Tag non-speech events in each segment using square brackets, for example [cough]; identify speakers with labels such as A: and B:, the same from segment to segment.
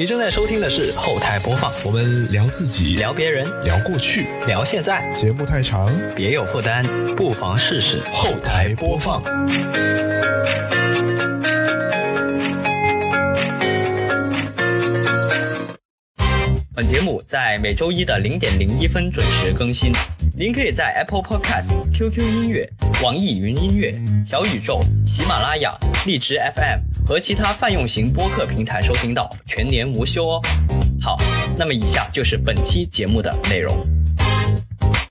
A: 你正在收听的是后台播放，
B: 我们聊自己，
A: 聊别人，
B: 聊过去，
A: 聊现在，
B: 节目太长，
A: 别有负担，不妨试试后台播放。本节目在每周一的零点零一分准时更新。您可以在 Apple Podcast、QQ 音乐、网易云音乐、小宇宙、喜马拉雅、荔枝 FM 和其他泛用型播客平台收听到，全年无休哦。好，那么以下就是本期节目的内容。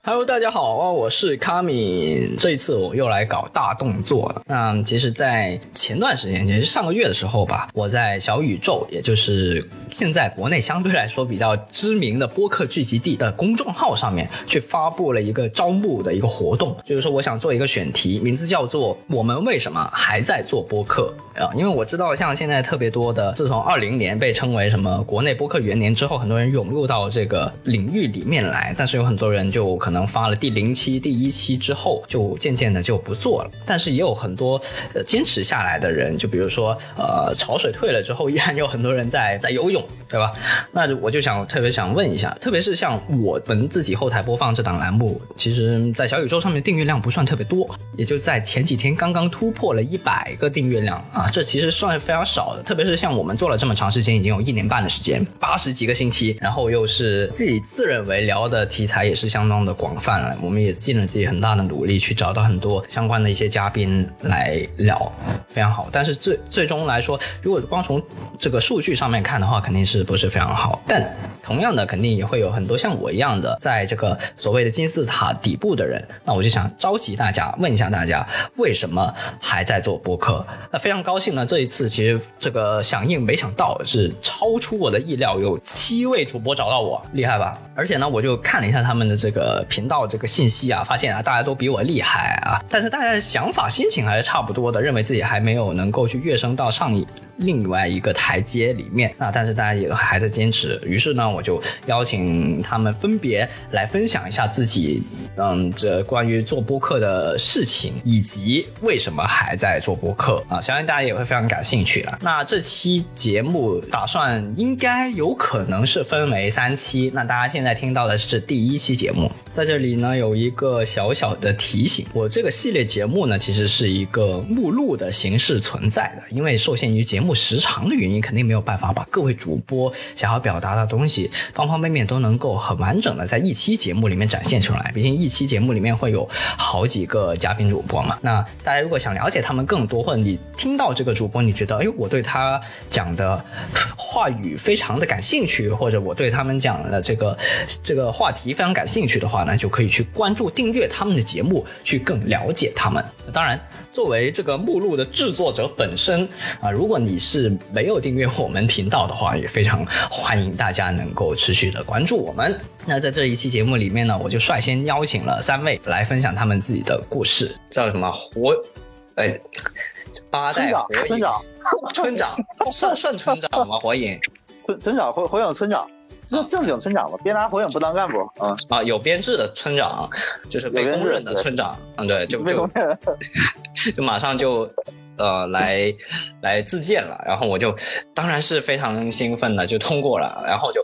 A: Hello，大家好，我是卡米。这一次我又来搞大动作了。那其实，在前段时间，也是上个月的时候吧，我在小宇宙，也就是现在国内相对来说比较知名的播客聚集地的公众号上面，去发布了一个招募的一个活动，就是说我想做一个选题，名字叫做“我们为什么还在做播客”啊？因为我知道，像现在特别多的，自从二零年被称为什么国内播客元年之后，很多人涌入到这个领域里面来，但是有很多人就可可能发了第零期、第一期之后，就渐渐的就不做了。但是也有很多呃坚持下来的人，就比如说呃潮水退了之后，依然有很多人在在游泳，对吧？[laughs] 那我就想特别想问一下，特别是像我们自己后台播放这档栏目，其实在小宇宙上面订阅量不算特别多，也就在前几天刚刚突破了一百个订阅量啊，这其实算是非常少的。特别是像我们做了这么长时间，已经有一年半的时间，八十几个星期，然后又是自己自认为聊的题材也是相当的广泛了，我们也尽了自己很大的努力去找到很多相关的一些嘉宾来聊，非常好。但是最最终来说，如果光从这个数据上面看的话，肯定是不是非常好。但同样的，肯定也会有很多像我一样的，在这个所谓的金字塔底部的人。那我就想召集大家，问一下大家，为什么还在做播客？那非常高兴呢，这一次其实这个响应没想到是超出我的意料，有七位主播找到我，厉害吧？而且呢，我就看了一下他们的这个频道这个信息啊，发现啊，大家都比我厉害啊，但是大家的想法、心情还是差不多的，认为自己还没有能够去跃升到上一另外一个台阶里面。那但是大家也还在坚持，于是呢，我就邀请他们分别来分享一下自己，嗯，这关于做播客的事情，以及为什么还在做播客啊，相信大家也会非常感兴趣了。那这期节目打算应该有可能是分为三期，那大家现在听到的是第一期节目，在这里呢有一个小小的提醒，我这个系列节目呢其实是一个目录的形式存在的，因为受限于节目时长的原因，肯定没有办法把各位主播想要表达的东西方方面面都能够很完整的在一期节目里面展现出来。毕竟一期节目里面会有好几个嘉宾主播嘛，那大家如果想了解他们更多，或者你听到这个主播，你觉得哎，我对他讲的话语非常的感兴趣，或者我对他们讲的这个这个话题非常感兴趣的话呢，就可以去关注、订阅他们的节目，去更了解他们。当然，作为这个目录的制作者本身啊，如果你是没有订阅我们频道的话，也非常欢迎大家能够持续的关注我们。那在这一期节目里面呢，我就率先邀请了三位来分享他们自己的故事，叫什么火？哎，八代火影
C: 村长，
A: 村长 [laughs] 算算村长吗？火影
C: 村村长火火影村长，正正经村长吧，别拿火影不当干部啊！
A: 啊，有编制的村长，就是被公认的村长，嗯，对，就就就马上就呃来来自荐了，然后我就当然是非常兴奋的就通过了，然后就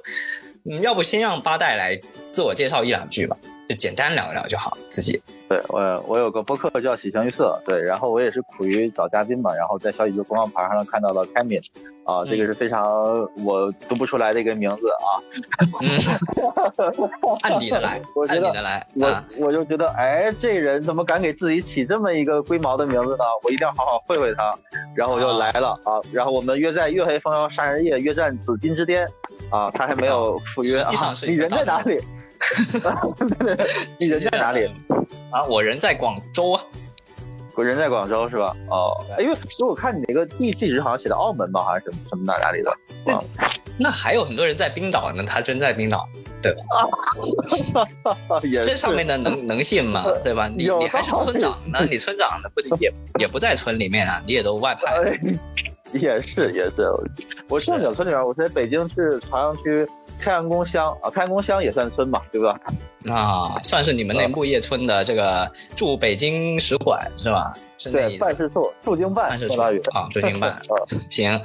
A: 嗯，要不先让八代来自我介绍一两句吧，就简单聊一聊就好，自己。
C: 对我，我有个播客叫喜形于色，对，然后我也是苦于找嘉宾嘛，然后在小宇宙公告牌上看到了开敏，啊，这个是非常我读不出来的一个名字啊，
A: 嗯，[laughs] 按理的来，
C: 我觉得
A: 的来，
C: 我我就觉得，哎，这人怎么敢给自己起这么一个龟毛的名字呢？我一定要好好会会他，然后我就来了啊，然后我们约在月黑风高杀人夜，约战紫金之巅，啊，他还没有赴约啊，你人在哪里？[laughs] 你人在哪里？
A: 啊，我人在广州啊，
C: 我人在广州是吧？哦，因为其实我看你那个地地址好像写的澳门吧，还是什么什么哪哪里的？
A: 啊，[laughs] 那还有很多人在冰岛呢，他真在冰岛，对吧？[laughs] 这上面的能能信吗？对吧？你你还是村长呢，你村长呢不也也不在村里面啊？你也都外派。
C: 也是也是，我正经村里边，我在北京市朝阳区太阳宫乡啊，太阳宫乡也算村吧，对吧？
A: 啊，算是你们那木叶村的这个驻北京使馆是吧？是
C: 对，办事处驻京办，
A: 办事处啊，驻京办。[laughs]
C: 啊
A: 行，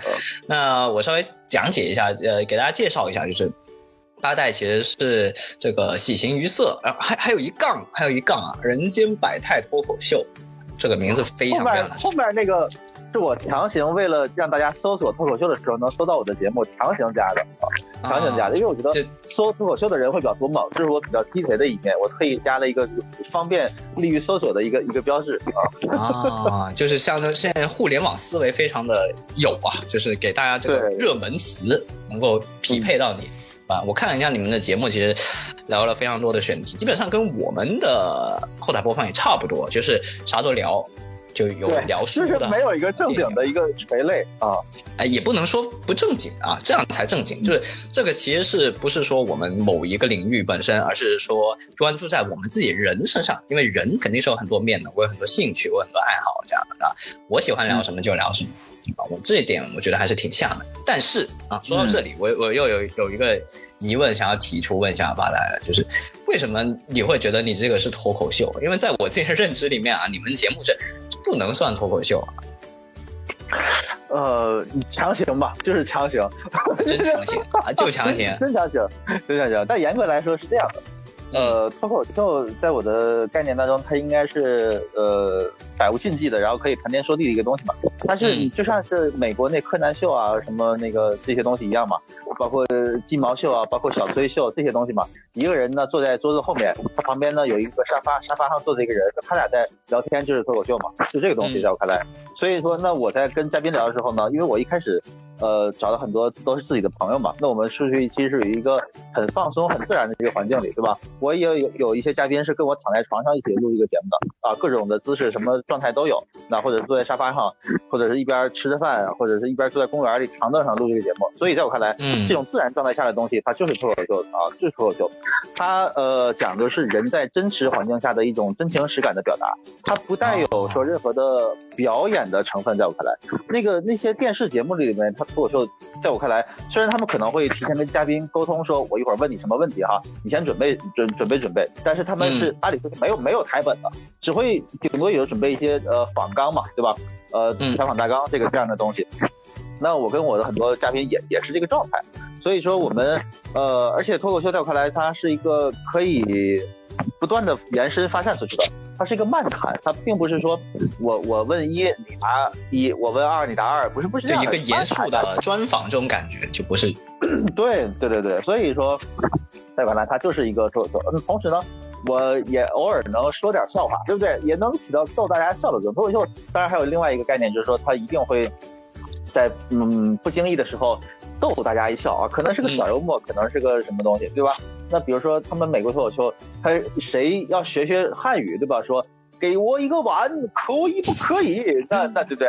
A: 那我稍微讲解一下，呃，给大家介绍一下，就是八代其实是这个喜形于色，然后还还有一杠，还有一杠啊，人间百态脱口秀，这个名字非常非常的
C: 面后面那个是我强行为了让大家搜索脱口秀的时候能搜到我的节目强行加的啊，强行加的，因为我觉得
A: 这
C: 搜脱口秀的人会比较多嘛，这是我比较鸡贼的一面，我特意加了一个方便利于搜索的一个一个标志啊。[laughs]
A: 啊，就是像这现在互联网思维非常的有啊，就是给大家这个热门词能够匹配到你。啊，我看了一下你们的节目，其实聊了非常多的选题，基本上跟我们的后台播放也差不多，就是啥都聊，就有
C: 对，
A: 聊书的，
C: 就是没有一个正经的一个垂类啊。
A: 哎，也不能说不正经啊，这样才正经。就是这个其实是不是说我们某一个领域本身，而是说专注在我们自己人身上，因为人肯定是有很多面的，我有很多兴趣，我有很多爱好这样的啊。我喜欢聊什么就聊什么。啊，我这一点我觉得还是挺像的。但是啊，说到这里，我我又有有一个疑问想要提出问一下八代了，就是为什么你会觉得你这个是脱口秀？因为在我自己的认知里面啊，你们节目这这不能算脱口秀啊，
C: 呃，强行吧，就是强行，[laughs]
A: 真强行啊，就强行。
C: 真强行，真强行。但严格来说是这样的，呃，脱口秀在我的概念当中，它应该是呃百无禁忌的，然后可以谈天说地的一个东西嘛。它是
A: 嗯
C: 就像是美国那柯南秀啊，什么那个这些东西一样嘛，包括金毛秀啊，包括小崔秀这些东西嘛。一个人呢坐在桌子后面，他旁边呢有一个沙发，沙发上坐着一个人，他俩在聊天，就是脱口秀嘛，就这个东西
A: 嗯
C: 在我看来。所以说，那我在跟嘉宾聊的时候呢，因为我一开始呃找了很多都是自己的朋友嘛，那我们出去其实是有一个很放松、很自然的一个环境里，对吧？我也有有一些嘉宾是跟我躺在床上一起录一个节目的啊，各种的姿势、什么状态都有。那或者坐在沙发上，或者是一边吃着饭，或者是一边坐在公园里长凳上录这个节目。所以在我看来，
A: 嗯
C: 这种自然状态下的东西，它就是脱口秀啊，就是脱口秀。它呃讲的是人在真实环境下的一种真情实感的表达，它不带有说任何的表演的成分。在我看来，那个那些电视节目里面，它脱口秀，在我看来，虽然他们可能会提前跟嘉宾沟通，说我一会儿问你什么问题哈，你先准备准准备准备，但是他们是阿里说是没有没有台本的，只会顶多有准备一些呃仿纲嘛，对吧？呃，
A: 嗯
C: 采访大纲这个这样的东西。那我跟我的很多嘉宾也也是这个状态，所以说我们呃，而且脱口秀在我看来，它是一个可以不断的延伸发散出去的，它是一个漫谈，它并不是说我我问一你答一，我问二你答二，不是不是这样的
A: 就一个严肃的专访这种感觉，就不是 [clears throat]
C: 对对对对，所以说在我看来，它就是一个脱口秀。嗯，同时呢，我也偶尔能说点笑话，对不对？也能起到逗大家笑的作用。脱口秀当然还有另外一个概念，就是说它一定会在嗯不经意的时候逗大家一笑啊，可能是个小幽默，可能是个什么东西，对吧？那比如说他们美国脱口秀，他谁要学学汉语，对吧？说。给我一个碗，可以不可以？[laughs] 那那对不对？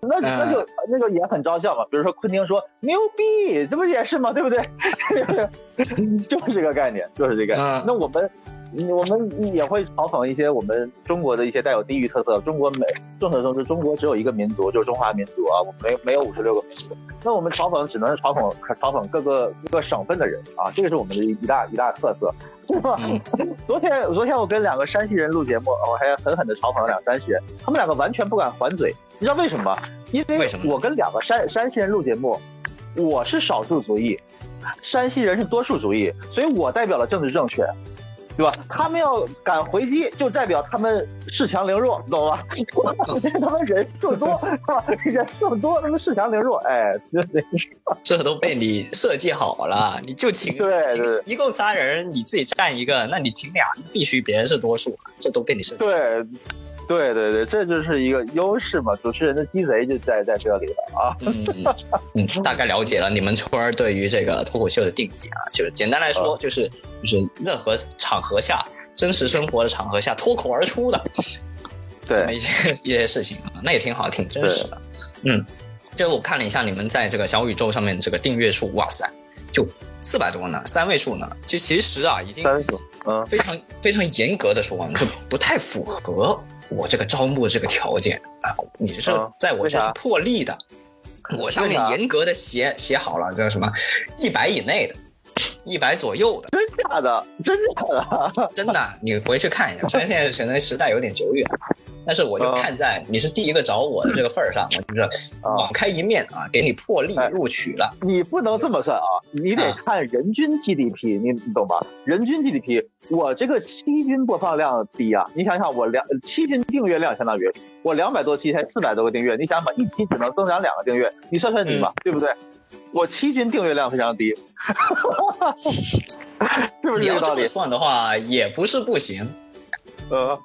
C: 那那那就那就也很招笑嘛。比如说昆汀说牛逼，这不也是吗？对不对？[laughs] 就是这个概念，就是这个概念。
A: 嗯
C: 那我们我们也会嘲讽一些我们中国的一些带有地域特色。中国每众所周知，中国只有一个民族，就是中华民族啊，我们没没有五十六个民族。那我们嘲讽只能是嘲讽嘲讽各个各个省份的人啊，这个是我们的一大一大特色，对吧？
A: 嗯 [laughs]
C: 昨天昨天我跟两个山西人录节目，我还狠狠的嘲讽了两个山西人，他们两个完全不敢还嘴，你知道为什么吗？因为我跟两个山山西人录节目，我是少数族裔，山西人是多数族裔，所以我代表了政治正确。对吧？他们要敢回击，就代表他们恃强凌弱，懂吧？他们人数多，人数多，他们恃强凌弱，哎，
A: 这都被你设计好了，你就请
C: 对
A: 请一共仨人，你自己占一个，那你请俩，必须别人是多数，这都被你设计。
C: 对，对对对，这就是一个优势嘛。主持人的鸡贼就在在这里了啊。
A: 嗯嗯嗯，大概了解了你们村儿对于这个脱口秀的定义啊，就是简单来说，就是就是任何场合下，真实生活的场合下脱口而出的
C: 对
A: 一些一些事情啊，那也挺好，挺真实的。嗯，就是我看了一下你们在这个小宇宙上面这个订阅数，哇塞，就四百多呢，三位数呢。就其实啊，已经
C: 三数，嗯，
A: 非常非常严格的说，这不太符合我这个招募这个条件啊，你是
C: 嗯
A: 在我这是破例的。我上面严格的写写好了，这个什么一百以内的，一百左右的，
C: 真假的？真假的？
A: 真的，你回去看一下。虽然现在可能时代有点久远，但是我就看在你是第一个找我的这个份儿上，我就是网开一面啊，给你破例录取了。
C: 你不能这么算啊，你得看人均 GDP，你你懂吧？人均 GDP，我这个七均播放量低啊，你想想我两七均订阅量相当于我两百多期才四百多个订阅，你想想一期只能增长两个订阅，你算算你嘛，对不对？我七均订阅量非常低，[laughs] 是不是
A: 你要
C: 这个道理？
A: 这么算的话，也不是不行
C: 呃，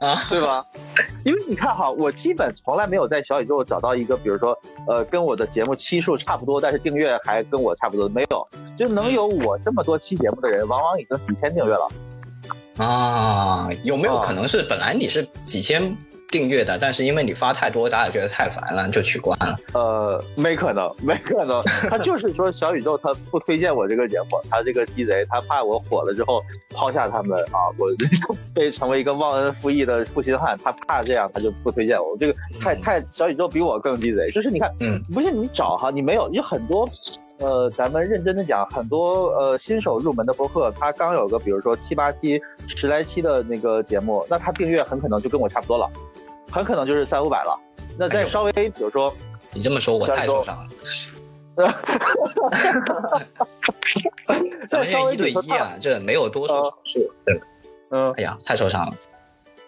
A: 啊。
C: 对吧？[laughs] 因为你看哈，我基本从来没有在小宇宙找到一个，比如说，呃，跟我的节目期数差不多，但是订阅还跟我差不多，没有。就能有我这么多期节目的人，往往已经几千订阅了。
A: 啊，有没有
C: 啊
A: 可能是本来你是几千订阅的，但是因为你发太多，大家觉得太烦了，就取关了？
C: 呃，没可能，没可能。他就是说小宇宙他不推荐我这个节目，他这个鸡贼，他怕我火了之后抛下他们啊，我 [laughs] 被成为一个忘恩负义的负心汉，他怕这样，他就不推荐我。这个太太小宇宙比我更鸡贼，就是你看，
A: 嗯，
C: 不是你找哈，你没有，有很多。呃，咱们认真的讲，很多呃新手入门的播客，他刚有个比如说七八期、十来期的那个节目，那他订阅很可能就跟我差不多了，很可能就是三五百了。那再稍微比如说，
A: 你这么说，我太受伤了。咱 [laughs] [laughs]
C: 再稍
A: 们现在一对
C: 微比如说
A: 一啊，这没有多数少数，对，
C: 嗯，
A: 哎呀，太受伤了。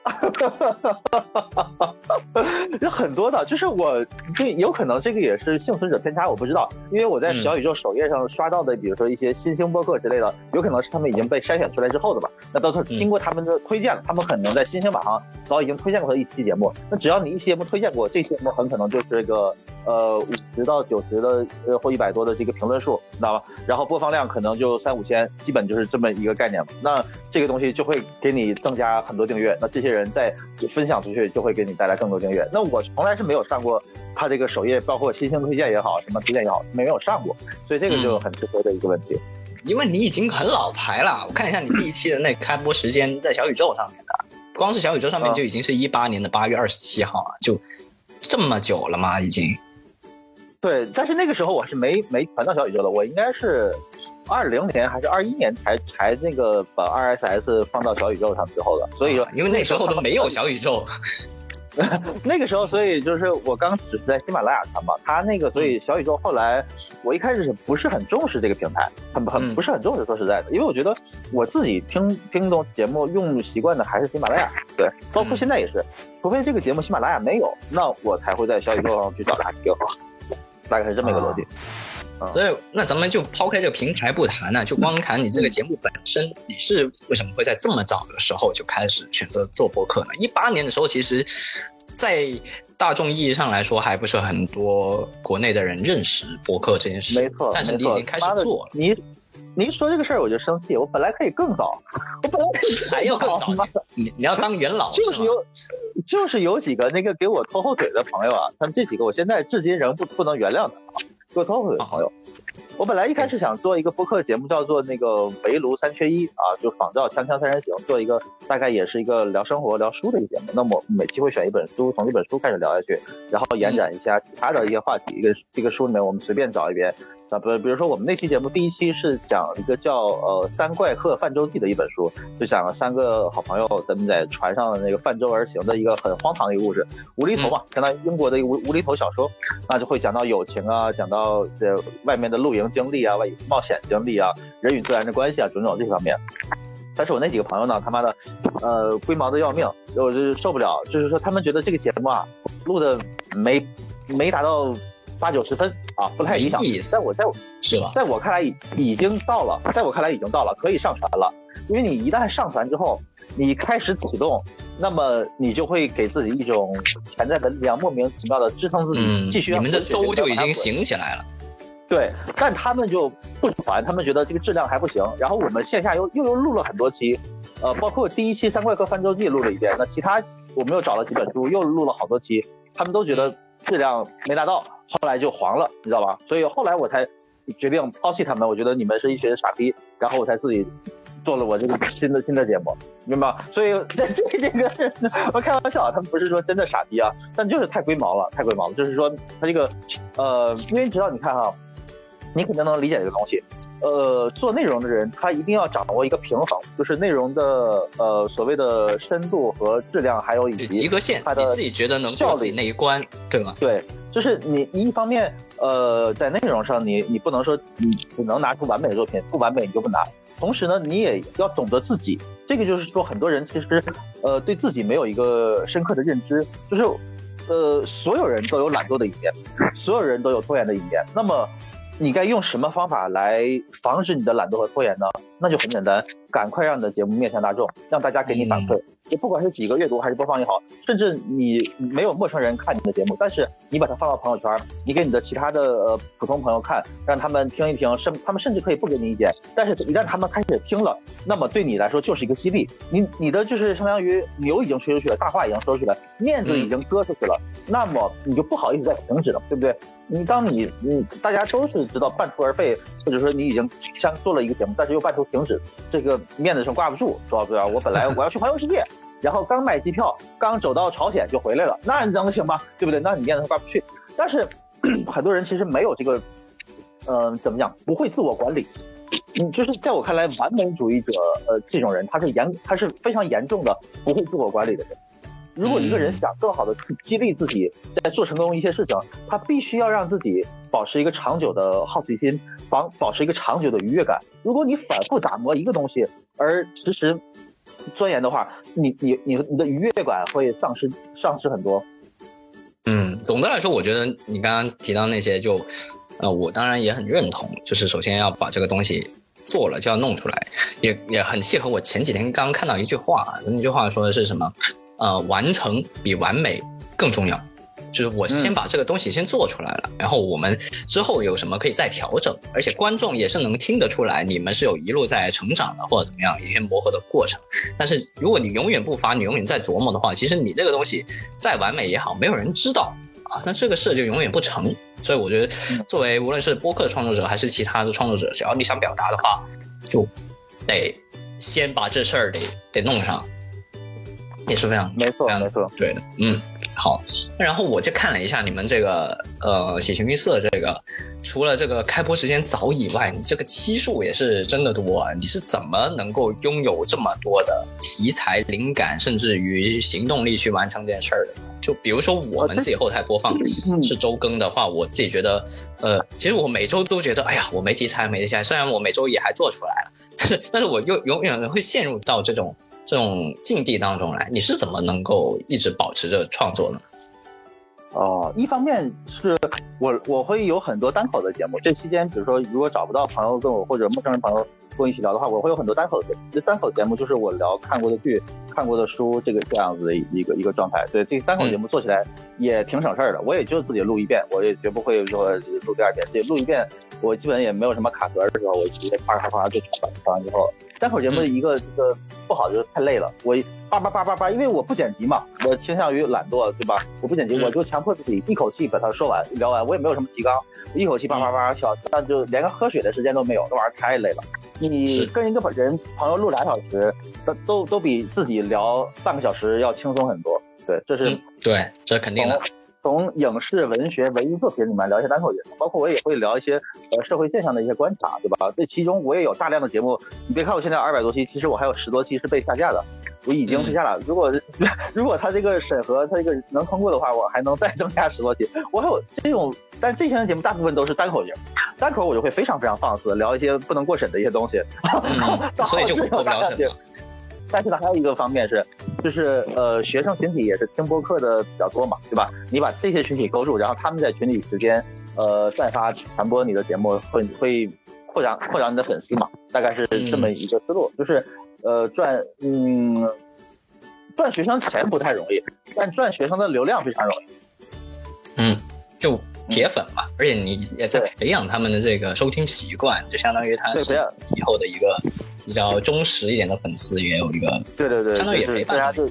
A: [laughs]
C: 有很多的，就是我这有可能这个也是幸存者偏差，我不知道，因为我在
A: 嗯。
C: 小宇宙首页上刷到的，比如说一些新兴播客之类的，有可能是他们已经被筛选出来之后的吧，那都是经过他们的推荐了，他们可能在新兴榜上早已经推荐过的一期节目，那只要你一期节目推荐过，这期节目很可能就是个呃五十到九十的呃或一百多的这个评论数，你知道吧？然后播放量可能就三五千，基本就是这么一个概念嘛。那这个东西就会给你增加很多订阅，那这些人再分享出去，就会给你带来更多订阅。那我从来是没有上过他这个首页，包括新兴推荐也好，什么推荐也好，没有上过，所以这个就很吃亏的一个问题。
A: 因为你已经很老牌了，我看一下你第一期的那开播时间在小宇宙上面的，光是小宇宙上面
C: 啊
A: 就已经是一八年的八月二十七号了，就这么久了吗？已经。
C: 对，但是那个时候我是没没传到小宇宙的，我应该是二零年还是二一年才才那个把 RSS 放到小宇宙上之后的，所以说
A: 啊因为那时候都没有小宇宙，[laughs]
C: 那个时候，所以就是我刚只是在喜马拉雅传嘛，他那个，所以小宇宙后来我一开始是不是很重视这个平台，很很
A: 嗯。
C: 不是很重视，说实在的，因为我觉得我自己听听懂节目用习惯的还是喜马拉雅，对，包括
A: 嗯。
C: 现在也是，除非这个节目喜马拉雅没有，那我才会在小宇宙上去找它听，大概是这么一个逻辑。
A: 所以那咱们就抛开这个平台不谈呢，就光谈你这个节目本身，你是为什么会在这么早的时候就开始选择做播客呢？一八年的时候，其实，在大众意义上来说，还不是很多国内的人认识播客这件事。
C: 没错，
A: 但是你已经开始做了，
C: 你你一说这个事儿我就生气，我本来可以更早，[laughs] 我本来可以
A: 还要更早你你要当元老？
C: 就是有，就是有几个那个给我拖后腿的朋友啊，他们这几个我现在至今仍不不能原谅他啊，给我拖后腿的朋友。我本来一开始想做一个播客节目，叫做那个围炉三缺一啊，就仿照《锵锵三人行》，做一个大概也是一个聊生活、聊书的一个节目。那么每期会选一本书，从这本书开始聊下去，然后延展一下其他的一些话题。一个这个书里面我们随便找一遍。啊，不，比如说我们那期节目第一期是讲一个叫呃《三怪客泛舟记》的一本书，就讲了三个好朋友咱们在船上那个泛舟而行的一个很荒唐的一个故事，无厘头嘛，相当于英国的一个无无厘头小说，那就会讲到友情啊，讲到这外面的露营经历啊，外冒险经历啊，人与自然的关系啊，种种这方面。但是我那几个朋友呢，他妈的，呃，龟毛的要命，我就是受不了，就是说他们觉得这个节目啊，录的没没达到八九十分啊，不太理想在我在我
A: 是吧？
C: 在我看来已已经到了，在我看来已经到了，可以上传了。因为你一旦上传之后，你开始启动，那么你就会给自己一种潜在的力量，莫名其妙的支撑自己
A: 嗯，
C: 继续让
A: 你们的
C: 这个
A: 粥就已经
C: 往下滚
A: 醒起来了。
C: 对，但他们就不传，他们觉得这个质量还不行。然后我们线下又又又录了很多期，呃，包括第一期《三怪客翻舟记》录了一遍，那其他我们又找了几本书，又录了好多期，他们都觉得质量没达到，后来就黄了，你知道吧？所以后来我才决定抛弃他们，我觉得你们是一群傻逼，然后我才自己做了我这个新的新的节目，明白吗？所以这这 [laughs] 这个 [laughs] 我开玩笑，他们不是说真的傻逼啊，但就是太龟毛了，太龟毛了。就是说他这个呃，因为知道你看哈，你肯定能理解这个东西。呃，做内容的人他一定要掌握一个平衡，就是内容的呃所谓的深度和质量，还有以及
A: 及格线，你自己觉得能过自己那一关，对吗？
C: 对，就是你一方面呃在内容上你你不能说你只能拿出完美的作品，不完美你就不拿。同时呢，你也要懂得自己，这个就是说很多人其实呃对自己没有一个深刻的认知，就是呃所有人都有懒惰的一面，所有人都有拖延的一面，那么。你该用什么方法来防止你的懒惰和拖延呢？那就很简单，赶快让你的节目面向大众，让大家给你反馈。就不管是几个阅读还是播放也好，甚至你没有陌生人看你的节目，但是你把它放到朋友圈，你给你的其他的呃普通朋友看，让他们听一听，甚他们甚至可以不给你意见。但是，一旦他们开始听了，那么对你来说就是一个激励。你你的就是相当于牛已经吹出去了，大话已经说出去了，面子已经割出去了，那么你就不好意思再停止了，对不对？你当你你大家都是知道半途而废，或者说你已经像做了一个节目，但是又半途停止，这个面子上挂不住，是吧？对吧？我本来我要去环游世界，然后刚买机票，刚走到朝鲜就回来了，那你能行吗？对不对？那你面子上挂不去。但是 [clears throat] 很多人其实没有这个，嗯，怎么讲？不会自我管理。嗯，就是在我看来，完美主义者，呃，这种人他是严，他是非常严重的不会自我管理的人。如果一个人想更好的去激励自己，在做成功一些事情，他必须要让自己保持一个长久的好奇心，保保持一个长久的愉悦感。如果你反复打磨一个东西，而迟迟钻研的话，你你你你的愉悦感会丧失丧失很多。
A: 嗯，总的来说，我觉得你刚刚提到那些，就呃，我当然也很认同，就是首先要把这个东西做了，就要弄出来，也也很契合我前几天刚刚看到一句话，那句话说的是什么？呃，完成比完美更重要，就是我先把这个东西先做出来了，然后我们之后有什么可以再调整，而且观众也是能听得出来，你们是有一路在成长的，或者怎么样一些磨合的过程。但是如果你永远不发，你永远在琢磨的话，其实你这个东西再完美也好，没有人知道啊，那这个事就永远不成。所以我觉得，作为无论是播客创作者还是其他的创作者，只要你想表达的话，就得先把这事儿得得弄上。也是非常
C: 没错，没错，
A: 对的，嗯，好，然后我就看了一下你们这个呃喜形于色这个，除了这个开播时间早以外，你这个期数也是真的多。啊你是怎么能够拥有这么多的题材灵感，甚至于行动力去完成这件事儿的？就比如说我们自己后台播放是周更的话，我自己觉得，呃，其实我每周都觉得，哎呀，我没题材，没题材。虽然我每周也还做出来了，但是但是我又永远会陷入到这种。这种境地当中来，你是怎么能够一直保持着创作呢？
C: 哦，一方面是我我会有很多单口的节目，这期间比如说如果找不到朋友跟我或者陌生人朋友。跟我一起聊的话，我会有很多单口节目。这单口节目就是我聊看过的剧、看过的书，这个这样子的一个一个状态。对，这单口节目做起来也挺省事儿的。我也就自己录一遍，我也绝不会说录第二遍。自己录一遍，我基本也没有什么卡壳的时候，我直接啪啪啪就传传完之后。单口节目一个这个不好就是太累了，我叭叭叭叭叭，因为我不剪辑嘛，我倾向于懒惰，对吧？我不剪辑，我就强迫自己一口气把它说完聊完，我也没有什么提纲，一口气叭叭叭笑，那就连个喝水的时间都没有，这玩意儿太累了。你跟一个人朋友录俩小时，都都都比自己聊半个小时要轻松很多。对，这是
A: 对，这肯定的。
C: 从影视、文学、文艺作品里面聊一些单口节目，包括我也会聊一些呃社会现象的一些观察，对吧？这其中我也有大量的节目。你别看我现在二百多期，其实我还有十多期是被下架的，我已经退下了。如果 [laughs] 如果他这个审核他这个能通过的话，我还能再增加十多期。我还有这种，但这些节目大部分都是单口节目，单口我就会非常非常放肆，聊一些不能过审的一些东西，[laughs]
A: 所以就 [laughs] 过不了审。
C: 但是呢，还有一个方面是，就是呃，学生群体也是听播客的比较多嘛，对吧？你把这些群体勾住，然后他们在群里之间，呃，散发传播你的节目，会会扩展扩展你的粉丝嘛？大概是这么一个思路，就是呃赚嗯赚学生钱不太容易，但赚学生的流量非常容易。
A: 嗯，就铁粉嘛，而且你也在培养他们的这个收听习惯，就相当于他是以后的一个。比较忠实一点的粉丝也有一个，
C: 对对对，
A: 相当于陪伴。
C: 就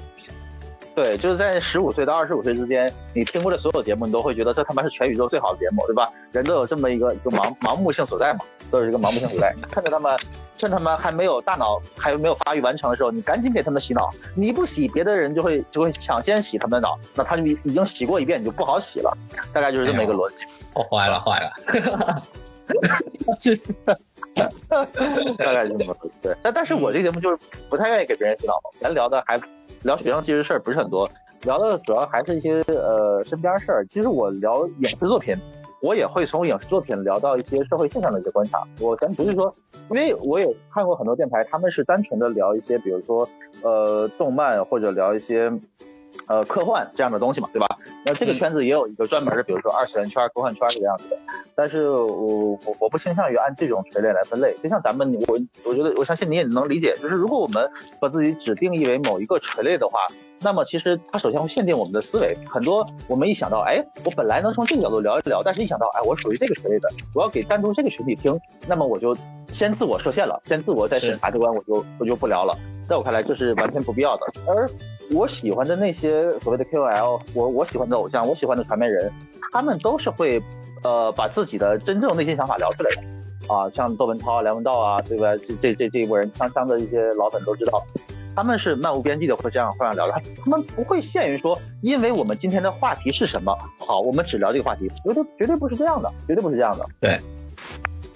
C: 对，就是在十五岁到二十五岁之间，你听过的所有节目，你都会觉得这他妈是全宇宙最好的节目，对吧？人都有这么一个一个盲盲目性所在嘛，都有一个盲目性所在。趁着他们趁他们还没有大脑还没有发育完成的时候，你赶紧给他们洗脑。你不洗，别的人就会就会抢先洗他们的脑，那他就已已经洗过一遍，你就不好洗了。大概就是这么一个逻辑。
A: 哦，坏了坏了。[laughs] [laughs]
C: 大概这么对，但但是我这个节目就是不太愿意给别人洗脑。咱聊的还聊学生其实事儿不是很多，聊的主要还是一些呃身边事儿。其实我聊影视作品，我也会从影视作品聊到一些社会现象的一些观察。我咱不是说，因为我也看过很多电台，他们是单纯的聊一些，比如说呃动漫或者聊一些。呃，科幻这样的东西嘛，对吧？那这个圈子也有一个专门的，比如说二次元圈、科幻圈这个样子的。但是我我我不倾向于按这种垂类来分类。就像咱们，我我觉得我相信你也能理解，就是如果我们把自己只定义为某一个垂类的话，那么其实它首先会限定我们的思维。很多我们一想到，哎，我本来能从这个角度聊一聊，但是一想到，哎，我属于这个垂类的，我要给单独这个群体听，那么我就先自我设限了，先自我再审查这关，我就我就不聊了。在我看来，这是完全不必要的。而我喜欢的那些所谓的 KOL，我我喜欢的偶像，我喜欢的传媒人，他们都是会，呃，把自己的真正内心想法聊出来的，啊，像窦文涛、梁文道啊，对吧？这这这这一波人，锵锵的一些老粉都知道，他们是漫无边际的会这样会这样聊的，他们不会限于说，因为我们今天的话题是什么，好，我们只聊这个话题，绝对绝对不是这样的，绝对不是这样的。
A: 对，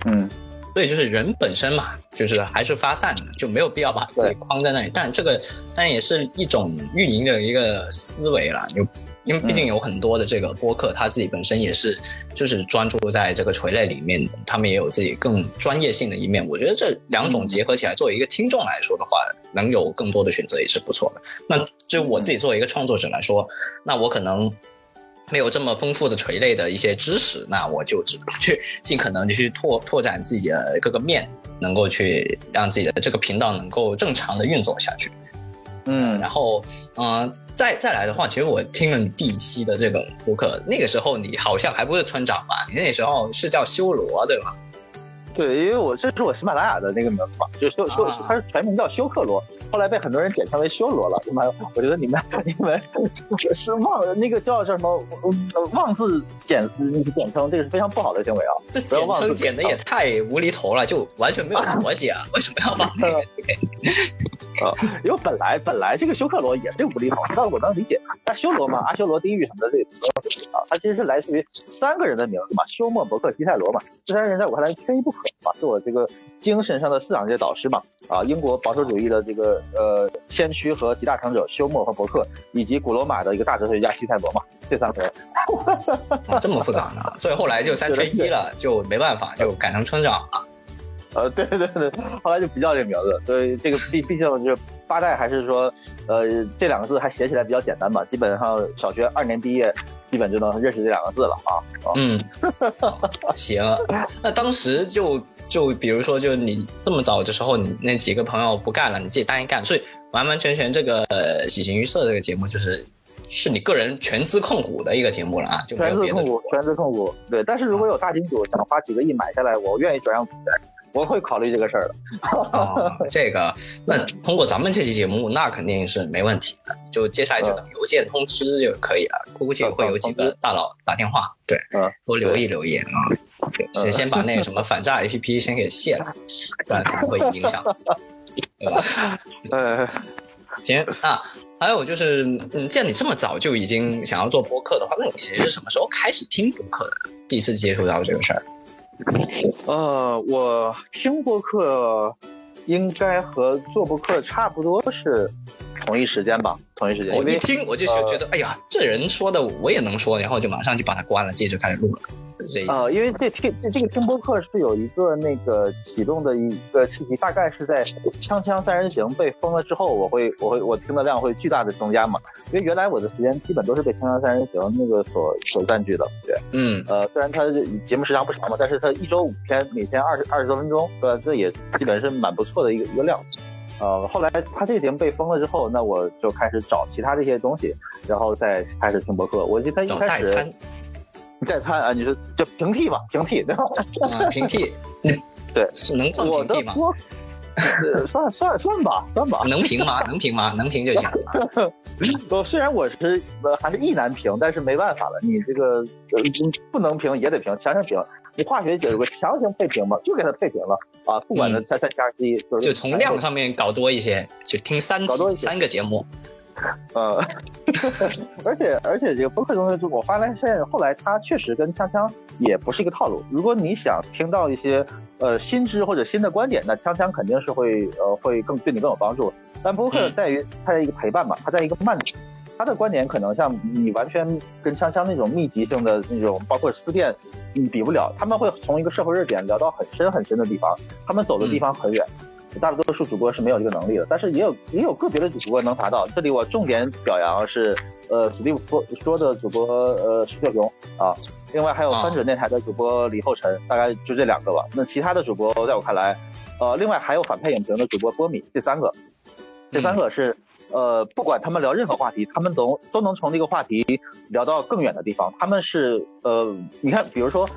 C: 嗯。
A: 所以就是人本身嘛，就是还是发散的，就没有必要把自己框在那里。但这个当然也是一种运营的一个思维了，就因为毕竟有很多的这个播客，他自己本身也是就是专注在这个垂类里面，他们也有自己更专业性的一面。我觉得这两种结合起来，作为一个听众来说的话，能有更多的选择也是不错的。那就我自己作为一个创作者来说，那我可能。没有这么丰富的垂类的一些知识，那我就只能去尽可能的去拓拓展自己的各个面，能够去让自己的这个频道能够正常的运作下去。
C: 嗯，
A: 然后，嗯，再再来的话，其实我听了你第一期的这个播客，那个时候你好像还不是村长吧？你那时候是叫修罗，对吗？
C: 对，因为我这是我喜马拉雅的那个名字嘛，就修修，它是全名叫修克罗，后来被很多人简称为修罗了。妈，我觉得你们你们 [laughs] 是忘那个叫叫什么妄自简简称，这个是非常不好的行为啊！
A: 这简称简的也太无厘头了，就完全没有 [laughs] 逻辑啊！为什么要放那个？
C: 啊，因为本来本来这个修克罗也是无厘头，但我能理解。但修罗嘛，阿修罗、地狱什么的，这个啊，它其实是来自于三个人的名字嘛，休谟、伯克、基泰罗嘛。这三人在我看来缺一不可嘛，是我这个精神上的思想界导师嘛。啊，英国保守主义的这个呃先驱和集大成者休谟和伯克，以及古罗马的一个大哲学家西塞罗嘛，这三个人。
A: 这么复杂呢？所以后来就三缺一了，就没办法，就改成村长了。
C: 呃，对对对，后来就不叫这个名字，所以这个毕毕竟就是八代，还是说，呃，这两个字还写起来比较简单嘛，基本上小学二年毕业，基本就能认识这两个字了啊。
A: 嗯，行，那当时就就比如说，就你这么早的时候，你那几个朋友不干了，你自己答应干，所以完完全全这个喜形于色这个节目就是是你个人全资控股的一个节目了啊，就
C: 全资控股，全资控股，对。但是如果有大金主想花几个亿买下来，我愿意转让股权。我会考虑这个事儿的。
A: 哦，这个那通过咱们这期节目，那肯定是没问题的。就接下来就等邮件通知就可以了。估计会有几个大佬打电话，对，多留意留意啊。先先把那个什么反诈 APP 先给卸了，[laughs] 不然会影响，对吧？
C: 呃，[laughs]
A: 行啊。还有就是，嗯，既然你这么早就已经想要做播客的话，那你其实是什么时候开始听播客的？第一次接触到这个事儿？[laughs]
C: 呃，我听播客应该和做播客差不多是同一时间吧，同一时间。
A: 我一听我就觉得，哎呀，这人说的我也能说，然后就马上就把它关了，接着开始录了。
C: 呃，因为这听这个听播客是有一个那个启动的一个契机，大概是在《锵锵三人行》被封了之后，我会我会我听的量会巨大的增加嘛。因为原来我的时间基本都是被《锵锵三人行》那个所所占据的，对，
A: 嗯，
C: 呃，虽然它节目时长不长嘛，但是它一周五天，每天二十二十多分钟，对吧？这也基本是蛮不错的一个一个量。呃，后来他这个节目被封了之后，那我就开始找其他的一些东西，然后再开始听博客。我记得他一开始。代餐 [laughs] 啊，你说就平替吧？平替对吧？
A: 啊，平替，你 [laughs]
C: 对
A: 能做平替吗？[laughs]
C: 算算算吧，算吧。
A: 能平吗？能平吗？能平就行。[laughs]
C: 我虽然我是还是意难平，但是没办法了，你这个不能平也得平，强行平。你化学有个强行配平嘛，就给它配平了啊，不管它三三七二十一，就是
A: 就从量上面搞多一些，就听三次三个节目。[laughs]
C: 呃，而且而且这个播客东西，我发现后来他确实跟锵锵也不是一个套路。如果你想听到一些呃新知或者新的观点，那锵锵肯定是会呃会更对你更有帮助。但播客在于它在一个陪伴嘛，它在一个慢，他的观点可能像你完全跟锵锵那种密集性的那种，包括思辨，你比不了。他们会从一个社会热点聊到很深很深的地方，他们走的地方很远。大多数主播是没有这个能力的，但是也有也有个别的主播能达到。这里我重点表扬是，呃，Steve 说说的主播呃石小雄啊，另外还有翻转电台的主播李厚辰，大概就这两个吧。那其他的主播在我看来，呃，另外还有反派影评的主播波米，这三个，这三个是，呃，不管他们聊任何话题，他们都都能从这个话题聊到更远的地方。他们是，呃，你看，比如说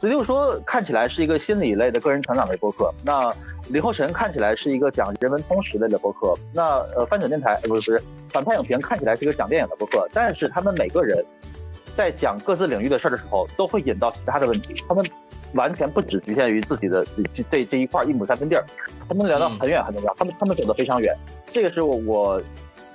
C: ，Steve 说看起来是一个心理类的个人成长类播客，那。李后晨看起来是一个讲人文通识类的播客，那呃翻转电台不是不是反派影评看起来是一个讲电影的播客，但是他们每个人在讲各自领域的事儿的时候，都会引到其他的问题，他们完全不只局限于自己的这这一块一亩三分地儿，他们聊到很远很远，他们他们走得非常远，这个是我我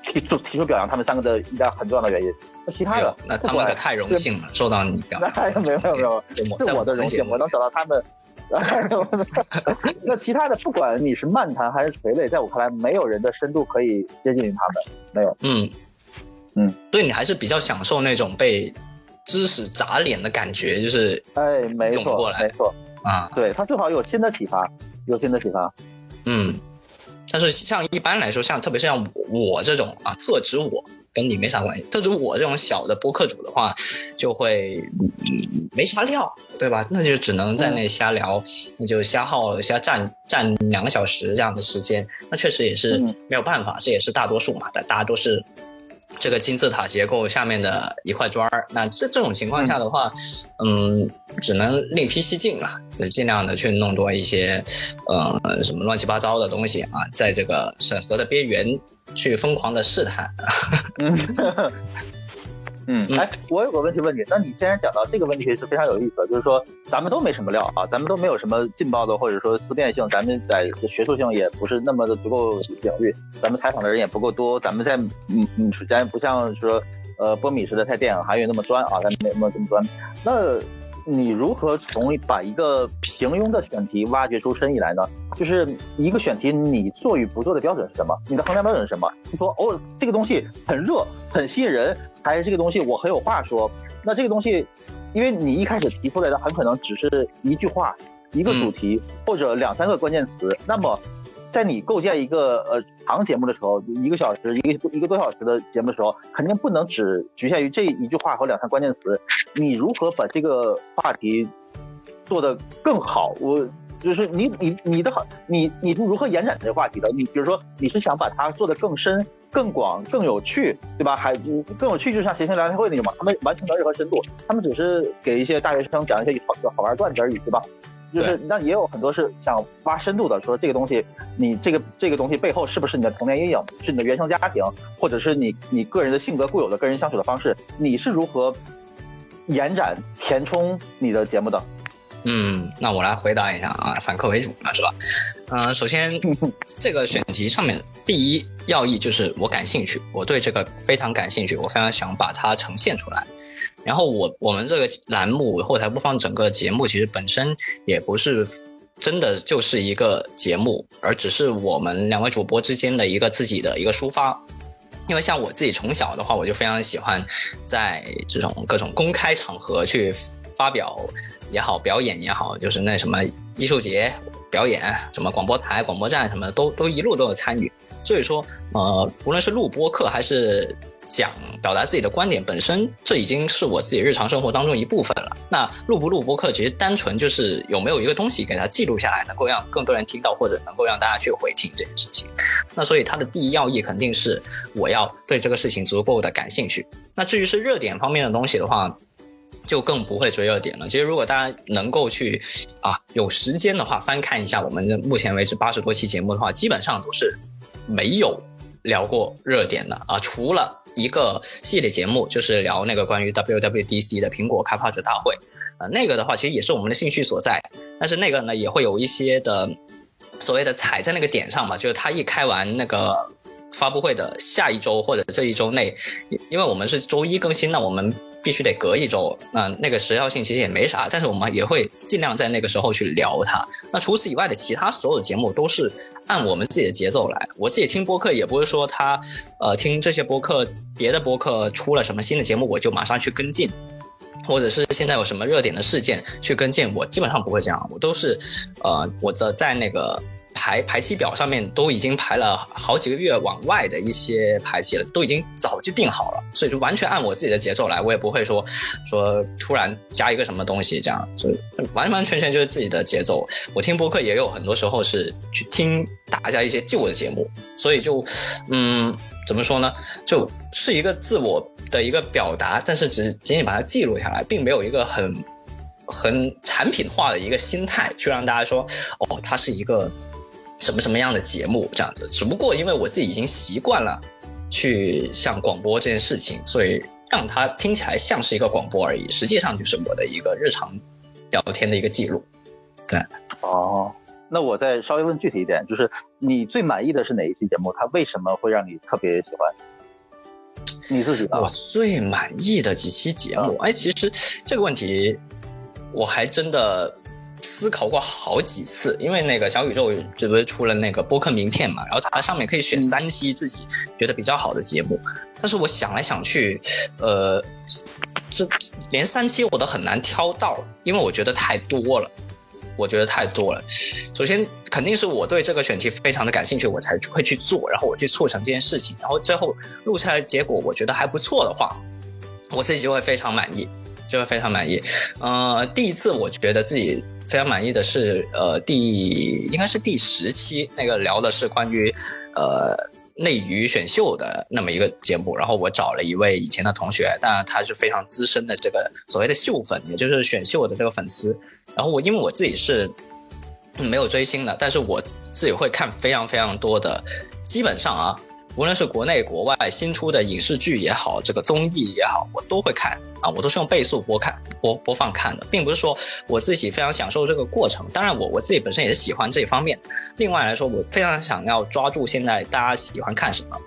C: 提出提出表扬他们三个的应该很重要的原因。那其他的
A: 那他们可太荣幸了，受到你表
C: 扬，[laughs] 没有没有没有，是我的荣幸，我能找到他们。[laughs] 那其他的，不管你是漫谈还是垂泪，在我看来，没有人的深度可以接近于他们，没有。
A: 嗯。
C: 嗯，
A: 所以你还是比较享受那种被知识砸脸的感觉，就是
C: 哎，没错，没错。
A: 啊，
C: 对他最好有新的启发，有新的启发。
A: 嗯，但是像一般来说，像特别是像我这种啊，特指我。跟你没啥关系，特指我这种小的播客主的话，就会没啥料，对吧？那就只能在那瞎聊，那就瞎耗瞎占占两个小时这样的时间，那确实也是没有办法，这也是大多数嘛，大大家都是这个金字塔结构下面的一块砖儿。那这这种情况下的话，嗯，只能另辟蹊径了，就尽量的去弄多一些，呃，什么乱七八糟的东西啊，在这个审核的边缘。去疯狂的试探，[laughs]
C: 嗯，嗯，哎，我有个问题问你，那你既然讲到这个问题是非常有意思，就是说咱们都没什么料啊，咱们都没有什么劲爆的或者说思辨性，咱们在学术性也不是那么的足够领域，咱们采访的人也不够多，咱们在嗯嗯，咱不像说呃波米似的在电影行业那么专啊，咱没那么这么专，那。你如何从把一个平庸的选题挖掘出深意来呢？就是一个选题，你做与不做的标准是什么？你的衡量标准是什么？你说哦，这个东西很热，很吸引人，还是这个东西我很有话说？那这个东西，因为你一开始提出来的很可能只是一句话、一个主题或者两三个关键词，那么。在你构建一个呃长节目的时候，一个小时一个一个多小时的节目的时候，肯定不能只局限于这一句话和两三关键词。你如何把这个话题做得更好？我就是你你你的好，你你如何延展这个话题的？你比如说你是想把它做得更深、更广、更有趣，对吧？还更有趣，就像谐星聊天会那种嘛，他们完全没有任何深度，他们只是给一些大学生讲一些好好玩段子而已，对吧？就是那也有很多是想挖深度的，说这个东西，你这个这个东西背后是不是你的童年阴影，是你的原生家庭，或者是你你个人的性格固有的跟人相处的方式，你是如何延展填充你的节目的？
A: 嗯，那我来回答一下啊，反客为主嘛是吧？嗯，首先 [laughs] 这个选题上面第一要义就是我感兴趣，我对这个非常感兴趣，我非常想把它呈现出来。然后我我们这个栏目后台播放整个节目，其实本身也不是真的就是一个节目，而只是我们两位主播之间的一个自己的一个抒发。因为像我自己从小的话，我就非常喜欢在这种各种公开场合去发表也好，表演也好，就是那什么艺术节表演，什么广播台、广播站什么的都都一路都有参与。所以说，呃，无论是录播课还是。讲表达自己的观点本身，这已经是我自己日常生活当中一部分了。那录不录播客，其实单纯就是有没有一个东西给它记录下来，能够让更多人听到，或者能够让大家去回听这件事情。那所以它的第一要义肯定是我要对这个事情足够的感兴趣。那至于是热点方面的东西的话，就更不会追热点了。其实如果大家能够去啊有时间的话，翻看一下我们目前为止八十多期节目的话，基本上都是没有。聊过热点的啊，除了一个系列节目，就是聊那个关于 WWDC 的苹果开发者大会。呃，那个的话其实也是我们的兴趣所在，但是那个呢也会有一些的所谓的踩在那个点上嘛，就是他一开完那个发布会的下一周或者这一周内，因为我们是周一更新，那我们必须得隔一周，那那个时效性其实也没啥，但是我们也会尽量在那个时候去聊它。那除此以外的其他所有的节目都是按我们自己的节奏来。我自己听播客也不是说他呃听这些播客别的播客出了什么新的节目我就马上去跟进。或者是现在有什么热点的事件去跟进，我基本上不会这样，我都是，呃，我的在那个排排期表上面都已经排了好几个月往外的一些排期了，都已经早就定好了，所以就完全按我自己的节奏来，我也不会说说突然加一个什么东西这样，就完完全全就是自己的节奏。我听播客也有很多时候是去听大家一些旧的节目，所以就，嗯。怎么说呢？就是一个自我的一个表达，但是只仅仅把它记录下来，并没有一个很很产品化的一个心态去让大家说，哦，它是一个什么什么样的节目这样子。只不过因为我自己已经习惯了去像广播这件事情，所以让它听起来像是一个广播而已，实际上就是我的一个日常聊天的一个记录。对，
C: 哦。那我再稍微问具体一点，就是你最满意的是哪一期节目？它为什么会让你特别喜欢？你自己吧？
A: 我最满意的几期节目，哎，其实这个问题我还真的思考过好几次，因为那个小宇宙这不是出了那个播客名片嘛，然后它上面可以选三期自己觉得比较好的节目，但是我想来想去，呃，这连三期我都很难挑到，因为我觉得太多了。我觉得太多了。首先，肯定是我对这个选题非常的感兴趣，我才会去做，然后我去促成这件事情。然后最后录出来的结果，我觉得还不错的话，我自己就会非常满意，就会非常满意。呃，第一次我觉得自己非常满意的是，呃，第应该是第十期那个聊的是关于呃内娱选秀的那么一个节目，然后我找了一位以前的同学，当然他是非常资深的这个所谓的秀粉，也就是选秀的这个粉丝。然后我因为我自己是没有追星的，但是我自己会看非常非常多的，基本上啊，无论是国内国外新出的影视剧也好，这个综艺也好，我都会看啊，我都是用倍速播看播播放看的，并不是说我自己非常享受这个过程。当然，我我自己本身也是喜欢这一方面。另外来说，我非常想要抓住现在大家喜欢看什么。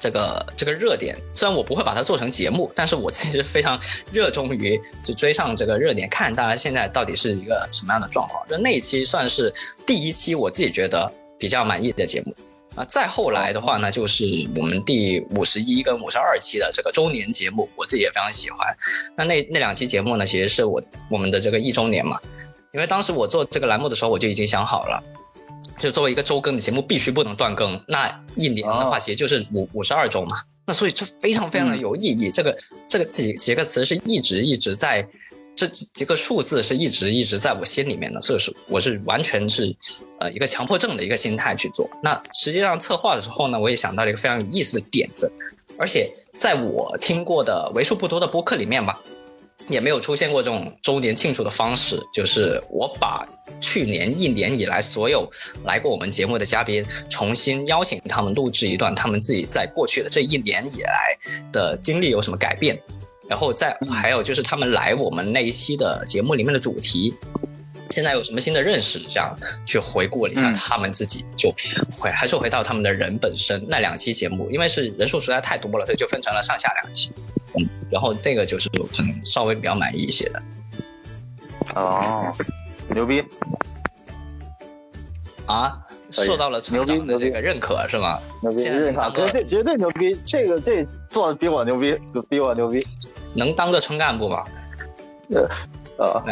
A: 这个这个热点，虽然我不会把它做成节目，但是我其实非常热衷于就追上这个热点，看大家现在到底是一个什么样的状况。就那一期算是第一期，我自己觉得比较满意的节目啊。再后来的话呢，就是我们第五十一跟五十二期的这个周年节目，我自己也非常喜欢。那那那两期节目呢，其实是我我们的这个一周年嘛，因为当时我做这个栏目的时候，我就已经想好了。就作为一个周更的节目，必须不能断更。那一年的话，其实就是五五十二周嘛。那所以这非常非常的有意义。这个这个几几个词是一直一直在，这几几个数字是一直一直在我心里面的。这是我是完全是呃一个强迫症的一个心态去做。那实际上策划的时候呢，我也想到了一个非常有意思的点子，而且在我听过的为数不多的播客里面吧。也没有出现过这种周年庆祝的方式，就是我把去年一年以来所有来过我们节目的嘉宾，重新邀请他们录制一段他们自己在过去的这一年以来的经历有什么改变，然后再还有就是他们来我们那一期的节目里面的主题，现在有什么新的认识，这样去回顾了一下他们自己，就回还是回到他们的人本身那两期节目，因为是人数实在太多了，所以就分成了上下两期。嗯然后这个就是可能稍微比较满意一些的。
C: 哦，牛逼！
A: 啊，受到了成长的这个认可是吗？
C: 牛逼！认可，绝对绝对牛逼！这个这做的比我牛逼，比我牛逼。
A: 能当个村干部吗？
C: 呃呃，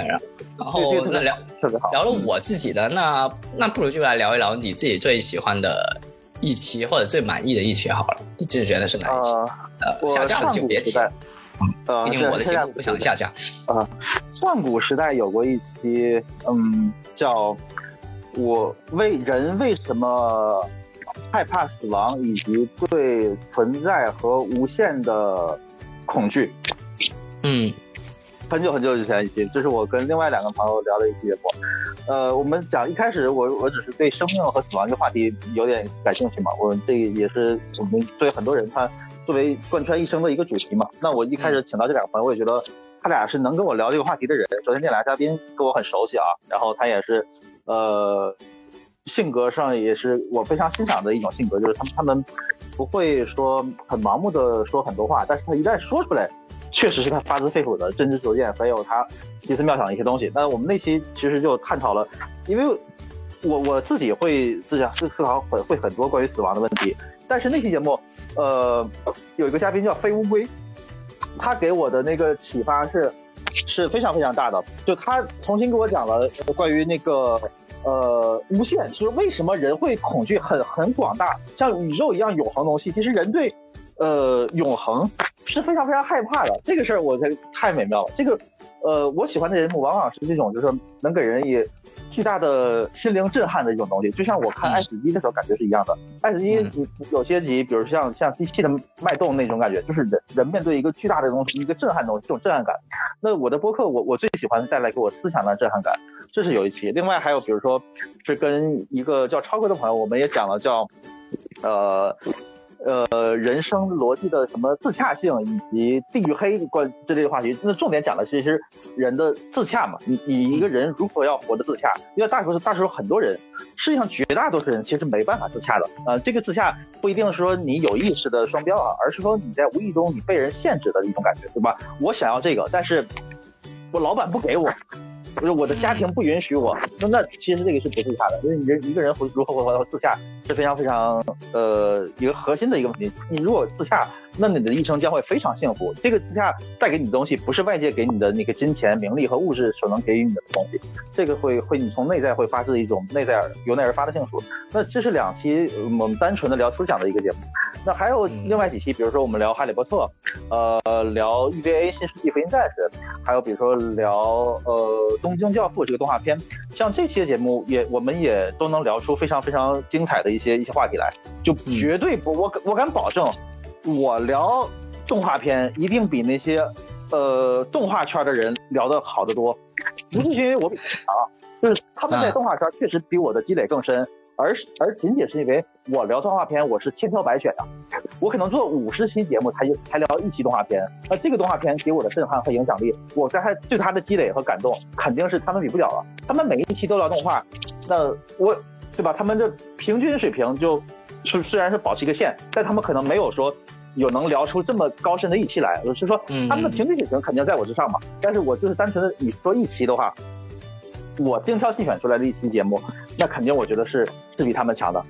A: 然后那聊
C: 特别好，
A: 聊了我自己的，那那不如就来聊一聊你自己最喜欢的一期或者最满意的一期好了。你自己觉得是哪一期？呃，下架了就别提。呃，毕竟我的节目不想下架。
C: 啊，上古时代有过一期，嗯，叫“我为人为什么害怕死亡以及对存在和无限的恐惧”。
A: 嗯，
C: 很久很久之前一期，这是我跟另外两个朋友聊的一期节目。呃，我们讲一开始，我我只是对生命和死亡这个话题有点感兴趣嘛。我这也是我们对很多人他。作为贯穿一生的一个主题嘛。那我一开始请到这两个朋友，我也觉得他俩是能跟我聊这个话题的人。首先这俩嘉宾跟我很熟悉啊，然后他也是，呃，性格上也是我非常欣赏的一种性格，就是他们他们不会说很盲目的说很多话，但是他一旦说出来，确实是他发自肺腑的真知灼见，还有他奇思妙想的一些东西。那我们那期其实就探讨了，因为。我我自己会自想思思考会会很多关于死亡的问题，但是那期节目，呃，有一个嘉宾叫飞乌龟，他给我的那个启发是是非常非常大的，就他重新给我讲了关于那个呃无限，就是为什么人会恐惧很很广大，像宇宙一样永恒东西，其实人对呃永恒是非常非常害怕的，这个事儿我觉得太美妙了。这个呃我喜欢的人物往往是这种，就是能给人以。巨大的心灵震撼的一种东西，就像我看《爱死机》的时候感觉是一样的。《爱死机》有些集，比如像像机器的脉动那种感觉，就是人人面对一个巨大的东西，一个震撼东西，这种震撼感。那我的播客，我我最喜欢带来给我思想的震撼感，这是有一期。另外还有比如说，是跟一个叫超哥的朋友，我们也讲了叫，呃。呃，人生逻辑的什么自洽性，以及地域黑关之类的话题，那重点讲的其实人的自洽嘛。你你一个人如何要活得自洽？因为大多数大多数很多人，实际上绝大多数人其实没办法自洽的。呃，这个自洽不一定说你有意识的双标啊，而是说你在无意中你被人限制的一种感觉，对吧？我想要这个，但是我老板不给我。不是我的家庭不允许我，那那其实这个是不自洽的，因为你人一个人活如何活到自洽是非常非常呃一个核心的一个问题。你如果自洽，那你的一生将会非常幸福。这个之下带给你的东西，不是外界给你的那个金钱、名利和物质所能给予你的东西，这个会会你从内在会发自一种内在由内而发的幸福。那这是两期我们单纯的聊抽奖的一个节目。那还有另外几期，比如说我们聊《哈利波特》，呃，聊 EVA《新世纪福音战士》，还有比如说聊呃《东京教父》这个动画片，像这些节目也我们也都能聊出非常非常精彩的一些一些话题来，就绝对不我我敢保证，我聊动画片一定比那些呃动画圈的人聊得好得多，不是因为我比他们强，就是他们在动画圈确实比我的积累更深。而而仅仅是因为我聊动画片，我是千挑百选的，我可能做五十期节目才才聊一期动画片。那这个动画片给我的震撼和影响力，我在他对他的积累和感动，肯定是他们比不了了。他们每一期都聊动画，那我对吧？他们的平均水平就，是虽然是保持一个线，但他们可能没有说有能聊出这么高深的一期来。我是说，他们的平均水平肯定在我之上嘛。但是我就是单纯的你说一期的话。我精挑细选出来的一期节目，那肯定我觉得是是比他们强的。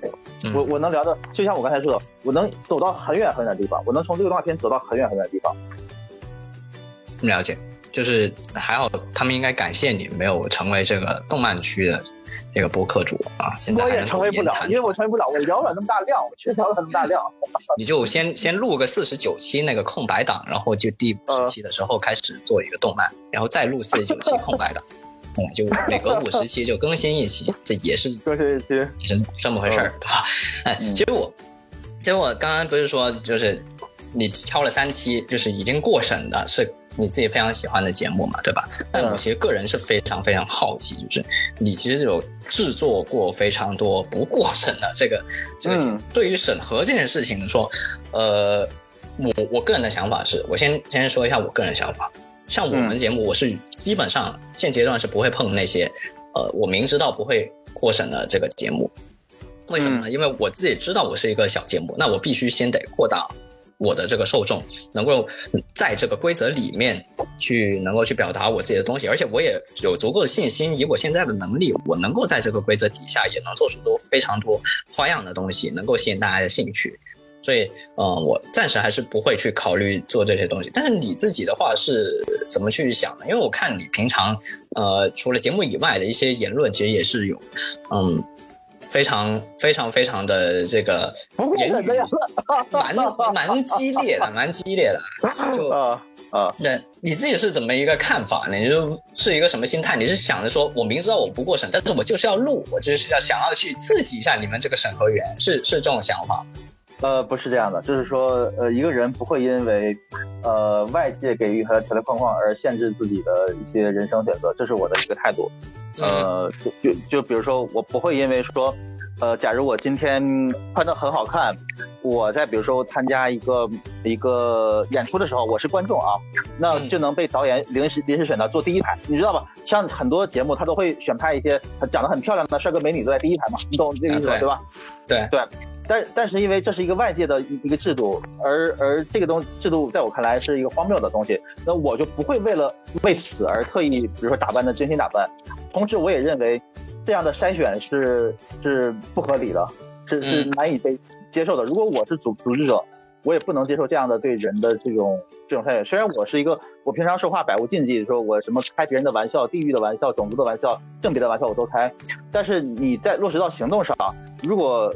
C: 我我能聊的，就像我刚才说的，我能走到很远很远的地方，我能从这个动画片走到很远很远的地方。
A: 了解，就是还好，他们应该感谢你没有成为这个动漫区的这个播客主啊。现在
C: 我也成为不了，因为我成为不了，我聊了那么大量，我确实聊了那么大量。
A: 你就先先录个四十九期那个空白档，然后就第五十期的时候开始做一个动漫，然后再录四十九期 [laughs] 空白档。嗯，就每隔五十期就更新一期，这也是
C: 更新一期，
A: 是这么回事儿，对吧？哎，其实我，其实我刚刚不是说，就是你挑了三期，就是已经过审的，是你自己非常喜欢的节目嘛，对吧？但我其实个人是非常非常好奇，就是你其实有制作过非常多不过审的这个这个节目，对于审核这件事情说，呃，我我个人的想法是，我先先说一下我个人的想法。像我们节目，我是基本上现阶段是不会碰那些，呃，我明知道不会过审的这个节目。为什么呢？因为我自己知道我是一个小节目，那我必须先得扩大我的这个受众，能够在这个规则里面去能够去表达我自己的东西，而且我也有足够的信心，以我现在的能力，我能够在这个规则底下也能做出多非常多花样的东西，能够吸引大家的兴趣。所以，嗯，我暂时还是不会去考虑做这些东西。但是你自己的话是怎么去想的？因为我看你平常，呃，除了节目以外的一些言论，其实也是有，嗯，非常非常非常的这个言语，蛮蛮激烈的，蛮激烈的。[laughs] 就啊啊，那你自己是怎么一个看法呢？你就是一个什么心态？你是想着说我明知道我不过审，但是我就是要录，我就是要想要去刺激一下你们这个审核员，是是这种想法？
C: 呃，不是这样的，就是说，呃，一个人不会因为，呃，外界给予他的条条框框而限制自己的一些人生选择，这是我的一个态度。呃，就就就比如说，我不会因为说，呃，假如我今天穿的很好看，我在比如说参加一个一个演出的时候，我是观众啊，那就能被导演临时临时选到坐第一排，你知道吧？像很多节目他都会选派一些长得很漂亮的帅哥美女坐在第一排嘛，你懂这个意思吧？对吧？
A: 对
C: 对。但但是因为这是一个外界的一一个制度，而而这个东制度在我看来是一个荒谬的东西，那我就不会为了为此而特意，比如说打扮的精心打扮。同时，我也认为这样的筛选是是不合理的，是是难以被接受的。如果我是组组织者，我也不能接受这样的对人的这种这种筛选。虽然我是一个我平常说话百无禁忌，说我什么开别人的玩笑、地域的玩笑、种族的玩笑、性别的玩笑我都开，但是你在落实到行动上，如果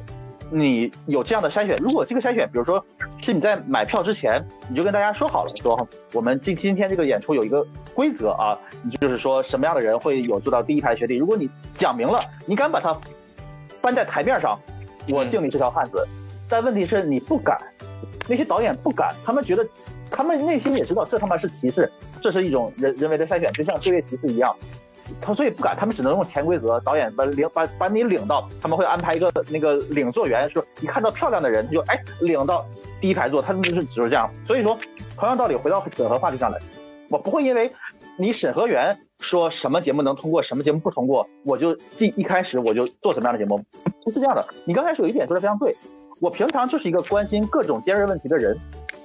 C: 你有这样的筛选，如果这个筛选，比如说是你在买票之前，你就跟大家说好了，说我们今今天这个演出有一个规则啊，就是说什么样的人会有坐到第一排学弟。如果你讲明了，你敢把它搬在台面上，我敬你是条汉子。但问题是你不敢，那些导演不敢，他们觉得，他们内心也知道这他妈是歧视，这是一种人人为的筛选，就像就业歧视一样。他所以不敢，他们只能用潜规则。导演把领把把你领到，他们会安排一个那个领座员，说一看到漂亮的人，他就哎领到第一排坐。他们就是只是这样。所以说，同样道理，回到审核话题上来，我不会因为你审核员说什么节目能通过，什么节目不通过，我就一一开始我就做什么样的节目，不是这样的。你刚开始有一点说的非常对，我平常就是一个关心各种尖锐问题的人，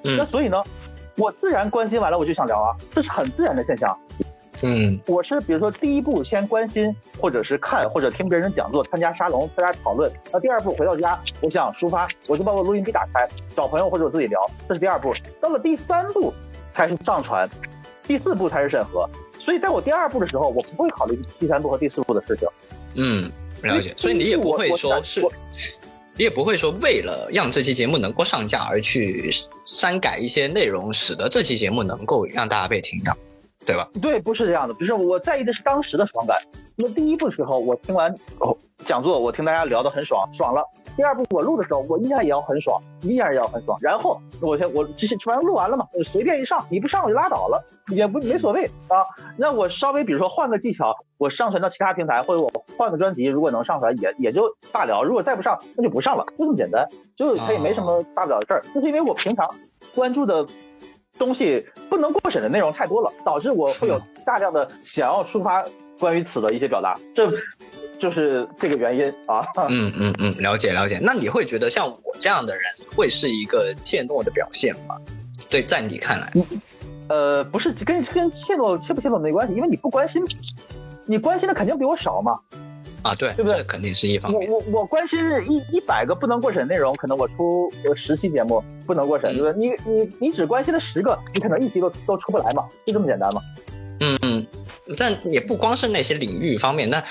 C: 那所以呢，我自然关心完了我就想聊啊，这是很自然的现象。
A: 嗯，
C: 我是比如说第一步先关心，或者是看，或者听别人讲座，参加沙龙，参加讨论。那第二步回到家，我想抒发，我就把我录音笔打开，找朋友或者我自己聊，这是第二步。到了第三步才是上传，第四步才是审核。所以在我第二步的时候，我不会考虑第三步和第四步的事情。
A: 嗯，了解。所以你也不会说是，你也不会说为了让这期节目能够上架而去删改一些内容，使得这期节目能够让大家被听到。对吧？
C: 对，不是这样的，不是我在意的是当时的爽感。那第一步时候，我听完哦讲座，我听大家聊得很爽，爽了。第二步我录的时候，我依然也要很爽，依然也要很爽。然后我先我这些反正录完了嘛，随便一上，你不上我就拉倒了，也不没所谓啊。那我稍微比如说换个技巧，我上传到其他平台，或者我换个专辑，如果能上传也也就罢了。如果再不上，那就不上了，就这么简单，就它也没什么大不了的事儿。就是因为我平常关注的。东西不能过审的内容太多了，导致我会有大量的想要抒发关于此的一些表达，这就是这个原因啊。
A: 嗯嗯嗯，了解了解。那你会觉得像我这样的人会是一个怯懦的表现吗？对，在你看来，
C: 呃，不是跟跟怯懦怯不怯懦没关系，因为你不关心，你关心的肯定比我少嘛。
A: 啊，对，
C: 对不对？
A: 这肯定是一方面。
C: 我我我关心一一百个不能过审内容，可能我出十期节目不能过审，对不对？你你你只关心了十个，你可能一期都都出不来嘛，就这么简单嘛。
A: 嗯嗯。但也不光是那些领域方面，那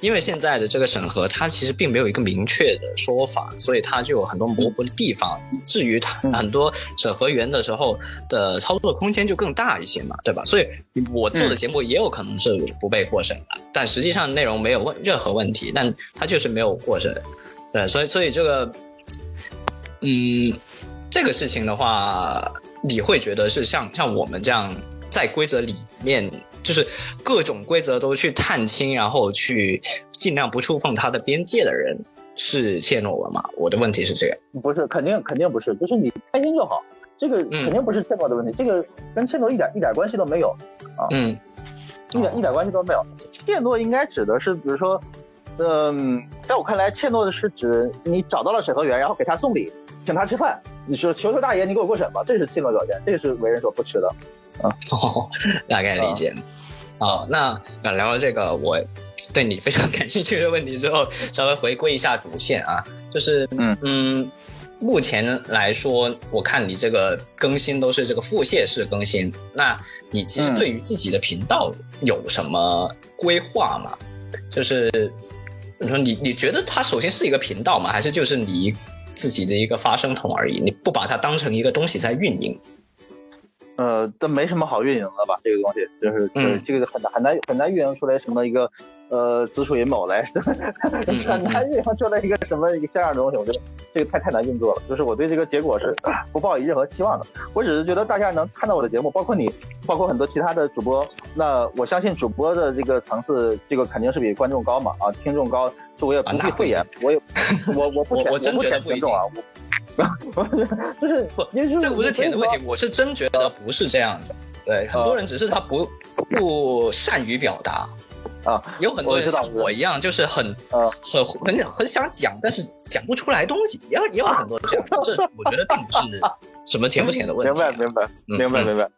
A: 因为现在的这个审核，它其实并没有一个明确的说法，所以它就有很多模糊的地方。至于它很多审核员的时候的操作空间就更大一些嘛，对吧？所以我做的节目也有可能是不被过审的，但实际上内容没有问任何问题，但它就是没有过审。对，所以所以这个，嗯，这个事情的话，你会觉得是像像我们这样在规则里面。就是各种规则都去探清，然后去尽量不触碰它的边界的人是怯懦了吗？我的问题是这个，
C: 不是，肯定肯定不是，就是你开心就好，这个肯定不是怯懦的问题，这个跟怯懦一点一点关系都没有啊，
A: 嗯，
C: 一点一点关系都没有。怯懦应该指的是，比如说，嗯，在我看来，怯懦的是指你找到了审核员，然后给他送礼，请他吃饭，你说求求大爷你给我过审吧，这是怯懦表现，这个是为人所不耻的。
A: 啊，[laughs] 大概理解了。好，那聊了这个我对你非常感兴趣的问题之后，稍微回归一下主线啊，就是嗯嗯，目前来说，我看你这个更新都是这个腹泻式更新，那你其实对于自己的频道有什么规划吗？就是你说你你觉得它首先是一个频道吗？还是就是你自己的一个发声筒而已？你不把它当成一个东西在运营？
C: 呃，都没什么好运营的吧？这个东西就是，
A: 嗯
C: 这个很难很难很难运营出来什么一个呃子鼠寅卯来，[laughs]
A: 嗯
C: 很难运营出来一个什么一个这样的东西。我觉得这个太太难运作了，就是我对这个结果是不抱以任何期望的。我只是觉得大家能看到我的节目，包括你，包括很多其他的主播，那我相信主播的这个层次，这个肯定是比观众高嘛，啊，听众高，这我也不必讳言，我也 [laughs] 我我不舔
A: 我我真
C: 不
A: 觉得不一
C: 舔听众啊，我就是
A: 不
C: 就是
A: 这个不是舔的问题，我是真觉得不是这样子。对，很多人只是他不不善于表达
C: 啊，
A: 有很多人像我一样，就是很
C: 呃
A: 很很很想讲，但是讲不出来东西，也有也有很多这样的。这我觉得并不是 [laughs] 什么甜不甜的问题明。
C: 白明白明白明白。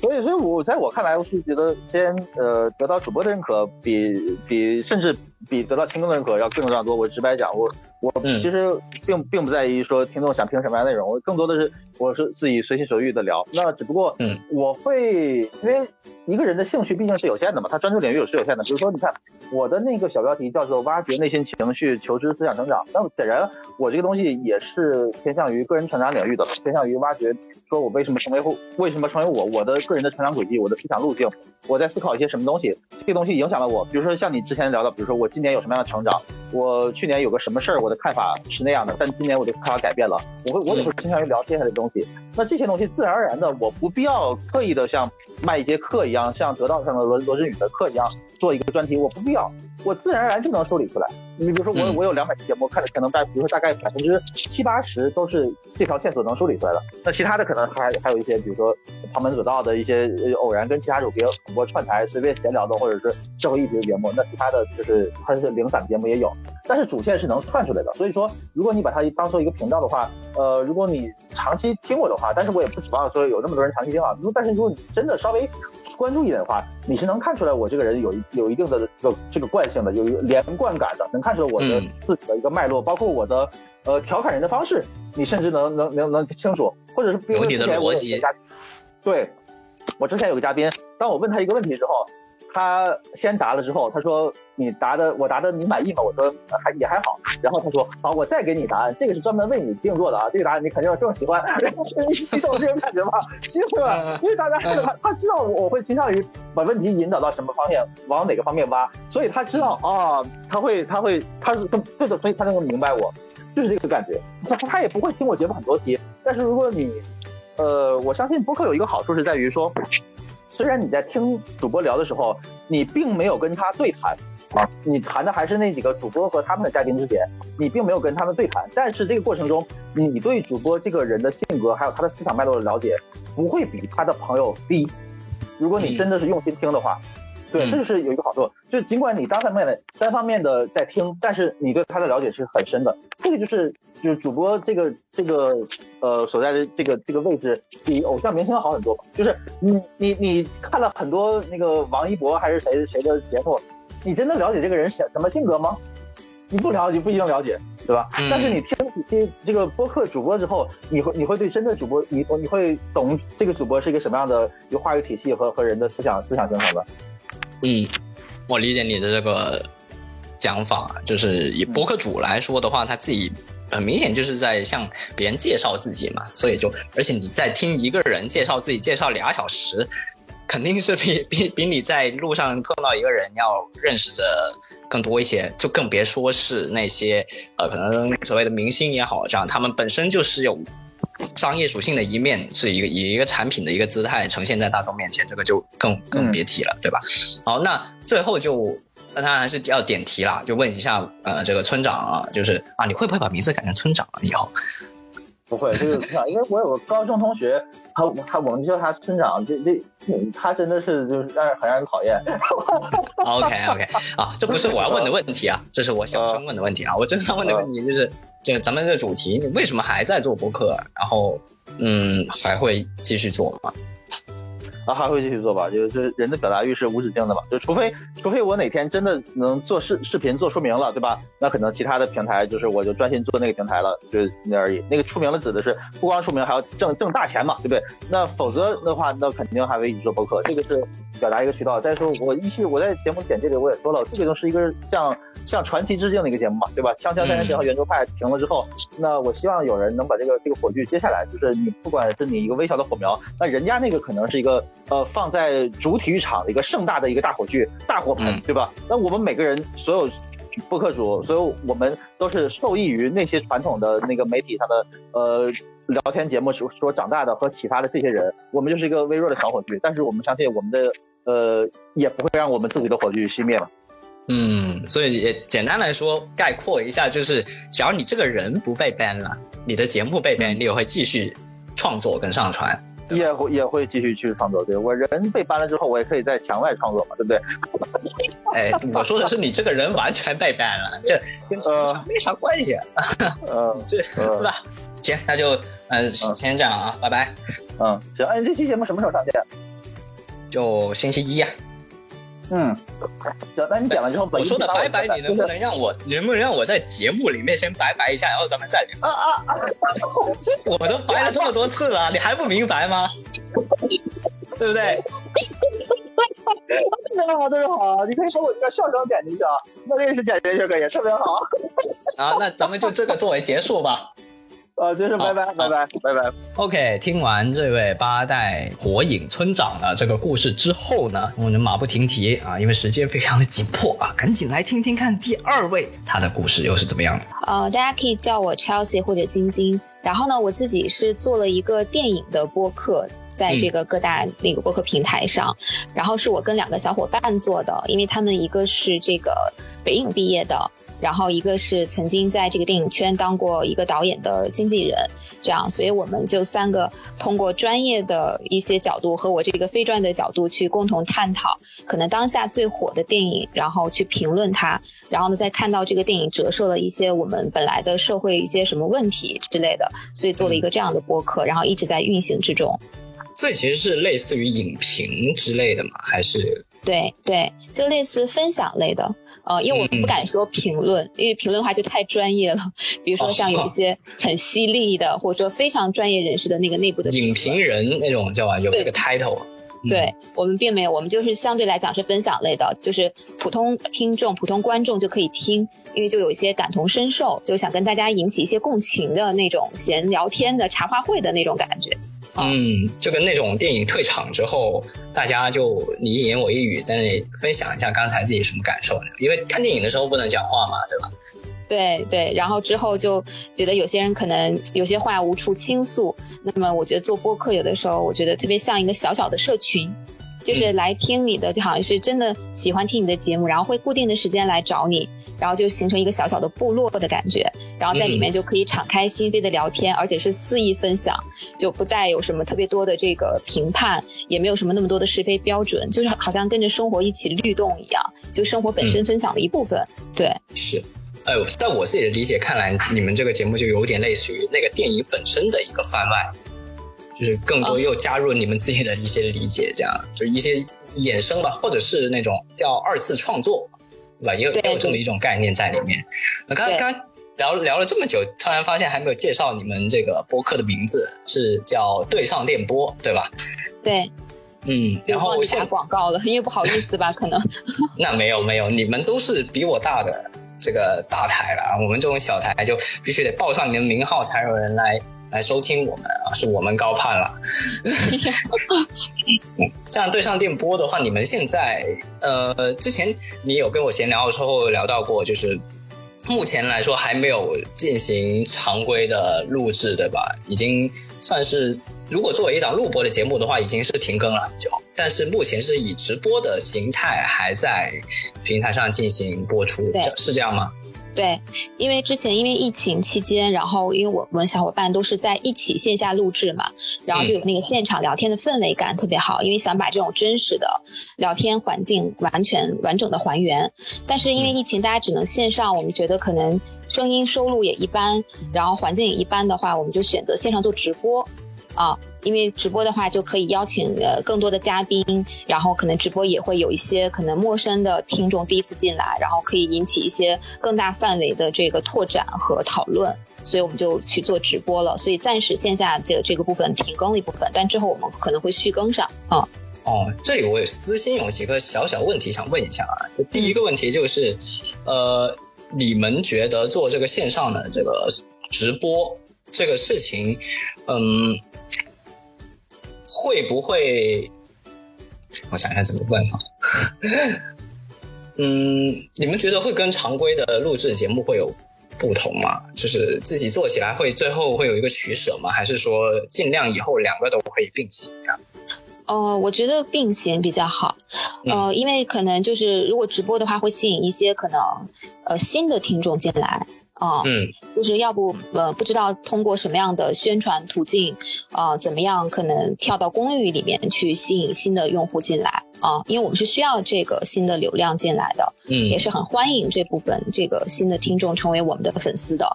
C: 所以所以我在我看来，我是觉得先呃得到主播的认可，比比甚至比得到听众的认可要更重要多。我直白讲，我我
A: 嗯
C: 其实并并不在意说听众想听什么样的内容，我更多的是我是自己随心所欲的聊。那只不过
A: 嗯
C: 我会因为一个人的兴趣毕竟是有限的嘛，他专注领域也是有限的。比如说，你看我的那个小标题叫做“挖掘内心情绪，求知思想成长”，那么显然我这个东西也是偏向于个人成长领域的，偏向于挖掘说我为什么成为后，为什么成为我，我的个人的成长轨迹，我的思想路径，我在思考一些什么东西，这个东西影响了我。比如说像你之前聊的，比如说我今年有什么样的成长，我去年有个什么事儿，我的看法是那样的，但今年我的看法改变了，我会我也会倾向于聊接下来的东西。那这些东西自然而然的，我不必要刻意的像卖一节课一样，像得到上的罗罗振宇的课一样做一个专题，我不必要，我自然而然就能梳理出来。你比如说我
A: 嗯
C: 我有两百期节目，看着可能大，比如说大概百分之七八十都是这条线索能梳理出来的，那其他的可能还还有一些，比如说旁门左道的一些呃偶然跟其他主播主播串台随便闲聊的，或者是社会议题的节目，那其他的就是它是零散的节目也有，但是主线是能串出来的。所以说，如果你把它当做一个频道的话，呃，如果你长期听我的话，但是我也不指望说有那么多人长期听啊。如但是如果你真的稍微关注一点的话，你是能看出来我这个人有一有一定的这个这个惯性的，有一个连贯感的，能看出来我的
A: 嗯。
C: 自己的一个脉络，包括我的呃调侃人的方式，你甚至能能能能清楚，或者是比如
A: 你
C: 之前我有一个嘉宾对，我之前有个嘉宾，当我问他一个问题之后，他先答了之后，他说你答的我答的你满意吗？我说呃还也还好。然后他说好，我再给你答案，这个是专门为你定做的啊，这个答案你肯定要更喜欢。然后你你懂这种感觉吗？因为吧，[laughs] 因为大家他他知道我会倾向于把问题引导到什么方面，往哪个方面挖，所以他知道啊，他会他会他是对的，所以他能够明白我，就是这个感觉。他他也不会听我节目很多期，但是如果你呃，我相信播客有一个好处是在于说，虽然你在听主播聊的时候，你并没有跟他对谈啊，你谈的还是那几个主播和他们的嘉宾之间，你并没有跟他们对谈，但是这个过程中，你对主播这个人的性格还有他的思想脉络的了解，不会比他的朋友低。如果你真的是用心听的话，对，
A: 嗯
C: 这就是有一个好处，就是尽管你单方面的单方面的在听，但是你对他的了解是很深的。这个就是就是主播这个这个呃所在的这个这个位置比偶像明星要好很多嘛。就是你你你看了很多那个王一博还是谁谁的节目，你真的了解这个人什什么性格吗？你不了解不一定了解，对吧？
A: 嗯
C: 但是你听几期这个播客主播之后，你会你会对真的主播，你你会懂这个主播是一个什么样的一个话语体系和和人的思想思想形成的。
A: 嗯，我理解你的这个讲法，就是以博客主来说的话，他自己很明显就是在向别人介绍自己嘛，所以就而且你在听一个人介绍自己介绍俩小时，肯定是比 [laughs] 比比你在路上碰到一个人要认识的更多一些，就更别说是那些呃可能所谓的明星也好，这样他们本身就是有商业属性的一面，是一个以一个产品的一个姿态呈现在大众面前，这个就更更别提了，对吧？好，那最后就那当然还是要点题啦，就问一下呃这个村长啊，就是啊你会不会把名字改成村长啊？以后
C: 不会，这个不想，因为我有个高中同学，他他我们叫他村长，这这他真的是就是让人很让人讨厌。
A: OK OK 啊，这不是我要问的问题啊，这是我小声问的问题啊。我真正问的问题就是，就咱们这主题，你为什么还在做博客？然后嗯，还会继续做吗？
C: 啊，还会继续做吧，就是人的表达欲是无止境的嘛，就除非除非我哪天真的能做视视频做出名了，对吧？那可能其他的平台就是我就专心做那个平台了，就那而已。那个出名了指的是不光出名，还要挣挣大钱嘛，对不对？那否则的话，那肯定还会一直做播客，这个是表达一个渠道。再说我一期我在节目简介里我也说了，这个是一个向向传奇致敬的一个节目嘛，对吧？锵锵三人行和圆桌派停了之后，那我希望有人能把这个这个火炬接下来，就是你不管是你一个微小的火苗，那人家那个可能是一个呃放在主体育场的一个盛大的一个大火炬、大火盆，对吧？那我们每个人所有。播客主，所以我们都是受益于那些传统的那个媒体上的呃聊天节目所所长大的和启发的这些人，我们就是一个微弱的小火炬，但是我们相信我们的呃也不会让我们自己的火炬熄灭了。
A: 嗯，所以也简单来说概括一下，就是只要你这个人不被 ban 了，你的节目被 ban，你也会继续创作跟上传。
C: 也会也会继续去创作，对我人被搬了之后，我也可以在墙外创作嘛，对不对？
A: 哎，我说的是你这个人完全被 ban 了，这跟墙没啥关系。
C: 呃，[laughs]
A: 这是吧？行，那就嗯，先这样啊，拜拜。
C: 嗯，行，哎，这期节目什么时候上线？
A: 就星期一呀。
C: 嗯，小丹你讲了之后，
A: 我说的拜拜，你能不能让我，能不能让我在节目里面先拜拜一下，然后咱们再聊？
C: 啊啊啊！
A: 我都拜了这么多次了，你还不明白吗？对不对？[laughs]
C: 特别好，特别好，你可以说我这个笑声点进去啊，那认识点进去可以，特别好。
A: 啊，那咱们就这个作为结束吧。
C: 啊，先生拜拜拜拜拜拜。
A: OK，听完这位八代火影村长的这个故事之后呢，我们马不停蹄啊，因为时间非常的紧迫啊，[laughs] 赶紧来听听看第二位他的故事又是怎么样的。
D: 呃，大家可以叫我 Chelsea 或者晶晶。然后呢，我自己是做了一个电影的播客，在这个各大那个播客平台上，然后是我跟两个小伙伴做的，因为他们一个是这个北影毕业的。然后一个是曾经在这个电影圈当过一个导演的经纪人，这样，所以我们就三个通过专业的一些角度和我这个非专业的角度去共同探讨可能当下最火的电影，然后去评论它，然后呢再看到这个电影折射了一些我们本来的社会一些什么问题之类的，所以做了一个这样的播客，然后一直在运行之中。
A: 所以其实是类似于影评之类的吗？还是？
D: 对对，就类似分享类的。呃，因为我不敢说评论，因为评论的话就太专业了。比如说像有一些很犀利的，或者说非常专业人士的那个内部的
A: 影评人那种叫吧，有这个 title。
D: 对我们并没有，我们就是相对来讲是分享类的，就是普通听众、普通观众就可以听，因为就有一些感同身受，就想跟大家引起一些共情的那种闲聊天的茶话会的那种感觉。
A: 嗯，就跟那种电影退场之后，大家就你一言我一语在那里分享一下刚才自己什么感受，因为看电影的时候不能讲话嘛，对吧？
D: 对对，然后之后就觉得有些人可能有些话无处倾诉，那么我觉得做播客有的时候，我觉得特别像一个小小的社群。就是来听你的，就好像是真的喜欢听你的节目，然后会固定的时间来找你，然后就形成一个小小的部落的感觉，然后在里面就可以敞开心扉的聊天，而且是肆意分享，就不带有什么特别多的这个评判，也没有什么那么多的是非标准，就是好像跟着生活一起律动一样，就生活本身分享的一部分。对，
A: 是，哎呦，在我自己的理解看来，你们这个节目就有点类似于那个电影本身的一个番外。就是更多又加入你们自己的一些理解，这样就一些衍生吧，或者是那种叫二次创作，对吧？也有也有这么一种概念在里面。那刚刚聊聊了这么久，突然发现还没有介绍你们这个播客的名字，是叫对上电波，对吧？
D: 对，
A: 嗯，然后
D: 打广告了，因为不好意思吧，可能。[laughs]
A: 那没有没有，你们都是比我大的这个大台了，我们这种小台就必须得报上你的名号，才有人来。来收听我们啊，是我们高攀了。[laughs] 这样对上电波的话，你们现在呃，之前你有跟我闲聊的时候聊到过，就是目前来说还没有进行常规的录制，对吧？已经算是如果作为一档录播的节目的话，已经是停更了很久。但是目前是以直播的形态还在平台上进行播出，是这样吗？
D: 对，因为之前因为疫情期间，然后因为我们小伙伴都是在一起线下录制嘛，然后就有那个现场聊天的氛围感特别好，因为想把这种真实的聊天环境完全完整的还原。但是因为疫情，大家只能线上，我们觉得可能声音收录也一般，然后环境也一般的话，我们就选择线上做直播。啊，因为直播的话就可以邀请呃更多的嘉宾，然后可能直播也会有一些可能陌生的听众第一次进来，然后可以引起一些更大范围的这个拓展和讨论，所以我们就去做直播了。所以暂时线下的这个部分停更了一部分，但之后我们可能会续更上。啊，
A: 哦，这里我有私心有几个小小问题想问一下啊。第一个问题就是，呃，你们觉得做这个线上的这个直播这个事情，嗯，会不会？我想一下怎么问哈。[laughs] 嗯，你们觉得会跟常规的录制节目会有不同吗？就是自己做起来会最后会有一个取舍吗？还是说尽量以后两个都可以并行啊？
D: 呃，我觉得并行比较好，呃，因为可能就是如果直播的话，会吸引一些可能呃新的听众进来。啊、
A: 嗯。
D: 就是要不呃不知道通过什么样的宣传途径，啊怎么样可能跳到公寓里面去吸引新的用户进来啊、因为我们是需要这个新的流量进来的，
A: 嗯。
D: 也是很欢迎这部分这个新的听众成为我们的粉丝的，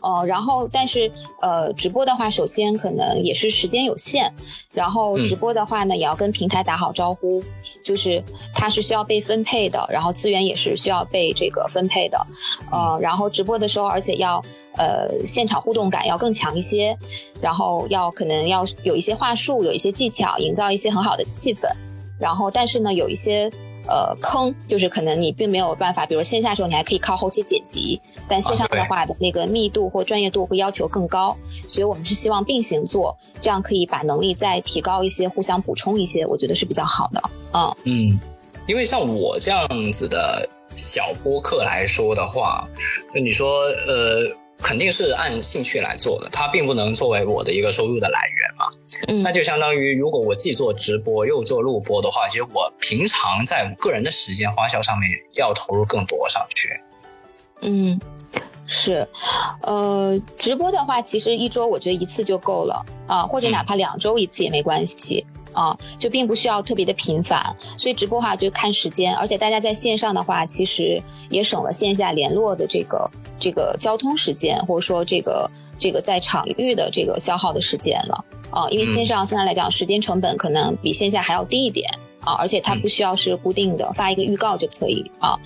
D: 呃，然后但是呃直播的话，首先可能也是时间有限，然后
A: 嗯。
D: 直播的话呢，也要跟平台打好招呼，就是它是需要被分配的，然后资源也是需要被这个分配的，呃，然后直播的时候，而且要呃现场互动感要更强一些，然后要可能要有一些话术，有一些技巧，营造一些很好的气氛，然后但是呢，有一些。呃，坑就是可能你并没有办法，比如线下的时候你还可以靠后期剪辑，但线上的话的那个密度或专业度会要求更高，所以我们是希望并行做，这样可以把能力再提高一些，互相补充一些，我觉得是比较好的。嗯
A: 嗯，因为像我这样子的小播客来说的话，就你说呃，肯定是按兴趣来做的，它并不能作为我的一个收入的来源嘛。
D: 嗯
A: 那就相当于如果我既做直播又做录播的话，其实我平常在个人的时间花销上面要投入更多上去。
D: 嗯，是，呃，直播的话，其实一周我觉得一次就够了啊，或者哪怕两周一次也没关系。啊，就并不需要特别的频繁，所以直播的话就看时间，而且大家在线上的话，其实也省了线下联络的这个这个交通时间，或者说这个这个在场域的这个消耗的时间了啊，因为线上现在来讲，时间成本可能比线下还要低一点啊，而且它不需要是固定的，发一个预告就可以啊，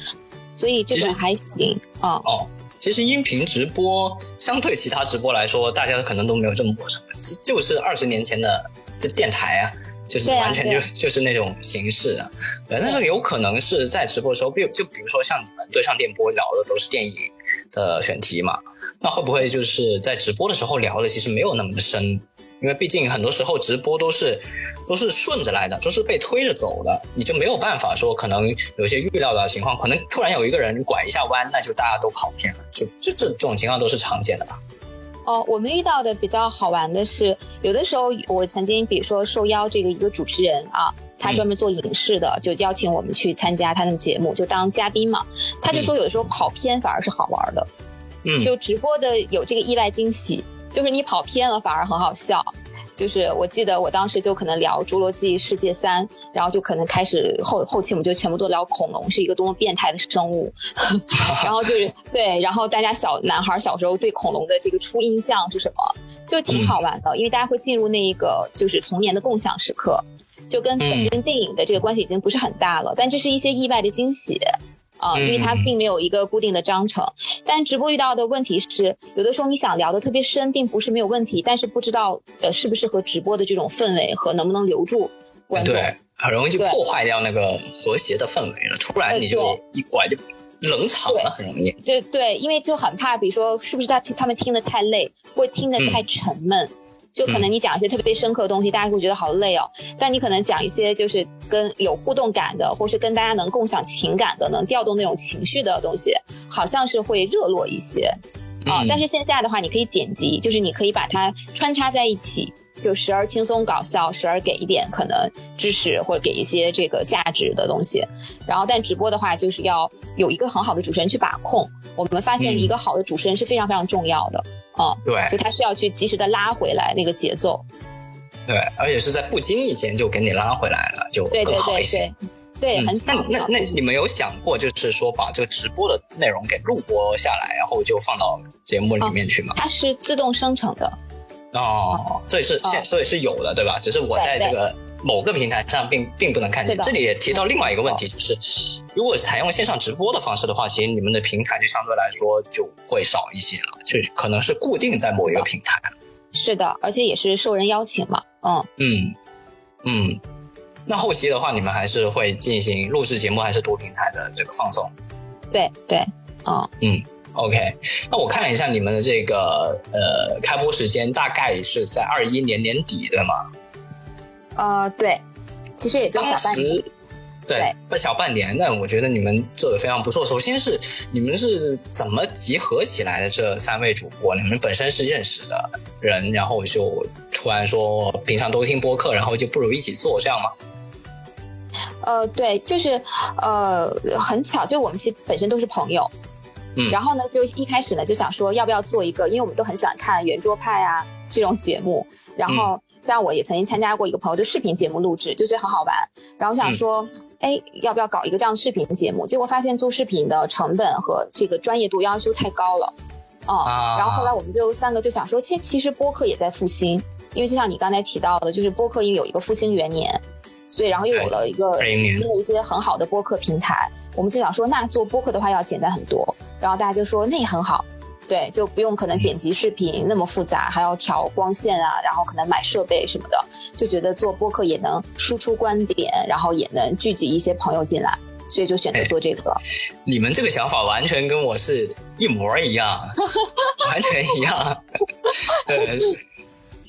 D: 所以这个还行啊。
A: 哦，其实音频直播相对其他直播来说，大家可能都没有这么陌生，就就是二十年前的的电台啊。就是完全就、
D: 啊
A: 就是那种形式啊，对，但是有可能是在直播的时候，比如就比如说像你们对上电波聊的都是电影的选题嘛，那会不会就是在直播的时候聊的其实没有那么的深？因为毕竟很多时候直播都是都是顺着来的，都是被推着走的，你就没有办法说可能有些预料的情况，可能突然有一个人拐一下弯，那就大家都跑偏了，就就这种情况都是常见的吧？
D: 哦，我们遇到的比较好玩的是，有的时候我曾经，比如说受邀这个一个主持人啊，他专门做影视的，就邀请我们去参加他的节目，就当嘉宾嘛。他就说有的时候跑偏反而是好玩的，
A: 嗯，
D: 就直播的有这个意外惊喜，就是你跑偏了反而很好笑。就是我记得我当时就可能聊《侏罗纪世界三》，然后就可能开始后后期我们就全部都聊恐龙是一个多么变态的生物，[laughs] 然后就是对，然后大家小男孩小时候对恐龙的这个初印象是什么，就挺好玩的，因为大家会进入那一个就是童年的共享时刻，就跟本身电影的这个关系已经不是很大了，但这是一些意外的惊喜。啊、因为它并没有一个固定的章程，但直播遇到的问题是，有的时候你想聊的特别深，并不是没有问题，但是不知道呃适不适合直播的这种氛围和能不能留住观众。
A: 对，很容易就破坏掉那个和谐的氛围了。突然你就
D: 呃
A: 一拐就冷场了，很容易。
D: 对对，因为就很怕，比如说是不是他他们听的太累，或者听的太沉闷。就可能你讲一些特别深刻的东西，大家会觉得好累哦。但你可能讲一些就是跟有互动感的，或是跟大家能共享情感的，能调动那种情绪的东西，好像是会热络一些啊。
A: 嗯
D: 但是线下的话，你可以点击，就是你可以把它穿插在一起，就时而轻松搞笑，时而给一点可能知识或者给一些这个价值的东西。然后，但直播的话，就是要有一个很好的主持人去把控。我们发现
A: 嗯
D: 一个好的主持人是非常非常重要的。哦、
A: 对
D: 就他需要去及时的拉回来那个节奏。
A: 对，而且是在不经意间就给你拉回来了，就
D: 对对对
A: 更好一些。
D: 对，很
A: 那
D: 巧妙
A: 那那你们有想过，就是说把这个直播的内容给录播下来，然后就放到节目里面去吗？
D: 它是自动生成的。
A: 哦，所以是现
D: 哦
A: 所以是有的，对吧？只是我在这个某个平台上并并不能看见。这里也提到另外一个问题，就是如果采用线上直播的方式的话，其实你们的平台就相对来说就会少一些了，就可能是固定在某一个平台。
D: 是的，而且也是受人邀请嘛。嗯，
A: 嗯嗯，那后期的话，你们还是会进行录制节目，还是多平台的这个放送？
D: 对对，嗯
A: 嗯，OK。那我看了一下你们的这个呃开播时间，大概是在二一年年底，对吗？
D: 呃，对，其实也就小半年。
A: 对，那小半年，那我觉得你们做的非常不错。首先是你们是怎么集合起来的？这三位主播，你们本身是认识的人，然后就突然说平常都听播客，然后就不如一起做，这样吗？
D: 呃，对，就是呃，很巧，就我们其实本身都是朋友，
A: 嗯，
D: 然后呢，就一开始呢就想说要不要做一个，因为我们都很喜欢看圆桌派啊这种节目，然后像我也曾经参加过一个朋友的视频节目录制，就觉得很好玩，然后想说，哎，要不要搞一个这样的视频节目？结果发现做视频的成本和这个专业度要求太高了，嗯，然后后来我们就三个就想说，其其实播客也在复兴，因为就像你刚才提到的，就是播客因为有一个复兴元年。所以，然后又有了一个新的一些很好的播客平台，我们就想说，那做播客的话要简单很多。然后大家就说那也很好，对，就不用可能剪辑视频那么复杂，还要调光线啊，然后可能买设备什么的，就觉得做播客也能输出观点，然后也能聚集一些朋友进来，所以就选择做这个。
A: 你们这个想法完全跟我是一模一样，[laughs] 完全一样。对。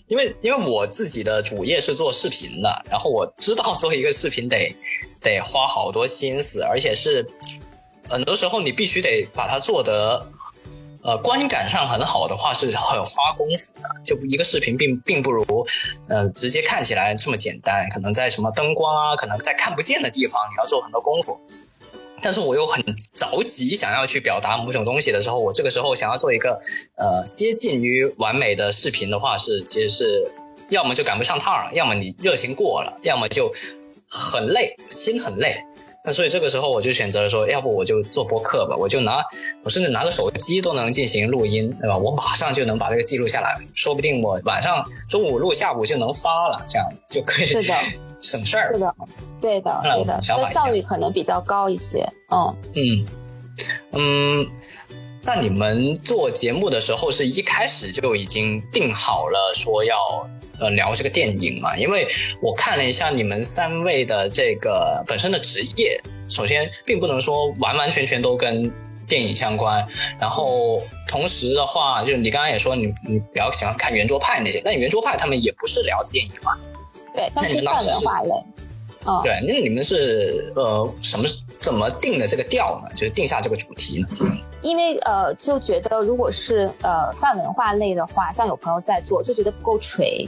A: 因为因为我自己的主业是做视频的，然后我知道做一个视频得得花好多心思，而且是很多时候你必须得把它做得呃观感上很好的话是很花功夫的。就一个视频并并不如呃直接看起来这么简单，可能在什么灯光啊，可能在看不见的地方你要做很多功夫。但是我又很着急，想要去表达某种东西的时候，我这个时候想要做一个呃接近于完美的视频的话，是其实是要么就赶不上趟，要么你热情过了，要么就很累，心很累。那所以这个时候我就选择了说，要不我就做播客吧，我就拿我甚至拿个手机都能进行录音，对吧？我马上就能把这个记录下来，说不定我晚上中午录，下午就能发了，这样就可以。
D: 是的。[laughs]
A: 省事儿，
D: 是的，对的，对的，那效率可能比较高一些。嗯
A: 嗯嗯，那你们做节目的时候是一开始就已经定好了说要呃聊这个电影嘛？因为我看了一下你们三位的这个本身的职业，首先并不能说完完全全都跟电影相关，然后同时的话，就是你刚刚也说你你比较喜欢看圆桌派那些，但圆桌派他们也不是聊电影嘛？
D: 对，他们是泛文化类。嗯，
A: 对，那你们是呃什么怎么定的这个调呢？就是定下这个主题呢？
D: 因为呃就觉得如果是呃泛文化类的话，像有朋友在做，就觉得不够垂，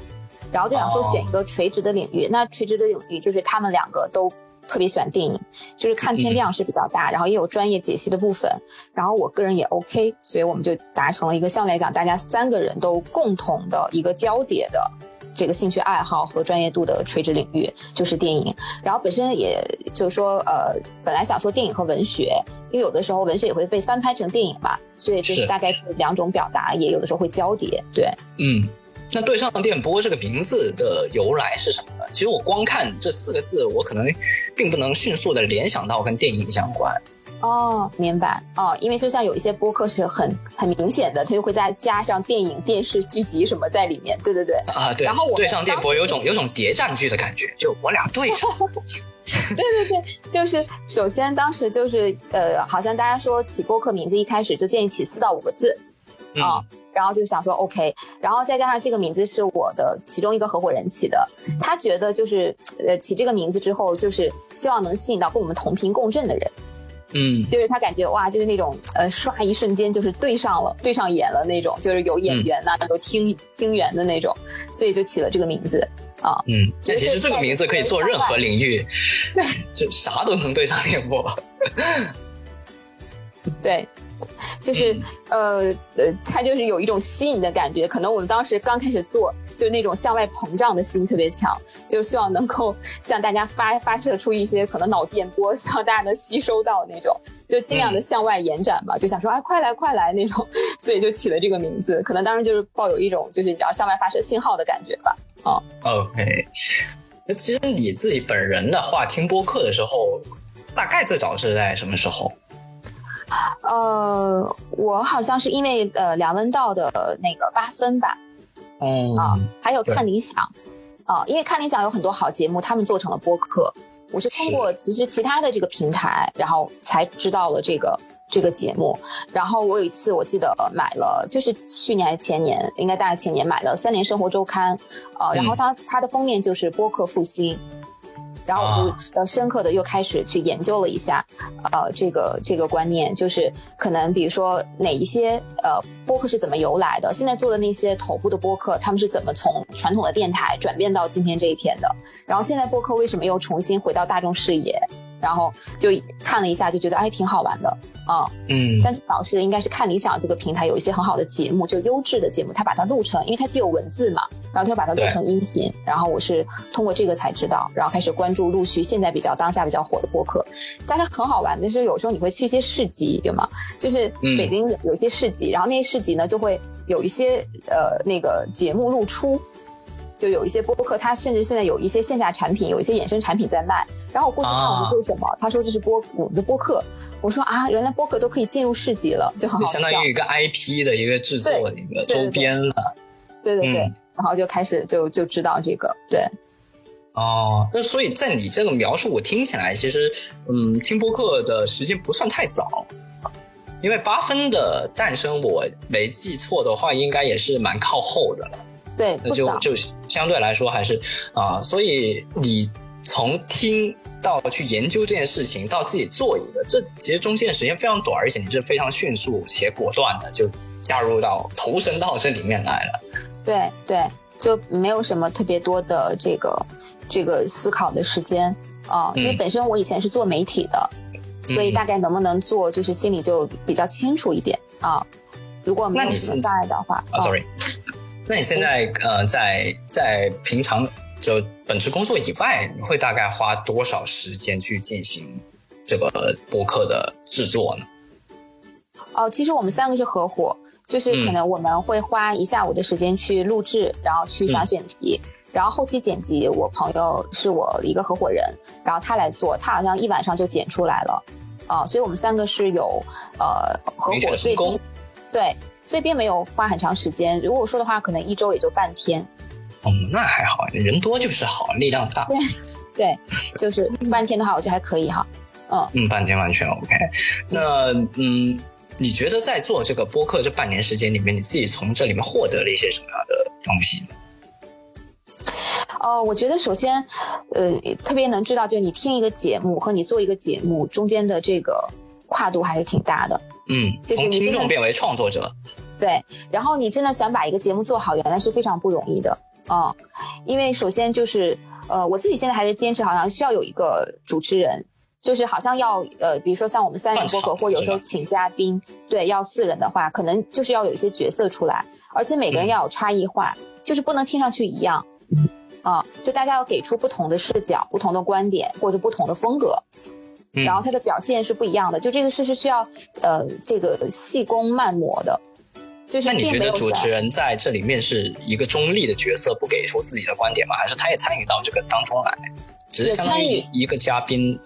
D: 然后就想说选一个垂直的领域。那垂直的领域就是他们两个都特别喜欢电影，就是看片量是比较大，然后也有专业解析的部分。然后我个人也 OK，所以我们就达成了一个相对来讲大家三个人都共同的一个交叠的。这个兴趣爱好和专业度的垂直领域就是电影，然后本身也就是说，呃，本来想说电影和文学，因为有的时候文学也会被翻拍成电影嘛，所以就是大概这两种表达也有的时候会交叠。对，
A: 嗯，那对上电波这个名字的由来是什么呢？其实我光看这四个字，我可能并不能迅速的联想到跟电影相关。
D: 哦，明白哦，因为就像有一些播客是很很明显的，它就会再加上电影、电视剧集什么在里面。对对对，
A: 啊对。
D: 然后我
A: 对上电波有种有种谍战剧的感觉，就我俩对上。[laughs]
D: 对对对，就是首先当时就是呃，好像大家说起播客名字一开始就建议起四到五个字啊，然后就想说 OK，然后再加上这个名字是我的其中一个合伙人起的，他觉得就是呃起这个名字之后，就是希望能吸引到跟我们同频共振的人。
A: 嗯，
D: 就是他感觉哇，就是那种呃，刷一瞬间就是对上了，对上眼了那种，就是有眼缘呐，有听听缘的那种，所以就起了这个名字啊。
A: 嗯，那其实这个名字可以做任何领域，
D: 对，[laughs]
A: 就啥都能对上电波。[laughs]
D: 对。[laughs] 就是呃呃，他就是有一种吸引的感觉。可能我们当时刚开始做，就那种向外膨胀的心特别强，就希望能够 [laughs] 向大家发发射出一些可能脑电波，希望大家能吸收到那种，就尽量的向外延展吧。就想说，哎，快来快来那种，所以就起了这个名字。可能当时就是抱有一种就是你要向外发射信号的感觉吧。哦
A: ，OK。那其实你自己本人的话，听播客的时候，大概最早是在什么时候？
D: 呃，我好像是因为呃梁文道的那个八分吧，
A: 嗯
D: 啊，还有看理想，啊、因为看理想有很多好节目，他们做成了播客。我是通过其实其他的这个平台，然后才知道了这个这个节目。然后我有一次我记得买了，就是去年还是前年，应该大概前年买了《三联生活周刊》，呃，然后它它的封面就是播客复兴。然后我就呃深刻的又开始去研究了一下，呃，这个这个观念，就是可能比如说哪一些呃播客是怎么由来的，现在做的那些头部的播客，他们是怎么从传统的电台转变到今天这一天的，然后现在播客为什么又重新回到大众视野，然后就看了一下，就觉得哎挺好玩的，啊、
A: 嗯
D: 但是老师应该是看理想这个平台有一些很好的节目，就优质的节目，他把它录成，因为它既有文字嘛，然后它把它录成音频，然后我是通过这个才知道，然后开始关注陆续现在比较当下比较火的播客。但是很好玩的是，有时候你会去一些市集，对吗？就是
A: 嗯
D: 北京有一些市集，然后那些市集呢就会有一些呃那个节目露出。就有一些播客，他甚至现在有一些线下产品，有一些衍生产品在卖。然后我过去看我
A: 啊
D: 们做什么，他说这是播我们的播客，我说啊，原来播客都可以进入市集了，就很好笑。
A: 相当于一个 IP 的一个制作的一个周边了。
D: 对对对，
A: 嗯
D: 然后就开始就就知道这个，对，
A: 哦，那所以在你这个描述，我听起来其实，嗯，听播客的时间不算太早，因为八分的诞生，我没记错的话，应该也是蛮靠后的了。
D: 对，
A: 那，就就相对来说还是啊、所以你从听到去研究这件事情，到自己做一个，这其实中间的时间非常短，而且你是非常迅速且果断的就加入到投身到这里面来了。
D: 对对，就没有什么特别多的这个这个思考的时间啊、因为
A: 嗯。
D: 本身我以前是做媒体的，所以
A: 嗯
D: 大概能不能做，就是心里就比较清楚一点啊。如果没有什么障碍的话，
A: 啊，sorry，那你现在呃，在在平常就本职工作以外，你会大概花多少时间去进行这个播客的制作呢？
D: 哦，其实我们三个是合伙，就是可
A: 嗯
D: 能我们会花一下午的时间去录制，然后去想选题，然后后期剪辑，我朋友是我一个合伙人，然后他来做，他好像一晚上就剪出来了，啊、所以我们三个是有呃合伙，所以对，所以并没有花很长时间。如果说的话，可能一周也就半天，
A: 嗯，那还好，人多就是好，力量大。
D: 对，对就是半天的话，我觉得还可以哈。
A: 嗯嗯，半天完全 OK。那嗯，你觉得在做这个播客这半年时间里面，你自己从这里面获得了一些什么样的东西呢？
D: 呃，我觉得首先，呃，特别能知道，就是你听一个节目和你做一个节目中间的这个跨度还是挺大的。
A: 嗯，从听众变为创作者，
D: 对，然后你真的想把一个节目做好，原来是非常不容易的，嗯，因为首先就是，呃，我自己现在还是坚持，好像需要有一个主持人，就是好像要，呃，比如说像我们三人播客，或有时候请嘉宾，对，要四人的话，可能就是要有一些角色出来，而且每个人
A: 嗯。
D: 要有差异化，就是不能听上去一样，啊、就大家要给出不同的视角、不同的观点或者不同的风格，
A: 嗯
D: 然后它的表现是不一样的，就这个事是需要呃这个细工慢磨的，就是
A: 那你觉得主持人在这里面是一个中立的角色，不给出自己的观点吗？还是他也参与到这个当中来，只是相当于一个嘉宾？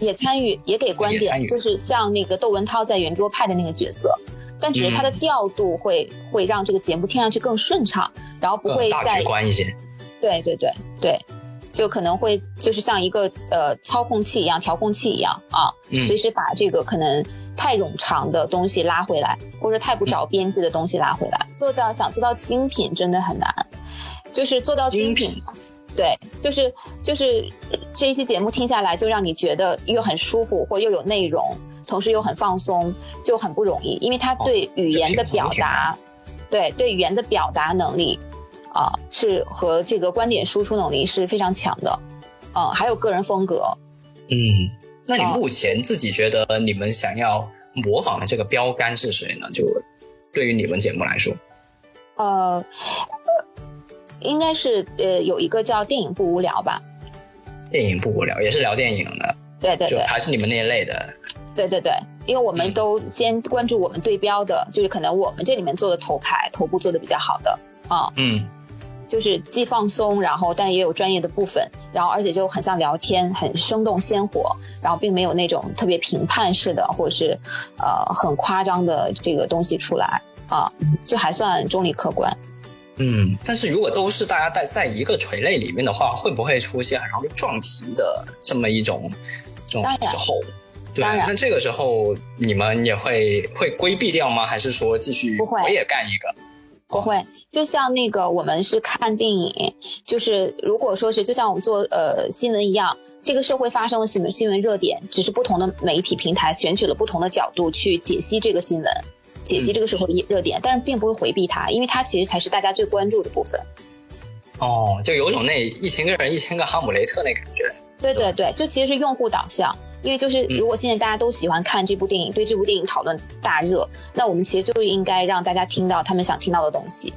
D: 也参与，也给观点，就是像那个窦文涛在圆桌派的那个角色，但只是他的
A: 嗯
D: 调度会、会让这个节目听上去更顺畅，然后不会
A: 更大
D: 在
A: 局观一些。
D: 对对对对，就可能会就是像一个呃操控器一样、调控器一样啊，
A: 嗯
D: 随时把这个可能太冗长的东西拉回来，或者太不着边际的东西拉回来。做到想做到精品真的很难，就是做到精品。对，就是就是呃这一期节目听下来，就让你觉得又很舒服，或又有内容，同时又很放松，就很不容易，因为它对语言的表达，对对语言的表达能力啊、是和这个观点输出能力是非常强的，嗯、还有个人风格。
A: 嗯，那你
D: 哦
A: 目前自己觉得你们想要模仿的这个标杆是谁呢？就对于你们节目来说，
D: 呃，应该是呃有一个叫电影不无聊吧？
A: 电影不无聊，也是聊电影的，就
D: 对对对
A: 还是你们那一类的。
D: 对对对，因为我们
A: 嗯
D: 都先关注我们对标的，就是可能我们这里面做的头牌头部做的比较好的啊、
A: 嗯，
D: 就是既放松，然后但也有专业的部分，然后而且就很像聊天，很生动鲜活，然后并没有那种特别评判式的或者是呃很夸张的这个东西出来啊，就还算中立客观。
A: 嗯，但是如果都是大家在在一个垂类里面的话，会不会出现很容易撞题的这么一种这种时候？对，那这个时候你们也会会规避掉吗？还是说继续我也干一个？
D: 不会，就像那个我们是看电影，就是如果说是就像我们做呃新闻一样，这个社会发生了什么新闻热点，只是不同的媒体平台选取了不同的角度去解析这个新闻，解析这个社会的热点，但是并不会回避它，因为它其实才是大家最关注的部分。
A: 哦，就有种那一千个人一千个哈姆雷特那感觉。
D: 对对对，就其实是用户导向。因为就是如果现在大家都喜欢看这部电影，对这部电影讨论大热，那我们其实就是应该让大家听到他们想听到的东西，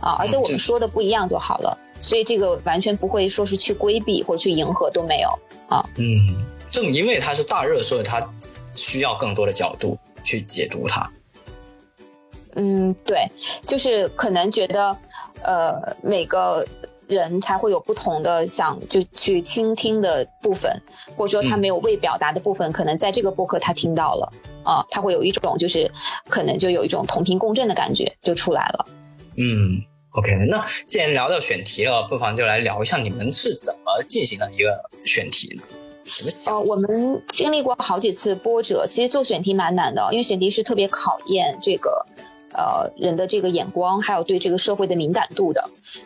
D: 啊，而且我们说的不一样就好了。所以这个完全不会说是去规避或者去迎合都没有啊。
A: 嗯，正因为它是大热，所以它需要更多的角度去解读它。
D: 嗯，对，就是可能觉得，呃，每个。人才会有不同的想就去倾听的部分，或者说他没有未表达的部分，可能在这个播客他听到了啊，他会有一种就是可能就有一种同频共振的感觉就出来了。
A: 嗯，OK，那既然聊到选题了，不妨就来聊一下你们是怎么进行的一个选题呢？怎么
D: 我们经历过好几次波折，其实做选题蛮难的，因为选题是特别考验这个。呃，人的这个眼光，还有对这个社会的敏感度的。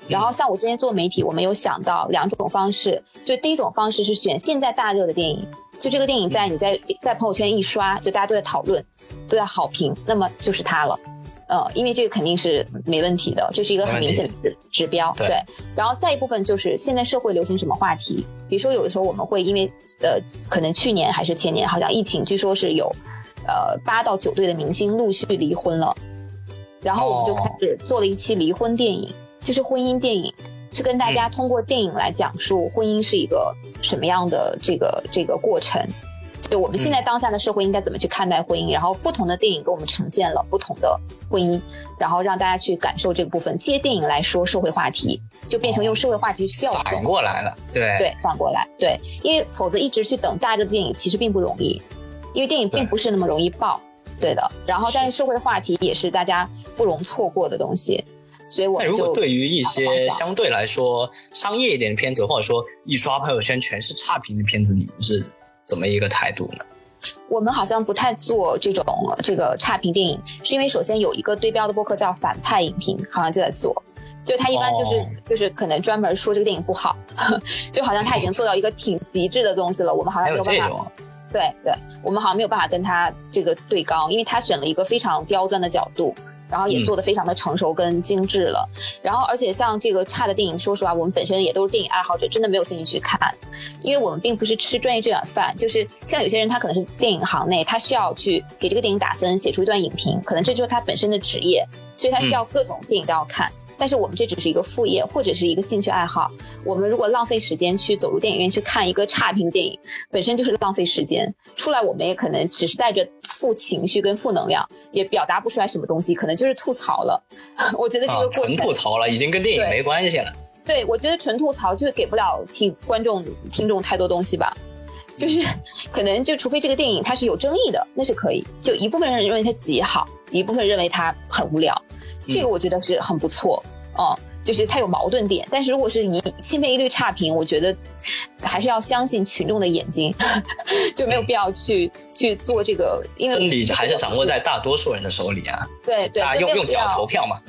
D: 然后像我之前做媒体，我们有想到两种方式。就第一种方式是选现在大热的电影，就这个电影在你在在朋友圈一刷，就大家都在讨论，都在好评，那么就是它了。呃，因为这个肯定是没问题的，这是一个很明显的指标。对。然后再一部分就是现在社会流行什么话题，比如说有的时候我们会因为呃，可能去年还是前年，好像疫情，据说是有呃八到九对的明星陆续离婚了。然后我们就开始做了一期离婚电影，就是婚姻电影，去跟大家通过电影来讲述婚姻是一个什么样的这个这个过程，就我们现在当下的社会应该怎么去看待婚姻，然后不同的电影给我们呈现了不同的婚姻，然后让大家去感受这个部分，借电影来说社会话题，就变成用社会话题调
A: 反过来了，对。
D: 对，反过来对，因为否则一直去等大热的电影其实并不容易，因为电影并不是那么容易爆。对的，然后但是社会话题也是大家不容错过的东西，所以我们
A: 就如果对于一些相对来说商业一点的片子，或者说一刷朋友圈全是差评的片子，你们是怎么一个态度呢？
D: 我们好像不太做这种这个差评电影，是因为首先有一个对标的播客叫反派影评，好像就在做，就他一般就是就是可能专门说这个电影不好，[laughs] 就好像他已经做到一个挺极致的东西了，我们好像没有办法。对对，我们好像没有办法跟他这个对刚，因为他选了一个非常刁钻的角度，然后也做的非常的成熟跟精致了。然后而且像这个差的电影，说实话，我们本身也都是电影爱好者，真的没有兴趣去看，因为我们并不是吃专业这碗饭。就是像有些人，他可能是电影行内，他需要去给这个电影打分，写出一段影评，可能这就是他本身的职业，所以他需要各种电影都要看。但是我们这只是一个副业或者是一个兴趣爱好。我们如果浪费时间去走入电影院去看一个差评电影，本身就是浪费时间。出来我们也可能只是带着负情绪跟负能量，也表达不出来什么东西，可能就是吐槽了。[laughs] 我觉得这个过
A: 程纯吐槽了，已经跟电影没关系了。
D: 对，我觉得纯吐槽就是给不了听观众听众太多东西吧。就是 [laughs] 可能就除非这个电影它是有争议的，那是可以。就一部分人认为它极好，一部分认为它很无聊。这个我觉得是很不错，哦，就是它有矛盾点，但是如果是一千篇一律差评，我觉得还是要相信群众的眼睛，[laughs] 就没有必要去去做这个，因为
A: 真理还是掌握在大多数人的手里啊。
D: 对对，
A: 大家用用脚投票嘛。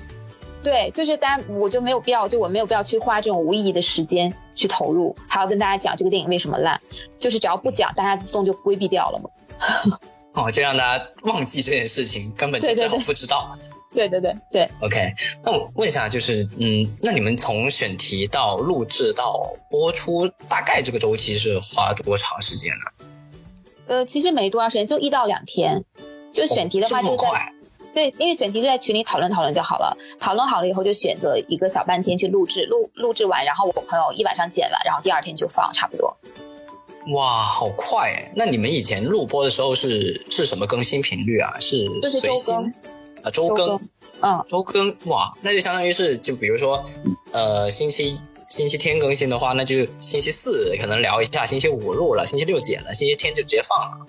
D: 对，就是大家我就没有必要，就我没有必要去花这种无意义的时间去投入，还要跟大家讲这个电影为什么烂，就是只要不讲，大家自动就规避掉了嘛。[laughs]
A: 哦，就让大家忘记这件事情，根本就最后不知道。
D: 对对对对
A: ，OK。那我问一下，就是嗯，那你们从选题到录制到播出，大概这个周期是花多长时间呢？
D: 呃，其实没多长时间，就一到两天。就选题的话，就在对，因为选题就在群里讨论讨论就好了。讨论好了以后，就选择一个小半天去录制，录录制完，然后我朋友一晚上剪完，然后第二天就放，差不多。
A: 哇，好快哎！那你们以前录播的时候是是什么更新频率啊？是随心？啊，周更，
D: 嗯，
A: 周更，哇，那就相当于是，就比如说，呃，星期星期天更新的话，那就星期四可能聊一下，星期五录了，星期六剪了，星期天就直接放了。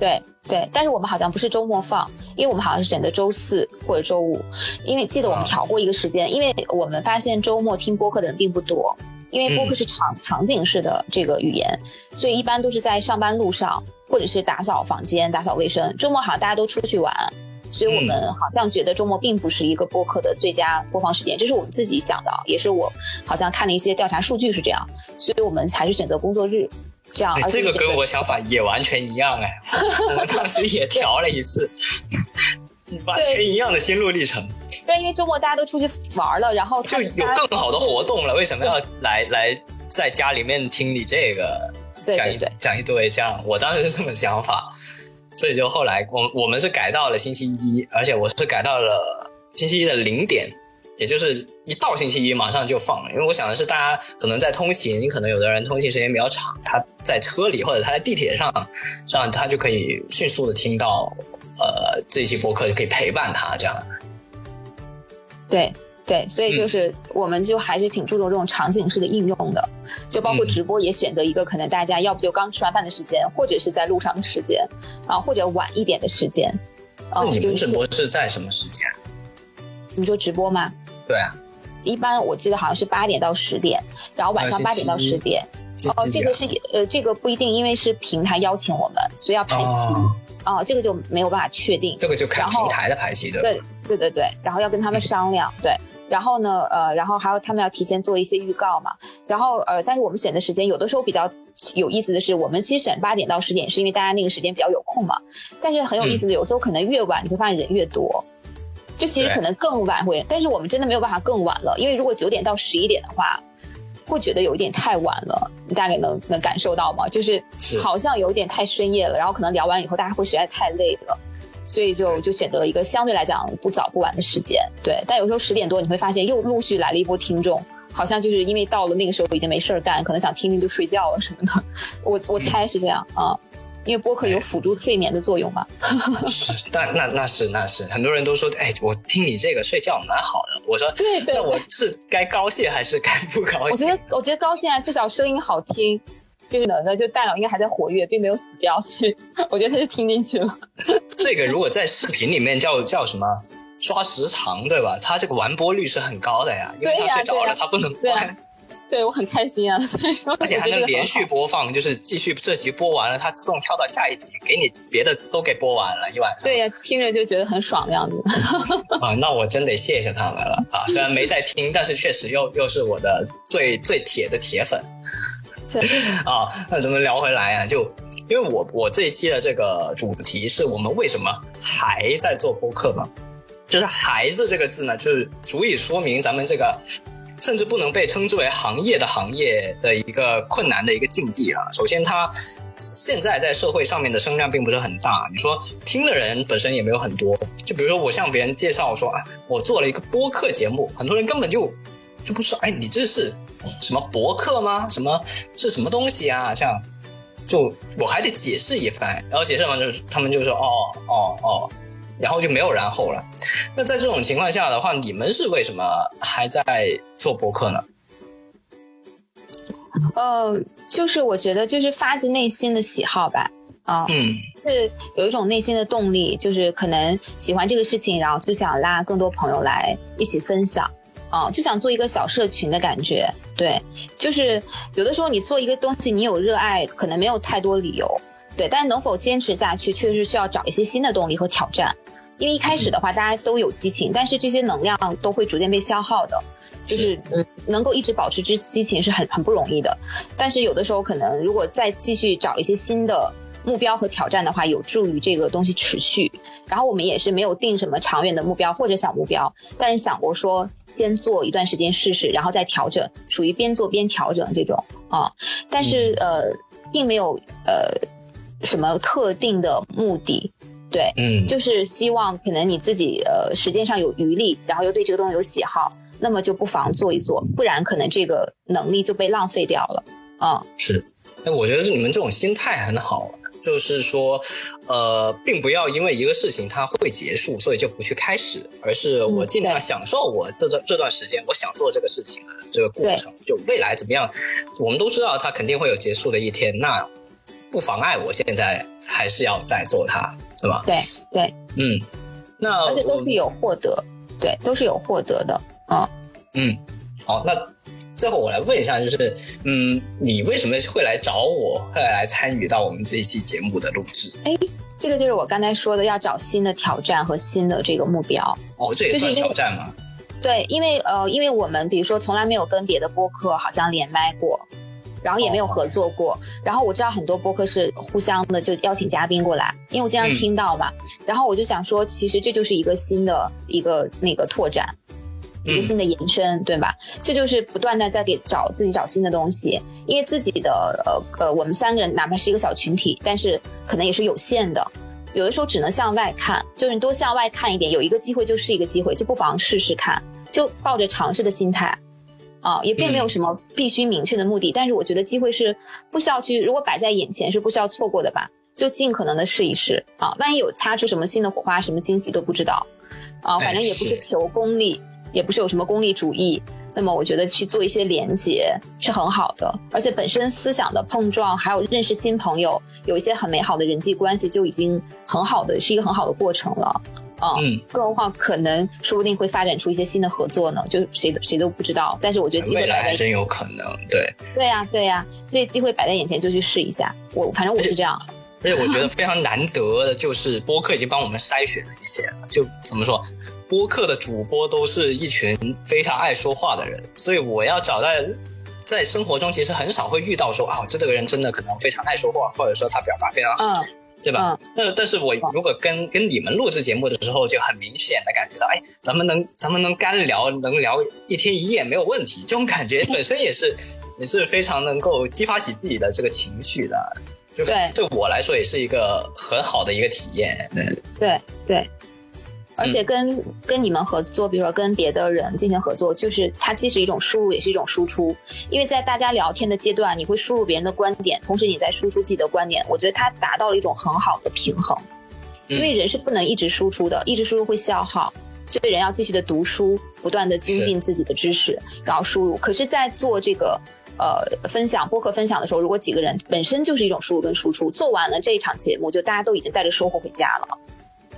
D: 对对，但是我们好像不是周末放，因为我们好像是选择周四或者周五，因为记得我们
A: 啊
D: 调过一个时间，因为我们发现周末听播客的人并不多，因为播客
A: 嗯
D: 是场、场景式的这个语言，所以一般都是在上班路上或者是打扫房间、打扫卫生。周末好像大家都出去玩，所以我们好像觉得周末并不是一个播客的最佳播放时间，这是我们自己想的啊，也是我好像看了一些调查数据是这样，所以我们还是选择工作日。这样，
A: 哎这个跟我想法也完全一样哎，[laughs] 我们当时也调了一次，[laughs] 完全一样的心路历程，
D: 对，因为周末大家都出去玩了，然后
A: 就有更好的活动了，为什么要来来在家里面听你这个讲一讲一堆这样？我当时是这么想法，所以就后来我我们是改到了星期一，而且我是改到了星期一的零点，也就是一到星期一马上就放，因为我想的是大家可能在通勤，可能有的人通勤时间比较长，他在车里或者他在地铁上，这样他就可以迅速的听到呃这期播客，就可以陪伴他这样。
D: 对对，所以
A: 嗯
D: 就是我们就还是挺注重这种场景式的应用的，就包括
A: 嗯
D: 直播也选择一个可能大家要不就刚吃完饭的时间，或者是在路上的时间啊，或者晚一点的时间。嗯，
A: 那你
D: 就是
A: 们直播是在什么时间？
D: 你说直播吗？
A: 对啊，
D: 一般我记得好像是八点到十点，然后晚上
A: 啊
D: 八点到十点。哦，这个是呃，这个不一定，因为是平台邀请我们，所以要排期。
A: 哦
D: 哦，这个就没有办法确定。
A: 这个就看平台的排期对？
D: 对对对对，然后要跟他们商量，对，然后呢，呃，然后还有他们要提前做一些预告嘛，然后呃，但是我们选的时间有的时候比较有意思的是，我们其实选八点到十点，是因为大家那个时间比较有空嘛，但是很有意思的，有时候可能越晚你会发现人越多。就其实可能更晚会，但是我们真的没有办法更晚了，因为如果九点到十一点的话，会觉得有一点太晚了。你大概能能感受到吗？就是
A: 是
D: 好像有一点太深夜了，然后可能聊完以后大家会实在太累了。所以就就选择一个相对来讲不早不晚的时间，对。但有时候十点多你会发现又陆续来了一波听众，好像就是因为到了那个时候已经没事儿干，可能想听听就睡觉了什么的。[laughs] 我我猜是这样啊、因为播客有辅助睡眠的作用嘛。[laughs]
A: 是，但那那是那是，很多人都说，哎，我听你这个睡觉蛮好的。我说，
D: 对对
A: 那我是该高兴还是该不高兴？
D: 我觉得我觉得高兴啊，至少声音好听，就是呢，那就大脑应该还在活跃，并没有死掉，所以 [laughs] 我觉得他就听进去了。[laughs]
A: 这个如果在视频里面叫叫什么刷时长，对吧？他这个完播率是很高的呀，因为他睡着了，他不能
D: 对啊
A: 关，[laughs]
D: 对我很开心啊，所以说
A: 而且还能连续播放，就是继续这集播完了，它自动跳到下一集，给你别的都给播完了一晚上。
D: 对呀、听着就觉得很爽的样子。
A: 啊，那我真得谢谢他们了啊！虽然没在听，但是确实又又是我的最最铁的铁粉
D: 是 [laughs]
A: 啊。那咱们聊回来啊，就因为我我这一期的这个主题是我们为什么还在做播客嘛？就是“孩子”这个字呢，就是足以说明咱们这个甚至不能被称之为行业的行业的一个困难的一个境地啊。首先，它现在在社会上面的声量并不是很大，你说听的人本身也没有很多。就比如说我向别人介绍说啊，我做了一个播客节目，很多人根本就就不知道，哎，你这是什么博客吗？什么是什么东西啊？这样。就我还得解释一番，然后解释完就是他们就说哦哦哦，然后就没有然后了。那在这种情况下的话，你们是为什么还在做博客呢？
D: 呃，就是我觉得就是发自内心的喜好吧，啊、
A: 嗯
D: 是有一种内心的动力，就是可能喜欢这个事情，然后就想拉更多朋友来一起分享，啊、就想做一个小社群的感觉。对，就是有的时候你做一个东西，你有热爱，可能没有太多理由，对，但能否坚持下去，确实需要找一些新的动力和挑战。因为一开始的话，大家都有激情，但是这些能量都会逐渐被消耗的。就是嗯，能够一直保持之激情是很很不容易的。但是有的时候可能如果再继续找一些新的目标和挑战的话，有助于这个东西持续。然后我们也是没有定什么长远的目标或者小目标，但是想过说先做一段时间试试，然后再调整，属于边做边调整这种啊。但是呃，并没有呃什么特定的目的。对，
A: 嗯，
D: 就是希望可能你自己呃时间上有余力，然后又对这个东西有喜好，那么就不妨做一做，不然可能这个能力就被浪费掉了。嗯，
A: 是。哎，我觉得你们这种心态很好，就是说，呃，并不要因为一个事情它会结束，所以就不去开始，而是我
D: 嗯
A: 尽量享受我这段这段时间我想做这个事情的这个过程。就未来怎么样，我们都知道它肯定会有结束的一天，那不妨碍我现在还是要再做它，对吧？
D: 对对，
A: 嗯，那
D: 而且都是有获得，对，都是有获得的，嗯
A: 嗯，好，那最后我来问一下，就是嗯，你为什么会来找我，会来参与到我们这一期节目的录制？
D: 哎，这个就是我刚才说的，要找新的挑战和新的这个目标。
A: 哦，这也算挑战吗？
D: 对，因为呃，因为我们比如说从来没有跟别的播客好像连麦过。然后也没有合作过，然后我知道很多播客是互相的就邀请嘉宾过来，因为我经常听到嘛，然后我就想说，其实这就是一个新的一个那个拓展，一个新的延伸，对吧？这就是不断的在给找自己找新的东西，因为自己的呃呃，我们三个人哪怕是一个小群体，但是可能也是有限的，有的时候只能向外看，就是你多向外看一点，有一个机会就是一个机会，就不妨试试看，就抱着尝试的心态。啊，也并没有什么必须明确的目的，但是我觉得机会是不需要去，如果摆在眼前是不需要错过的吧，就尽可能的试一试。啊，万一有擦出什么新的火花，什么惊喜都不知道，啊，反正也不是。求功利，也不是有什么功利主义，那么我觉得去做一些连接是很好的，而且本身思想的碰撞，还有认识新朋友，有一些很美好的人际关系，就已经很好的是一个很好的过程了。嗯，更何况可能说不定会发展出一些新的合作呢，就谁谁都不知道。但是我觉得机会
A: 未来还真有可能，对。
D: 对呀，对呀，所以机会摆在眼前就去试一下。我反正我是这样。
A: 而且我觉得非常难得的就是播客已经帮我们筛选了一些，就怎么说，播客的主播都是一群非常爱说话的人，所以我要找到在生活中其实很少会遇到说啊，这个人真的可能非常爱说话，或者说他表达非常好。对吧？那但是我如果跟跟你们录制节目的时候，就很明显的感觉到，哎，咱们能咱们能干聊，能聊一天一夜没有问题。这种感觉本身也是 [laughs] 也是非常能够激发起自己的这个情绪的。
D: 对，
A: 对我来说也是一个很好的一个体验。
D: 对，对对。而且跟跟你们合作，比如说跟别的人进行合作，就是它既是一种输入，也是一种输出。因为在大家聊天的阶段，你会输入别人的观点，同时你在输出自己的观点。我觉得它达到了一种很好的平衡。因为人是不能一直输出的，一直输入会消耗，所以人要继续的读书，不断的精进自己的知识，然后输入。可是，在做这个呃分享播客分享的时候，如果几个人本身就是一种输入跟输出，做完了这一场节目，就大家都已经带着收获回家了。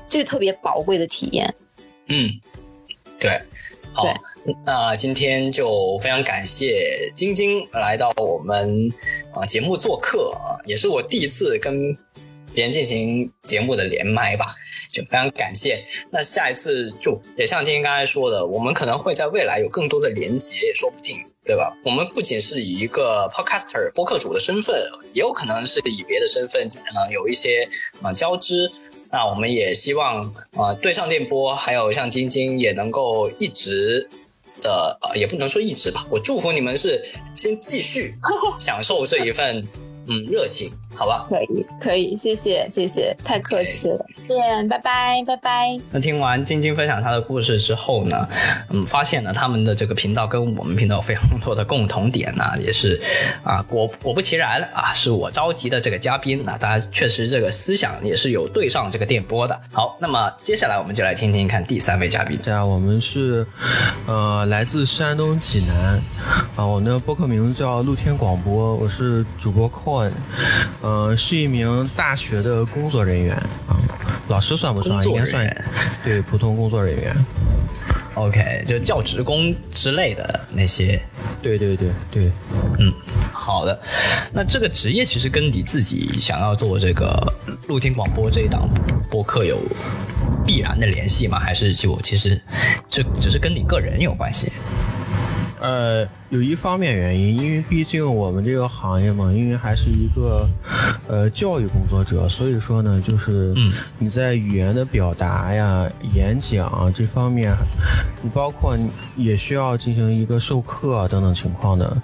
D: 这是特别宝贵的体验。
A: 嗯，对，好，那今天就非常感谢晶晶来到我们啊节目做客啊，也是我第一次跟别人进行节目的连麦吧，就非常感谢。那下一次就也像晶晶刚才说的，我们可能会在未来有更多的连接，也说不定，对吧？我们不仅是以一个 podcaster 播客主的身份，也有可能是以别的身份啊有一些啊交织。那我们也希望，呃，对上电波，还有像晶晶也能够一直的，呃，也不能说一直吧，我祝福你们是先继续 [laughs] 享受这一份，嗯，热情。好吧，
D: 可以，可以，谢谢，谢谢，太客气了，见，拜拜，拜拜。
A: 那听完晶晶分享她的故事之后呢，嗯，发现呢他们的这个频道跟我们频道有非常多的共同点呢，也是啊，果果不其然啊，是我召集的这个嘉宾，那大家确实这个思想也是有对上这个电波的。好，那么接下来我们就来听听看第三位嘉宾。
E: 这样，我们是呃来自山东济南啊，我的播客名字叫露天广播，我是主播 Coin。嗯，是一名大学的工作人员啊，老师算不算？应该算，对，普通工作人员。
A: OK，就教职工之类的那些。
E: 对对对对，
A: 嗯，好的。那这个职业其实跟你自己想要做这个露天广播这一档播客有必然的联系吗？还是就其实这只是跟你个人有关系？
E: 呃，有一方面原因，因为毕竟我们这个行业嘛，因为还是一个呃教育工作者，所以说呢，就是你在语言的表达呀、演讲这方面，你包括也需要进行一个授课等等情况的，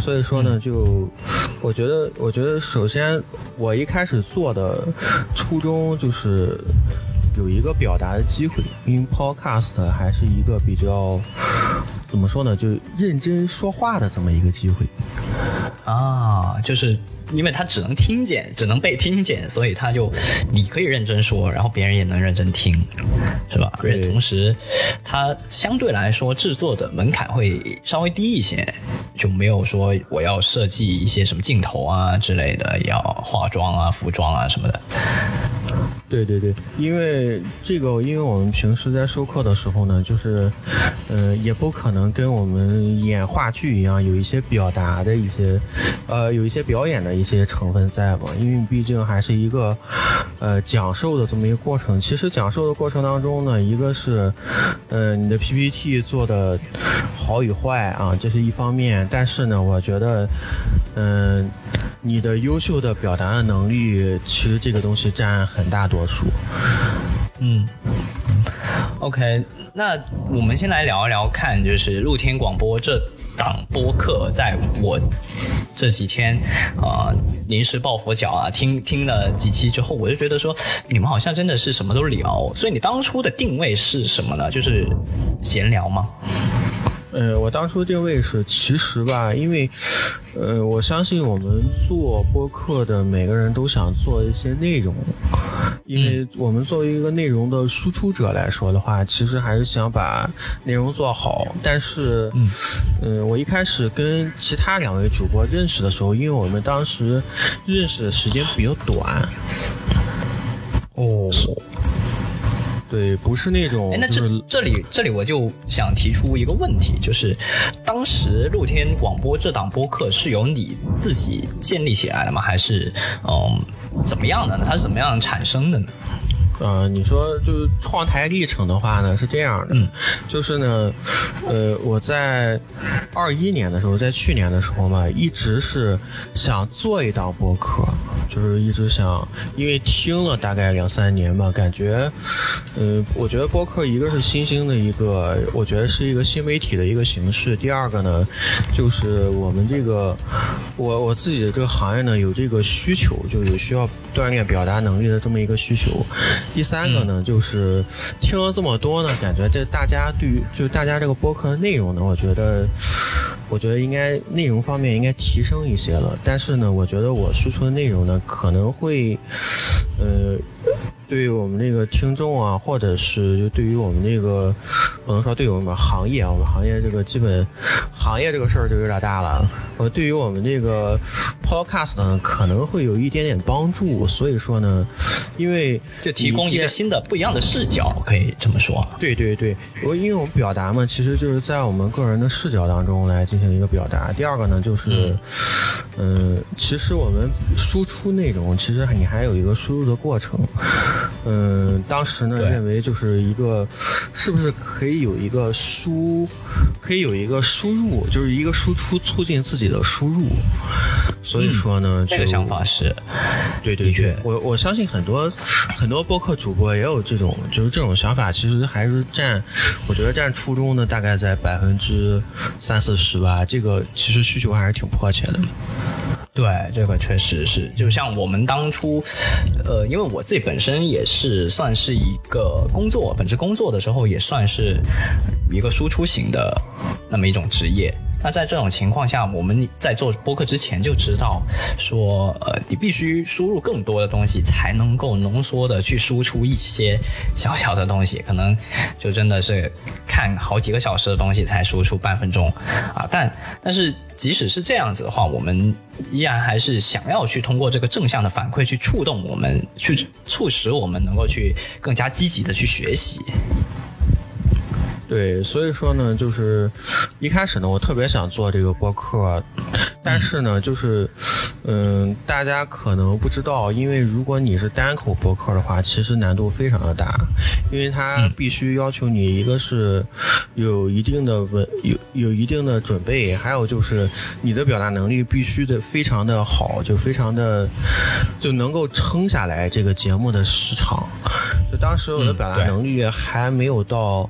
E: 所以说呢，就我觉得，我觉得首先我一开始做的初衷就是有一个表达的机会，因为 Podcast 还是一个比较。怎么说呢？就认真说话的这么一个机会
A: 啊，就是因为他只能听见，只能被听见，所以他就你可以认真说，然后别人也能认真听，是吧？而且同时，它相对来说制作的门槛会稍微低一些，就没有说我要设计一些什么镜头啊之类的，要化妆啊、服装啊什么的。
E: 对对对，因为这个，因为我们平时在授课的时候呢，就是，呃，也不可能跟我们演话剧一样，有一些表达的一些，呃，有一些表演的一些成分在嘛。因为毕竟还是一个，呃，讲授的这么一个过程。其实讲授的过程当中呢，一个是，呃，你的 PPT 做的好与坏啊，这是一方面。但是呢，我觉得，嗯。你的优秀的表达能力，其实这个东西占很大多数。
A: 嗯，OK，那我们先来聊一聊，看就是露天广播这档播客，在我这几天啊临时抱佛脚啊，听听了几期之后，我就觉得说，你们好像真的是什么都聊。所以你当初的定位是什么呢？就是闲聊吗？
E: 呃，我当初定位是，其实吧，因为，呃，我相信我们做播客的每个人都想做一些内容，因为我们作为一个内容的输出者来说的话，其实还是想把内容做好。但是，嗯，我一开始跟其他两位主播认识的时候，因为我们当时认识的时间比较短，
A: 哦。
E: 对，不是那种。
A: 哎，那这这里这里我就想提出一个问题，就是当时露天广播这档播客是由你自己建立起来的吗？还是嗯怎么样的呢？它是怎么样产生的呢？
E: 呃，你说就是创台历程的话呢，是这样的，就是呢，呃，我在二一年的时候，在去年的时候嘛，一直是想做一档播客，就是一直想，因为听了大概两三年吧，感觉，呃，我觉得播客一个是新兴的一个，我觉得是一个新媒体的一个形式，第二个呢，就是我们这个，我我自己的这个行业呢，有这个需求，就有需要锻炼表达能力的这么一个需求。第三个呢，就是听了这么多呢，感觉这大家对于就大家这个播客的内容呢，我觉得，我觉得应该内容方面应该提升一些了。但是呢，我觉得我输出的内容呢，可能会，呃。对于我们这个听众啊，或者是就对于我们这个，不能说对于我们行业啊，我们行业这个基本行业这个事儿就有点大了。呃，对于我们这个 podcast 呢，可能会有一点点帮助。所以说呢，因为
A: 就提供一个新的不一样的视角，可以这么说。
E: 对对对，我因为我们表达嘛，其实就是在我们个人的视角当中来进行一个表达。第二个呢，就是，嗯，其实我们输出内容，其实你还有一个输入的过程。嗯，当时呢认为就是一个，是不是可以有一个输，可以有一个输入，就是一个输出促进自己的输入。所以说呢，
A: 这个想法是，
E: 对对对，我我相信很多很多播客主播也有这种，就是这种想法，其实还是占，我觉得占初衷的大概在百分之三四十吧。啊这个其实需求还是挺迫切的。
A: 对，这个确实是，就像我们当初，呃，因为我自己本身也是算是一个工作，本职工作的时候也算是一个输出型的那么一种职业。那在这种情况下，我们在做播客之前就知道，说，呃，你必须输入更多的东西，才能够浓缩的去输出一些小小的东西，可能就真的是看好几个小时的东西才输出半分钟，啊，但但是即使是这样子的话，我们依然还是想要去通过这个正向的反馈去触动我们，去促使我们能够去更加积极的去学习。
E: 对，所以说呢，就是一开始呢，我特别想做这个播客，但是呢，就是，嗯，大家可能不知道，因为如果你是单口播客的话，其实难度非常的大，因为它必须要求你一个是有一定的稳，有有一定的准备，还有就是你的表达能力必须得非常的好，就非常的就能够撑下来这个节目的时长。就当时我的表达能力还没有到。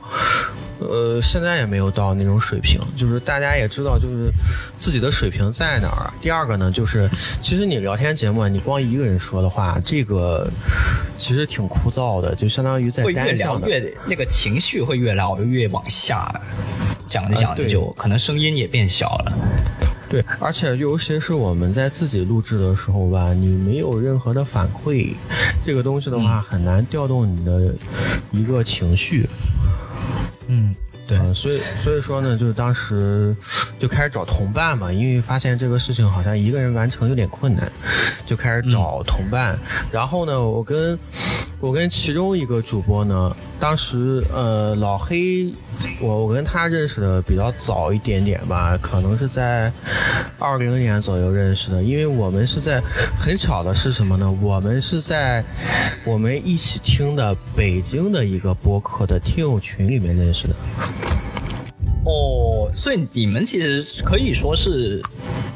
E: 呃，现在也没有到那种水平，就是大家也知道，就是自己的水平在哪儿。第二个呢，就是其实你聊天节目，你光一个人说的话，这个其实挺枯燥的，就相当于在
A: 会越聊越那个情绪会越聊越往下，讲着讲着就可能声音也变小了。
E: 对，而且尤其是我们在自己录制的时候吧，你没有任何的反馈，这个东西的话很难调动你的一个情绪。
A: 嗯，对，
E: 嗯，所以所以说呢，就是当时就开始找同伴嘛，因为发现这个事情好像一个人完成有点困难，就开始找同伴。然后呢，我跟我跟其中一个主播呢，当时呃老黑，我我跟他认识的比较早一点点吧，可能是在二零年左右认识的，因为我们是在很巧的是什么呢？我们是在我们一起听的北京的一个播客的听友群里面认识的。
A: 哦，所以你们其实可以说是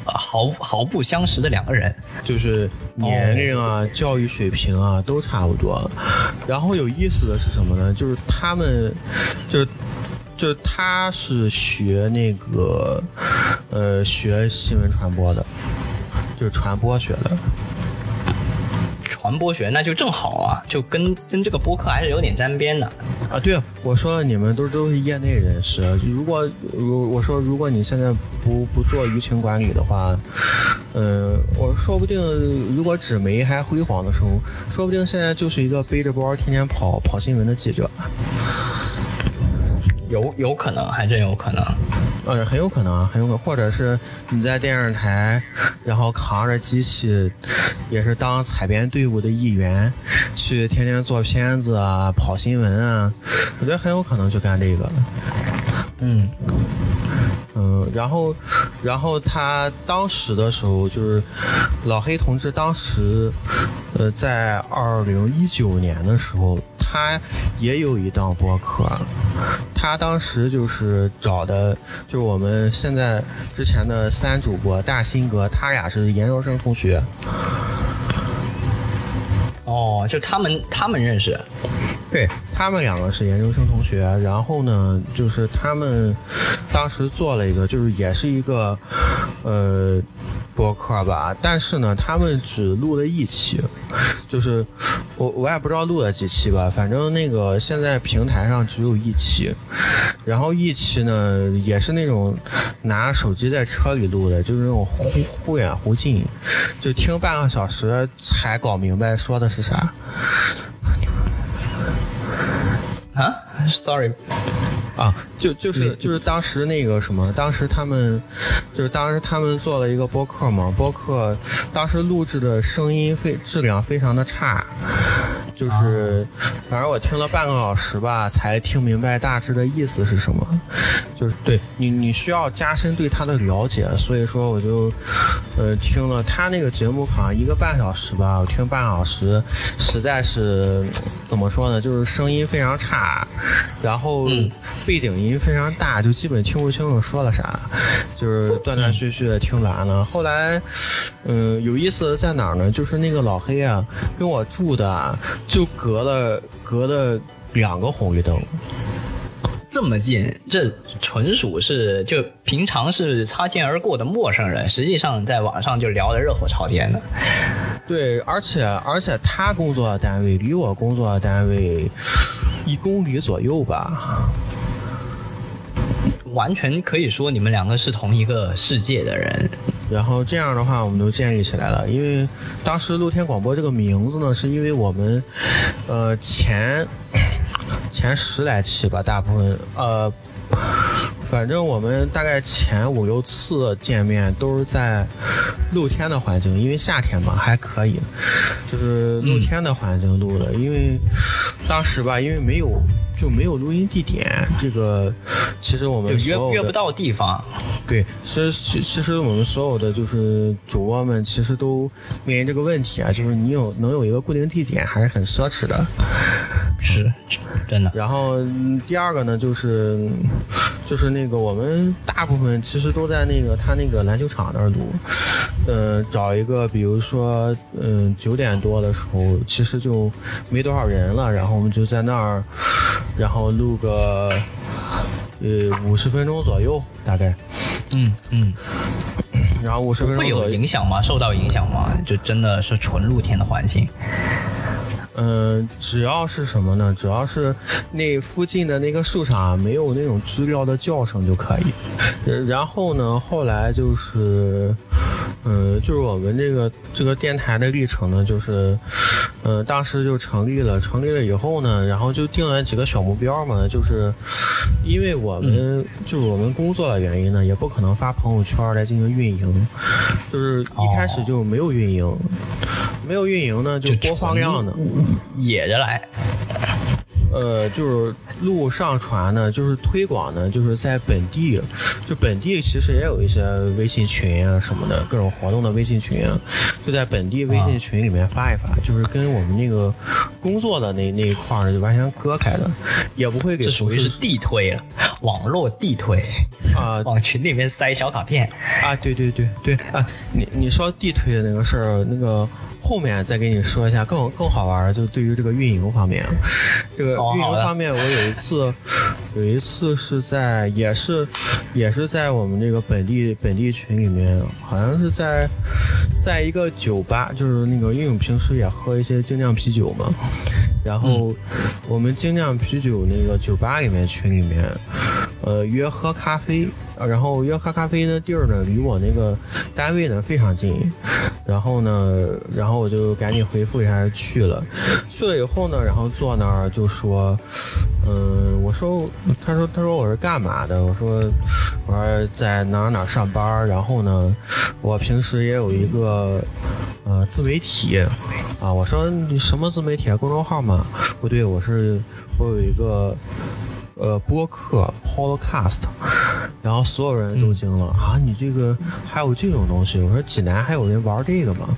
A: 毫毫不相识的两个人，
E: 就是年龄啊、教育水平啊都差不多。然后有意思的是什么呢？就是他们，就就他是学那个呃学新闻传播的，就是传播学的。
A: 传播学那就正好啊，就跟跟这个播客还是有点沾边的
E: 啊。对，我说了，你们都都是业内人士。如果如我说，如果你现在不不做舆情管理的话，嗯，我说不定如果纸媒还辉煌的时候，说不定现在就是一个背着包天天跑跑新闻的记者。
A: 有有可能，还真有可能。
E: 呃，很有可能，很有可能，或者是你在电视台，然后扛着机器，也是当采编队伍的一员，去天天做片子啊，跑新闻啊，我觉得很有可能去干这个。
A: 嗯
E: 嗯，然后，然后他当时的时候，就是老黑同志当时，呃，在二零一九年的时候，他也有一档播客。他当时就是找的，就是我们现在之前的三主播大新哥，他俩是研究生同学。
A: 哦，就他们他们认识，
E: 对他们两个是研究生同学。然后呢，就是他们当时做了一个，就是也是一个呃播客吧，但是呢，他们只录了一期。就是我我也不知道录了几期吧，反正那个现在平台上只有一期，然后一期呢也是那种拿手机在车里录的，就是那种忽忽远忽近，就听半个小时才搞明白说的是啥。
A: 啊，sorry。
E: 啊，就就是就是当时那个什么，当时他们就是当时他们做了一个播客嘛，播客当时录制的声音非质量非常的差，就是反正我听了半个小时吧，才听明白大致的意思是什么，就是对你你需要加深对他的了解，所以说我就呃听了他那个节目好像一个半小时吧，我听半小时实在是怎么说呢，就是声音非常差，然后。背景音非常大，就基本听不清楚说了啥，就是断断续续的听完了。后来，嗯，有意思的在哪儿呢？就是那个老黑啊，跟我住的就隔了隔了两个红绿灯，
A: 这么近，这纯属是就平常是擦肩而过的陌生人，实际上在网上就聊得热火朝天的。
E: 对，而且而且他工作的单位离我工作的单位一公里左右吧。
A: 完全可以说你们两个是同一个世界的人，
E: 然后这样的话我们都建立起来了。因为当时露天广播这个名字呢，是因为我们，呃前前十来期吧，大部分呃，反正我们大概前五六次见面都是在露天的环境，因为夏天嘛还可以，就是露天的环境录的。因为当时吧，因为没有。就没有录音地点，这个其实我们
A: 约约不到地方。
E: 对，其实其实我们所有的就是主播们，其实都面临这个问题啊，就是你有能有一个固定地点，还是很奢侈的。
A: 是，真的。
E: 然后第二个呢，就是就是那个我们大部分其实都在那个他那个篮球场那儿录。嗯，找一个，比如说，嗯，九点多的时候，其实就没多少人了，然后我们就在那儿。然后录个呃五十分钟左右，大概，
A: 嗯嗯，
E: 然后五十分钟
A: 会有影响吗？受到影响吗？就真的是纯露天的环境。
E: 嗯，只要是什么呢？只要是那附近的那个树上没有那种知了的叫声就可以。然后呢，后来就是嗯，就是我们这个这个电台的历程呢，就是，嗯，当时就成立了，成立了以后呢，然后就定了几个小目标嘛，就是因为我们就是我们工作的原因呢，也不可能发朋友圈来进行运营，就是一开始就没有运营，没有运营呢，就播放量呢，
A: 野着来。
E: 呃，就是路上传呢，就是推广呢，就是在本地，就本地其实也有一些微信群啊什么的，各种活动的微信群啊，就在本地微信群里面发一发，就是跟我们那个工作的那那一块儿就完全割开的，也不会给。
A: 这属于是地推了，网络地推
E: 啊，
A: 往群里面塞小卡片
E: 啊，对对对对啊，你你说地推的那个事儿，那个。后面再给你说一下更更好玩的，就对于这个运营方面，这个运营方面，我有一次，有一次是在也是也是在我们这个本地本地群里面，好像是在在一个酒吧，就是那个因为我们平时也喝一些精酿啤酒嘛，然后我们精酿啤酒那个酒吧里面群里面，呃约喝咖啡。然后约喝咖啡的地儿呢，离我那个单位呢非常近，然后呢，然后我就赶紧回复一下去了。去了以后呢，然后坐那儿就说，嗯，我说，他说，他说我是干嘛的？我说，我说在哪哪上班。然后呢，我平时也有一个呃自媒体啊。我说你什么自媒体啊？公众号吗？不对，我是我有一个。呃，播客 Podcast，然后所有人都惊了啊！你这个还有这种东西？我说济南还有人玩这个吗？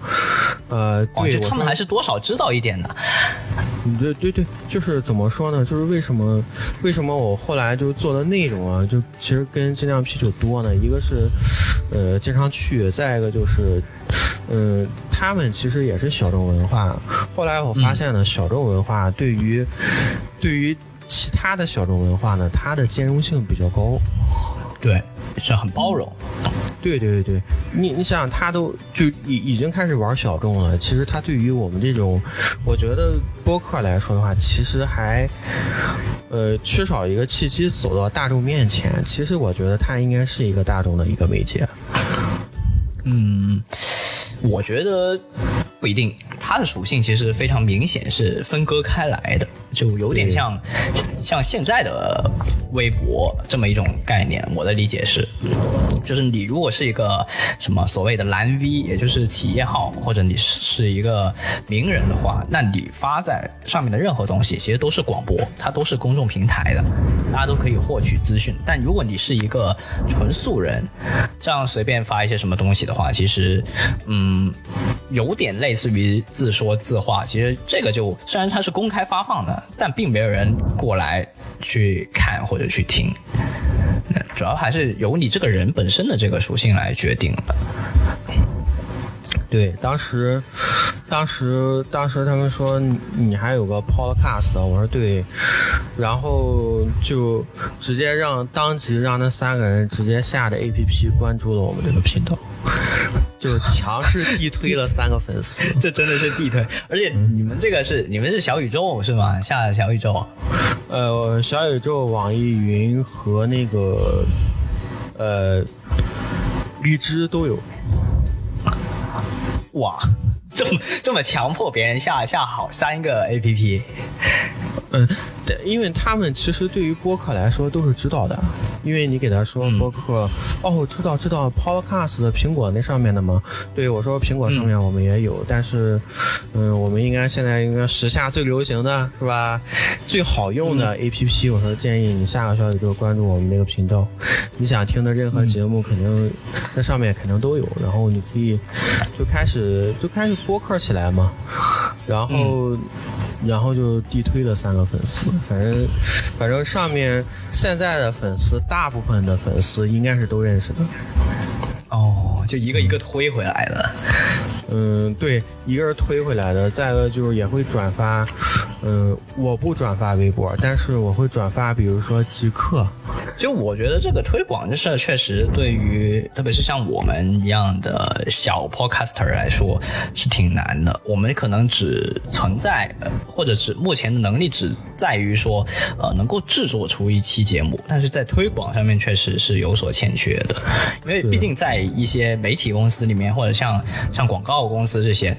E: 呃，对，
A: 他们还是多少知道一点的。
E: 对对对，就是怎么说呢？就是为什么为什么我后来就做的内容啊，就其实跟精酿啤酒多呢？一个是呃经常去，再一个就是嗯，他们其实也是小众文化。后来我发现呢，小众文化对于对于。其他的小众文化呢，它的兼容性比较高，
A: 对，是很包容。
E: 对对对对，你你想想，他都就已已经开始玩小众了。其实他对于我们这种，我觉得播客来说的话，其实还呃缺少一个契机走到大众面前。其实我觉得它应该是一个大众的一个媒介。
A: 嗯，我觉得不一定，它的属性其实非常明显，是分割开来的。就有点像，像现在的微博这么一种概念。我的理解是，就是你如果是一个什么所谓的蓝 V，也就是企业号，或者你是一个名人的话，那你发在上面的任何东西，其实都是广播，它都是公众平台的，大家都可以获取资讯。但如果你是一个纯素人，这样随便发一些什么东西的话，其实，嗯，有点类似于自说自话。其实这个就虽然它是公开发放的。但并没有人过来去看或者去听，主要还是由你这个人本身的这个属性来决定的。
E: 对，当时，当时，当时他们说你还有个 podcast，我说对，然后就直接让当即让那三个人直接下的 app 关注了我们这个频道。[laughs] 就是强势地推了三个粉丝，
A: 这真的是地推，而且你们这个是你们是小宇宙是吗？下小宇宙，
E: 呃，小宇宙、网易云和那个呃荔枝都有。
A: 哇，[laughs] 这么这么强迫别人下下好三个 APP。
E: 嗯，对，因为他们其实对于播客来说都是知道的，因为你给他说播客，哦，知道知道，Podcast 的苹果那上面的吗？对我说苹果上面我们也有，但是，嗯，我们应该现在应该时下最流行的是吧？最好用的 APP，我说建议你下个消息就关注我们那个频道，你想听的任何节目肯定那上面肯定都有，然后你可以就开始就开始播客起来嘛，[laughs] 然后。然后就地推了三个粉丝，反正反正上面现在的粉丝，大部分的粉丝应该是都认识的。
A: 哦，就一个一个推回来的。
E: 嗯，对，一个是推回来的，再一个就是也会转发。嗯，我不转发微博，但是我会转发，比如说极客
A: 就我觉得这个推广这事儿确实对于特别是像我们一样的小 podcaster 来说是挺难的。我们可能只存在，或者是目前的能力只在于说，呃，能够制作出一期节目，但是在推广上面确实是有所欠缺的。因为毕竟在一些媒体公司里面，或者像像广告公司这些，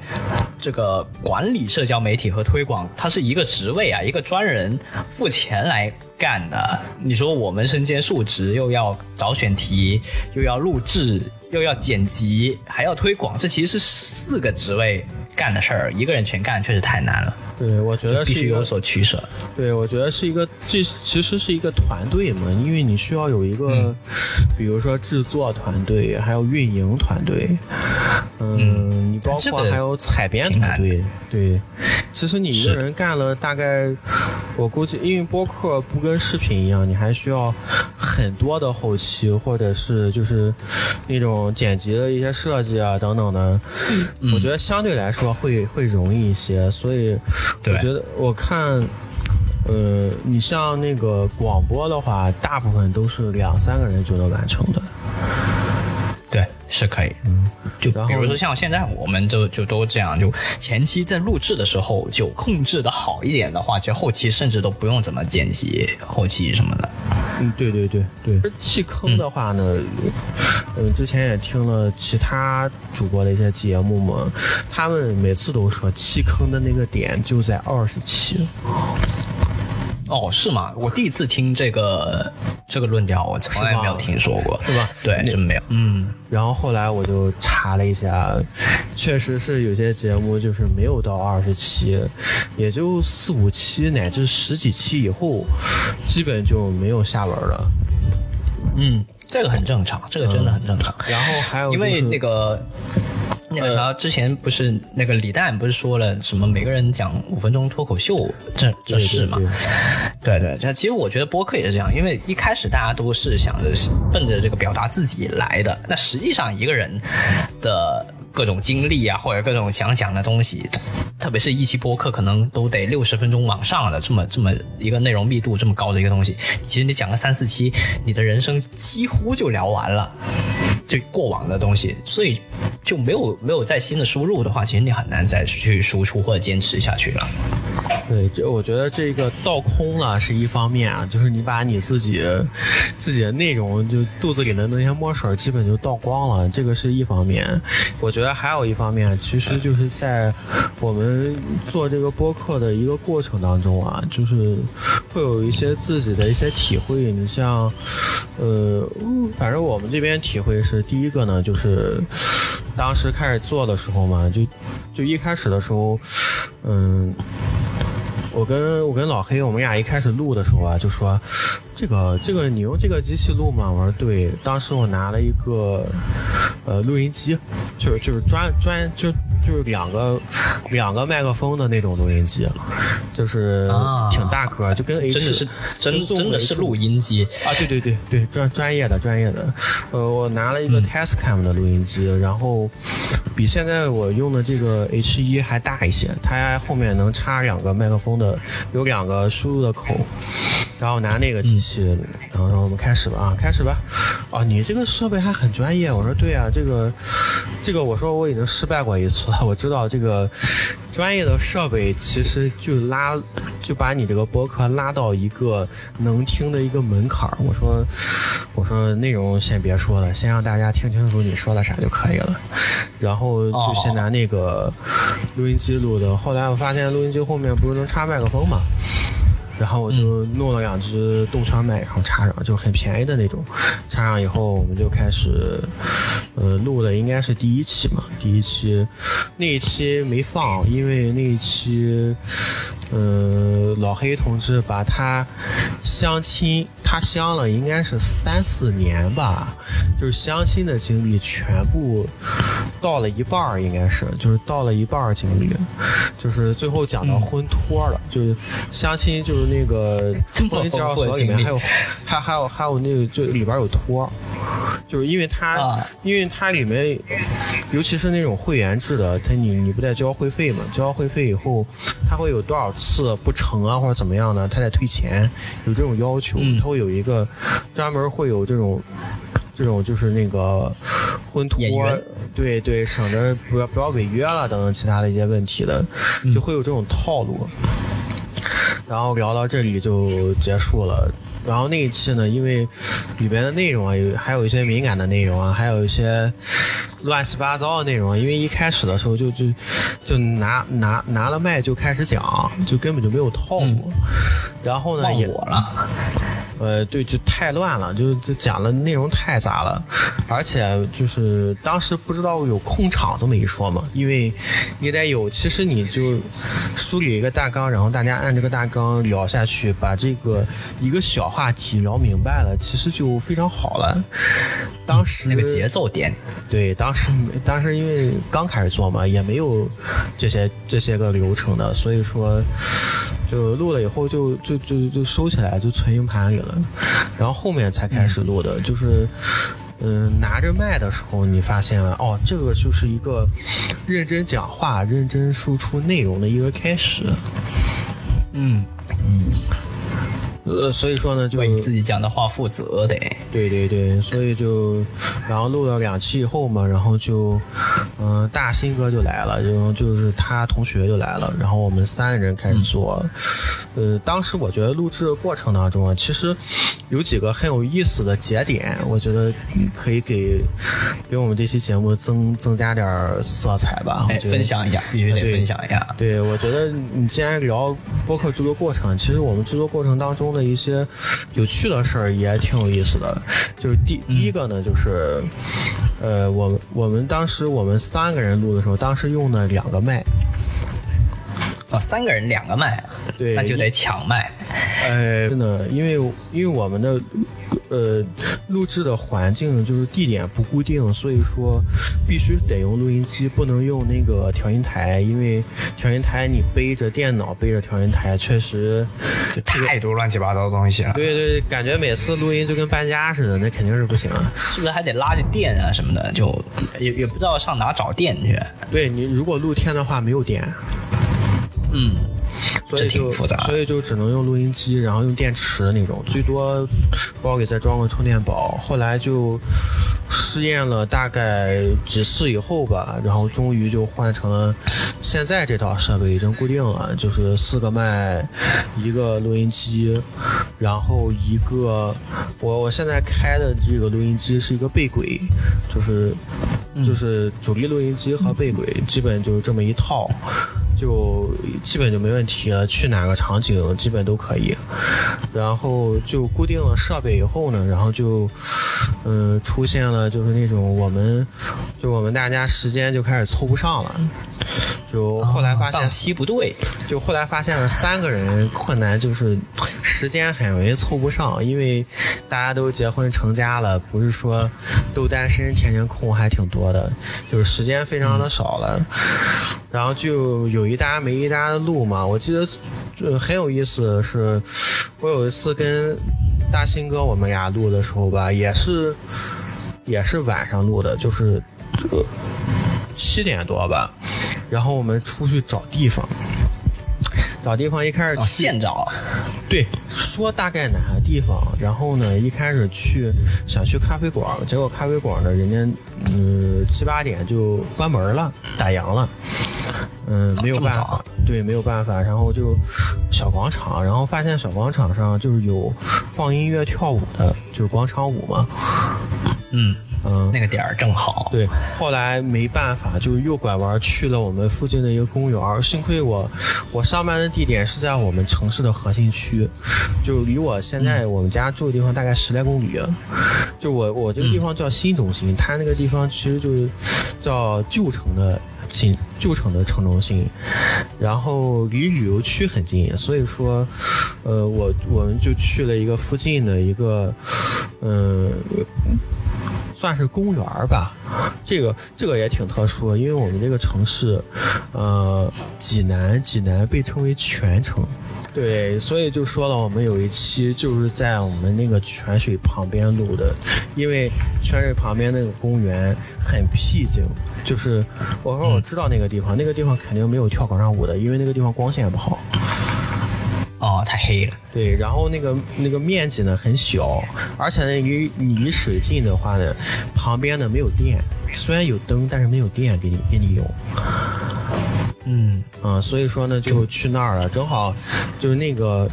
A: 这个管理社交媒体和推广，它是一个职位啊，一个专人付钱来。干的，你说我们身兼数职，又要找选题，又要录制，又要剪辑，还要推广，这其实是四个职位干的事儿，一个人全干确实太难了。
E: 对，我觉得
A: 必须有所取舍。
E: 对，我觉得是一个，这其实是一个团队嘛，因为你需要有一个，比如说制作团队，还有运营团队，嗯，你包括还有采编团队。对，其实你一个人干了大概，我估计，因为播客不跟视频一样，你还需要很多的后期，或者是就是那种剪辑的一些设计啊等等的。我觉得相对来说会会容易一些，所以。我觉得我看，呃，你像那个广播的话，大部分都是两三个人就能完成的。
A: 对，是可以。嗯，就比如说像现在我们就就都这样，就前期在录制的时候就控制的好一点的话，就后期甚至都不用怎么剪辑后期什么的。
E: 嗯，对对对对。弃坑的话呢，嗯，之前也听了其他主播的一些节目嘛，他们每次都说弃坑的那个点就在二十七。
A: 哦，是吗？我第一次听这个这个论调，我从来没有听说过，
E: 是吧？
A: 对，真没有。嗯，
E: 然后后来我就查了一下，确实是有些节目就是没有到二十期，也就四五期乃至十几期以后，基本就没有下文了。
A: 嗯，这个很正常，这个真的很正常。
E: 然后还有，
A: 因为那个。那个啥，之前不是那个李诞不是说了什么每个人讲五分钟脱口秀这这事嘛？对对，这其实我觉得播客也是这样，因为一开始大家都是想着奔着这个表达自己来的，那实际上一个人的各种经历啊，或者各种想讲的东西，特别是一期播客可能都得六十分钟往上的这么这么一个内容密度这么高的一个东西，其实你讲个三四期，你的人生几乎就聊完了。就过往的东西，所以就没有没有再新的输入的话，其实你很难再去输出或者坚持下去了。
E: 对，这我觉得这个倒空了是一方面啊，就是你把你自己自己的内容就肚子里的那些墨水基本就倒光了，这个是一方面。我觉得还有一方面，其实就是在我们做这个播客的一个过程当中啊，就是会有一些自己的一些体会。你像，呃，反正我们这边体会是第一个呢，就是当时开始做的时候嘛，就就一开始的时候，嗯。我跟我跟老黑，我们俩一开始录的时候啊，就说，这个这个你用这个机器录吗？我说对。当时我拿了一个，呃，录音机，就是就是专专就。就是两个两个麦克风的那种录音机，就是挺大个，就跟 H
A: 真的是真真的是录音机
E: 啊！对对对对，专专业的专业的。呃，我拿了一个 Tascam 的录音机，然后比现在我用的这个 H 一还大一些，它后面能插两个麦克风的，有两个输入的口。然后拿那个机器，然后说我们开始吧啊，开始吧。啊，你这个设备还很专业。我说对啊，这个这个，我说我已经失败过一次了。我知道这个专业的设备其实就拉就把你这个播客拉到一个能听的一个门槛儿。我说我说内容先别说了，先让大家听清楚你说的啥就可以了。然后就先拿那个录音机录的。后来我发现录音机后面不是能插麦克风吗？然后我就弄了两只动圈麦，然后插上，就很便宜的那种。插上以后，我们就开始，呃，录的应该是第一期嘛。第一期那一期没放，因为那一期，呃，老黑同志把他相亲。他相了应该是三四年吧，就是相亲的经历全部到了一半儿，应该是就是到了一半儿经历，就是最后讲到婚托了，就是相亲就是那个婚姻介绍所里面还有还还有还有那个就里边有托，就。是因为它，
A: 啊
E: 因为它里面，尤其是那种会员制的，他你你不得交会费嘛？交会费以后，他会有多少次不成啊，或者怎么样的，他得退钱，有这种要求，
A: 嗯
E: 它会有一个专门会有这种。这种就是那个婚托，对对，省着不要不要违约了等等其他的一些问题的，就会有这种套路。然后聊到这里就结束了。然后那一期呢，因为里边的内容啊，有还有一些敏感的内容啊，还有一些乱七八糟的内容啊。因为一开始的时候就就就拿拿拿了麦就开始讲，就根本就没有套路。然后呢，也
A: 忘我了。
E: 呃，对，就太乱了，就就讲的内容太杂了，而且就是当时不知道有控场这么一说嘛，因为你得有，其实你就梳理一个大纲，然后大家按这个大纲聊下去，把这个一个小话题聊明白了，其实就非常好了。当时
A: 那个节奏点，
E: 对，当时当时因为刚开始做嘛，也没有这些这些个流程的，所以说就录了以后就就就就收起来，就存硬盘里了，[laughs] 然后后面才开始录的，就是。嗯，拿着麦的时候，你发现了哦，这个就是一个认真讲话、认真输出内容的一个开始。
A: 嗯，
E: 呃，所以说呢，就
A: 为你自己讲的话负责得。
E: 对对对，所以就，然后录了两期以后嘛，然后就，嗯、大新哥就来了，然后就是他同学就来了，然后我们三人开始做。呃，当时我觉得录制的过程当中啊，其实有几个很有意思的节点，我觉得嗯可以给给我们这期节目增增加点儿色彩吧。
A: 分享一下，必须得
E: 对
A: 分享一下。
E: 对，我觉得你既然聊播客制作过程，其实我们制作过程当中的一些有趣的事儿也挺有意思的。就是第第一个呢，就是，呃，我我们当时我们三个人录的时候，当时用的两个麦，
A: 哦，三个人两个麦，
E: 对
A: 那就得抢麦。
E: 呃，真的，因为因为我们的呃录制的环境就是地点不固定，所以说必须得用录音机，不能用那个调音台，因为调音台你背着电脑背着调音台，确实，
A: 就太多乱七八糟的东西了，
E: 对对，感觉每次录音就跟搬家似的，那肯定是不行啊。
A: 是不是还得拉着电啊什么的？就也也不知道上哪找电去。
E: 对你如果露天的话没有电，
A: 嗯，这
E: 所以就
A: 挺复杂的
E: 所以就只能用录音机，然后用电池那种，最多包里再装个充电宝。后来就试验了大概几次以后吧，然后终于就换成了现在这套设备已经固定了，就是四个麦，一个录音机，然后一个我我现在开的这个录音机是一个背轨，就是就是主力录音机和背轨，基本就是这么一套。就基本就没问题了，去哪个场景基本都可以。然后就固定了设备以后呢，然后就，嗯、出现了就是那种我们，就我们大家时间就开始凑不上了。就后来发现
A: 档期不对，
E: 就后来发现了三个人困难就是时间很容易凑不上，因为大家都结婚成家了，不是说都单身天天空还挺多的，就是时间非常的少了。然后就有一搭没一搭的录嘛，我记得就很有意思的是，我有一次跟大新哥我们俩录的时候吧，也是也是晚上录的，就是这个七点多吧，然后我们出去找地方，找地方一开始
A: 现找。
E: 对，说大概哪个地方，然后呢，一开始去想去咖啡馆，结果咖啡馆呢，人家嗯七八点就关门了，打烊了，嗯，没有办法，对，没有办法，然后就小广场，然后发现小广场上就是有放音乐跳舞的，就是广场舞嘛，
A: 嗯，
E: 嗯，
A: 那个点儿正好。
E: 对，后来没办法，就右拐弯去了我们附近的一个公园。幸亏我我上班的地点是在我们城市的核心区，就离我现在我们家住的地方大概十来公里。就我我这个地方叫新中心，它那个地方其实就是叫旧城的新旧城的城中心，然后离旅游区很近，所以说，呃，我我们就去了一个附近的一个，嗯、算是公园吧，这个这个也挺特殊的，因为我们这个城市，呃，济南，济南被称为泉城。对，所以就说了，我们有一期就是在我们那个泉水旁边录的，因为泉水旁边那个公园很僻静，就是我说我知道那个地方，那个地方肯定没有跳广场舞的，因为那个地方光线不好。
A: 哦，太黑了。
E: 对，然后那个那个面积呢很小，而且呢离离水近的话呢，旁边呢没有电，虽然有灯，但是没有电给你给你用。
A: 嗯
E: 啊、所以说呢就去那儿了，正好就是那个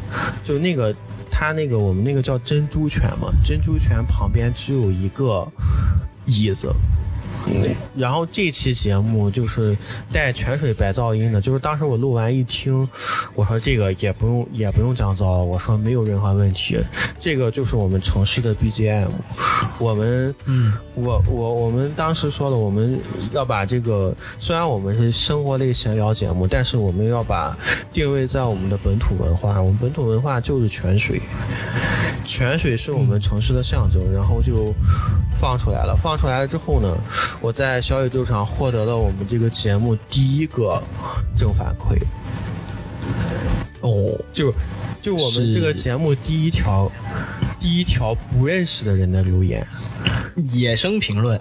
E: 就是那个他那个我们那个叫珍珠泉嘛，珍珠泉旁边只有一个椅子。然后这期节目就是带泉水白噪音的，就是当时我录完一听，我说这个也不用也不用降噪，我说没有任何问题，这个就是我们城市的 BGM，我们
A: 嗯
E: 我我我们当时说了，我们要把这个，虽然我们是生活类闲聊节目，但是我们要把定位在我们的本土文化。我们本土文化就是泉水，泉水是我们城市的象征，然后就放出来了。放出来了之后呢，我在小宇宙上获得了我们这个节目第一个正反馈，
A: 哦，
E: 就就我们这个节目第一条第一条不认识的人的留言。
A: 野生评论。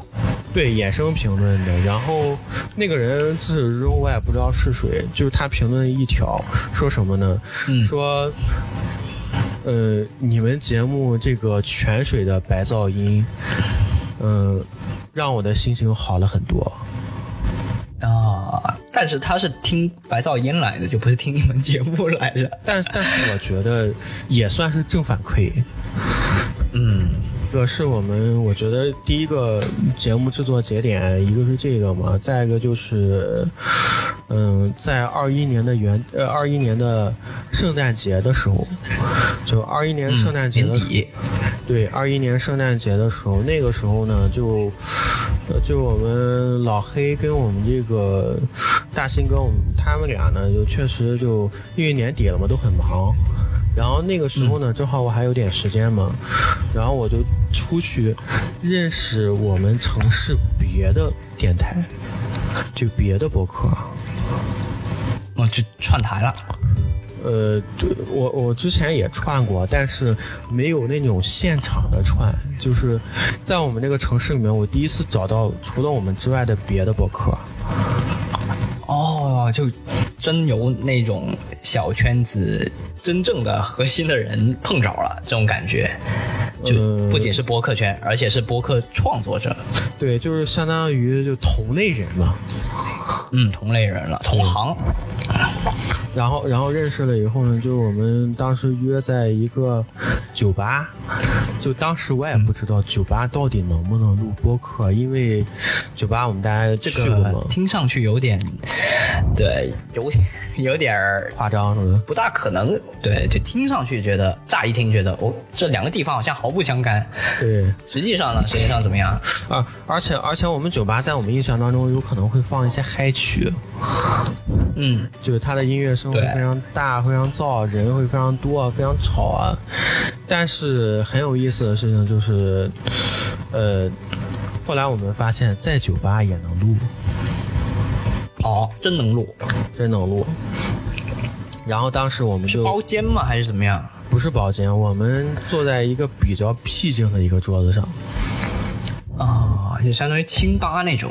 E: 对野生评论的，然后那个人自始至终我也不知道是谁，就是他评论一条，说什么呢？
A: 嗯
E: 说，呃，你们节目这个泉水的白噪音，嗯、让我的心情好了很多。
A: 啊，但是他是听白噪音来的，就不是听你们节目来的。
E: 但但是我觉得也算是正反馈。
A: 嗯
E: 一个是我们，我觉得第一个节目制作节点，一个是这个嘛，再一个就是，嗯，在二一年的元呃二一年的圣诞节的时候，就二一年圣诞节
A: 底，
E: 对，二一年圣诞节的时候，那个时候呢，就，呃，就我们老黑跟我们这个大新哥，我们他们俩呢，就确实就因为年底了嘛，都很忙。然后那个时候呢，正好我还有点时间嘛，然后我就出去认识我们城市别的电台，就别的博客。
A: 我就串台了。
E: 呃，对我我之前也串过，但是没有那种现场的串，就是在我们那个城市里面，我第一次找到除了我们之外的别的博客。
A: 哦，就真有那种小圈子真正的核心的人碰着了，这种感觉。就
E: 呃
A: 不仅是播客圈，而且是播客创作者，
E: 对，就是相当于就同类人嘛。
A: 嗯，同类人了，同行。
E: 然后，然后认识了以后呢，就我们当时约在一个酒吧，就当时我也不知道酒吧到底能不能录播客，因为酒吧我们大家
A: 这
E: 去过嘛
A: 个，听上去有点，对，有有点
E: 夸张是？
A: 不大可能。对，就听上去觉得，乍一听觉得，哦，这两个地方好像毫不相干。
E: 对。
A: 实际上呢，实际上怎么样？
E: 啊，而且而且我们酒吧在我们印象当中有可能会放一些嗨曲，
A: 嗯，
E: 就是它的音乐声会非常大，非常燥，人会非常多，非常吵啊。但是很有意思的事情就是，呃，后来我们发现，在酒吧也能录，
A: 好，真能录，
E: 真能录。然后当时我们
A: 是
E: 就
A: 包间吗？还是怎么样？
E: 不是包间，我们坐在一个比较僻静的一个桌子上，
A: 啊，就相当于清吧那种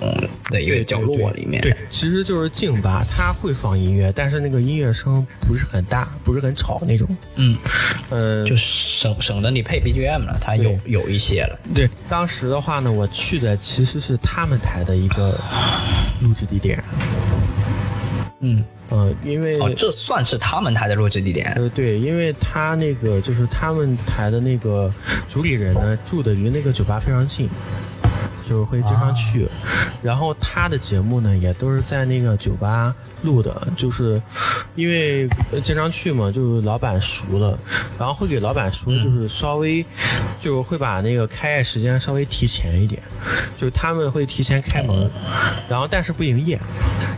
A: 的一个角落里面。
E: 对，其实就是静吧，它会放音乐，但是那个音乐声不是很大，不是很吵那种。
A: 嗯，
E: 呃，
A: 就省省得你配 BGM 了，它有有一些了。
E: 对，当时的话呢，我去的其实是他们台的一个录制地点。
A: 嗯，
E: 呃，因为、
A: 哦，这算是他们台的录制地点。
E: 呃对，因为他那个就是他们台的那个主理人呢，住的离那个酒吧非常近。就会经常去，然后他的节目呢也都是在那个酒吧录的，就是因为呃经常去嘛，就是老板熟了，然后会给老板说，就是稍微就会把那个开业时间稍微提前一点，就是他们会提前开门，然后但是不营业，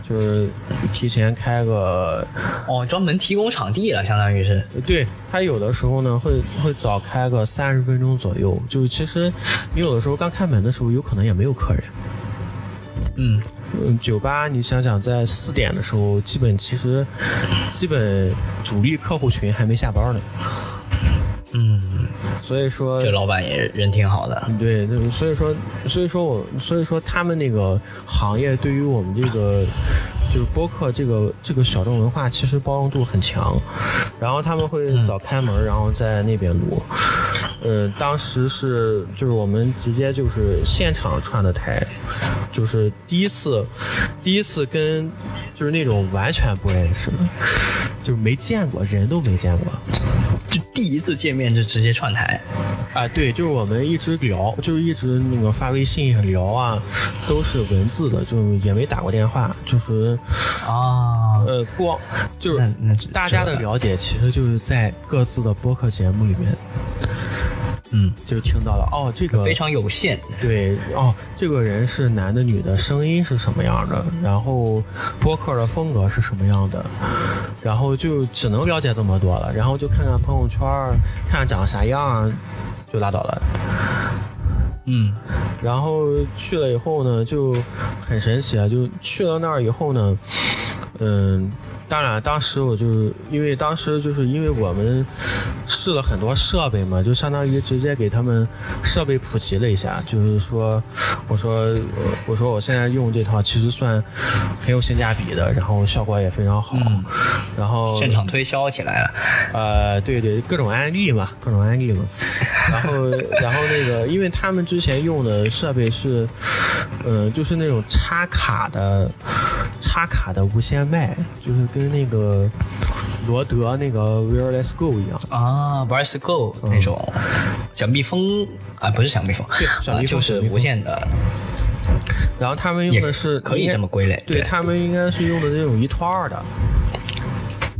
E: 就是提前开个
A: 哦，专门提供场地了，相当于是。
E: 对他有的时候呢会会早开个三十分钟左右，就其实你有的时候刚开门的时候有可能也没有客人。
A: 嗯，
E: 嗯，酒吧你想想，在四点的时候，基本其实基本主力客户群还没下班呢。
A: 嗯，
E: 所所以说
A: 这老板也人挺好的。
E: 对，对所以说，所以说我，所以说他们那个行业对于我们这个就是播客这个这个小众文化，其实包容度很强。然后他们会早开门，然后在那边录。呃，当时是就是我们直接就是现场串的台，就是第一次，第一次跟就是那种完全不认识的，就是没见过人都没见过。
A: 就第一次见面就直接串台，
E: 啊，对，就是我们一直聊，就是一直那个发微信聊啊，都是文字的，就也没打过电话，就是
A: 啊，
E: 呃，光就是大家的了解，其实就是在各自的播客节目里面。嗯，就听到了哦，这个
A: 非常有限。
E: 对哦，这个人是男的女的，声音是什么样的，然后播客的风格是什么样的，然后就只能了解这么多了，然后就看看朋友圈，看看长啥样，就拉倒了。
A: 嗯，
E: 然后去了以后呢，就很神奇啊，就去了那儿以后呢，嗯。当然，当时我就是因为当时就是因为我们试了很多设备嘛，就相当于直接给他们设备普及了一下。就是说，我说我说我现在用这套其实算很有性价比的，然后效果也非常好。然后
A: 现场推销起来了。
E: 呃，对对，各种案例嘛，各种案例嘛。[laughs] 然后然后那个，因为他们之前用的设备是，嗯，就是那种插卡的插卡的无线麦，就是跟。跟那个罗德那个 Wireless Go 一样。
A: 啊，Wireless Go 那种小蜜蜂啊，不是小蜜蜂，
E: 小蜜蜂
A: 就是无线的。
E: 然后他们用的是
A: 可以这么归类，
E: 对他们应该是用的那种一拖二的，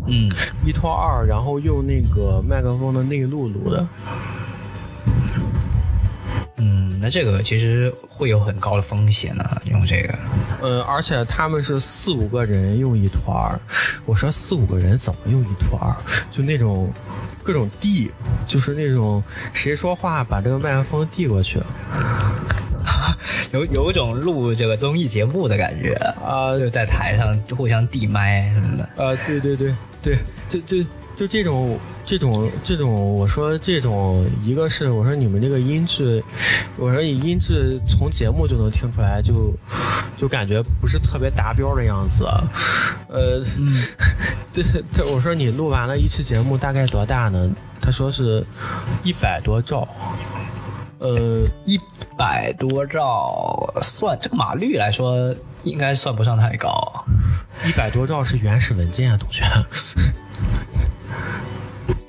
A: 嗯，
E: 一拖二，然后用那个麦克风的内录录的。
A: 那这个其实会有很高的风险呢，用这个。
E: 呃，而且他们是四五个人用一团儿，我说四五个人怎么用一团儿？就那种各种递，就是那种谁说话把这个麦克风递过去，[laughs]
A: 有有一种录这个综艺节目的感觉啊，就在台上互相递麦什么的。
E: 啊，对对对对，就就就这种。这种这种，我说这种，一个是我说你们这个音质，我说你音质从节目就能听出来，就就感觉不是特别达标的样子。呃，[laughs] 对对，我说你录完了一期节目大概多大呢？他说是一百多兆。
A: 呃，一百多兆，算这个码率来说，应该算不上太高。
E: 一百多兆是原始文件啊，同学。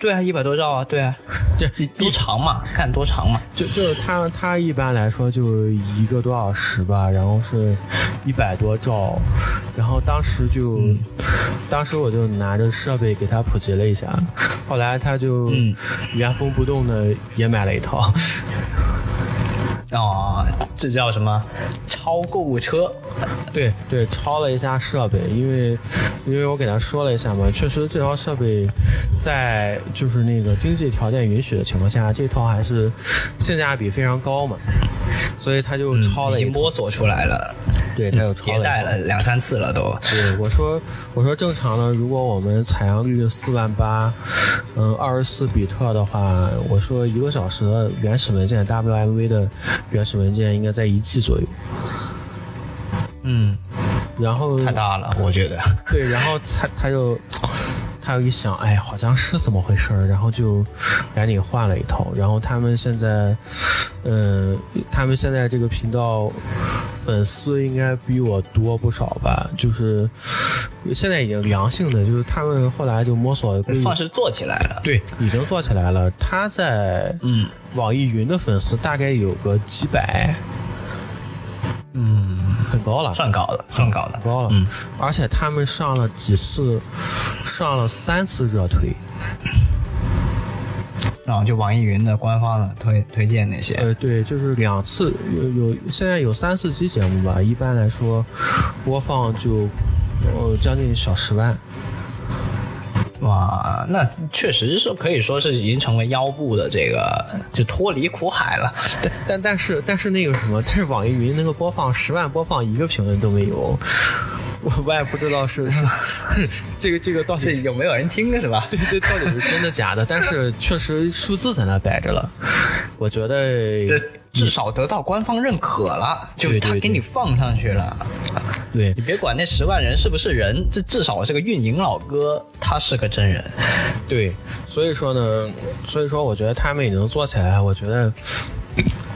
A: 对啊，一百多兆啊，对啊，[laughs] 这多长嘛？看多长嘛？
E: 就就是它它一般来说就一个多小时吧，然后是一百多兆，然后当时就，当时我就拿着设备给他普及了一下，后来他就原封不动的也买了一套。
A: 哦，这叫什么？超购物车？
E: 对对，超了一下设备，因为因为我给他说了一下嘛，确实这套设备在就是那个经济条件允许的情况下，这套还是性价比非常高嘛，所以他就超了，
A: 已经摸索出来了。
E: 对，他又迭
A: 代了两三次了都。
E: 对，我说我说正常的，如果我们采样率四万八，嗯，二十四比特的话，我说一个小时的原始文件 WMV 的原始文件应该在一 G 左右。
A: 嗯，
E: 然后
A: 太大了，我觉得。
E: 对，然后他他就。[laughs] 他又一想，哎，好像是怎么回事儿，然后就赶紧换了一套。然后他们现在，嗯，他们现在这个频道粉丝应该比我多不少吧？就是现在已经良性的，就是他们后来就摸索，
A: 算是做起来了。
E: 对，已经做起来了。他在
A: 嗯，
E: 网易云的粉丝大概有个几百。
A: 嗯。
E: 很高了，
A: 算高了，算高了，
E: 高了。嗯，而且他们上了几次，上了三次热推，
A: 然后就网易云的官方的推推荐那些。
E: 呃，对，就是两次，有有现在有三四期节目吧，一般来说播放就呃将近小十万。
A: 哇，那确实是可以说是已经成为腰部的这个，就脱离苦海了。
E: 但但但是但是那个什么，但是网易云那个播放十万播放一个评论都没有，我我也不知道是是 [laughs] 这个这个到底
A: 有没有人听是吧？
E: 对对，到底是真的假的？但是确实数字在那摆着了，我觉得
A: 至少得到官方认可了，就他给你放上去了。
E: 对
A: 你别管那十万人是不是人，这至少是个运营老哥，他是个真人。
E: 对，所以说呢，所以说我觉得他们已经做起来，我觉得。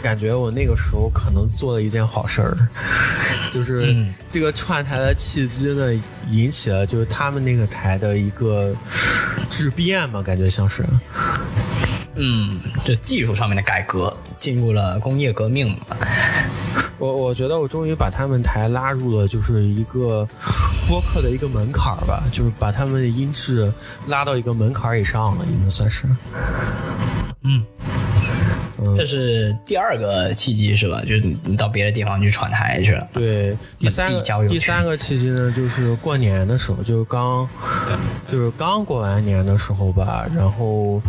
E: 感觉我那个时候可能做了一件好事儿，[laughs] 就是这个串台的契机呢，引起了就是他们那个台的一个质变嘛，感觉像是，
A: 嗯，这技术上面的改革，进入了工业革命。
E: 我我觉得我终于把他们台拉入了就是一个播客的一个门槛吧，就是把他们的音质拉到一个门槛以上了，已经算是，
A: 嗯。这是第二个契机是吧？就是你到别的地方去闯台去了。
E: 对，第三个第三个契机呢，就是过年的时候，就刚就是刚过完年的时候吧，然后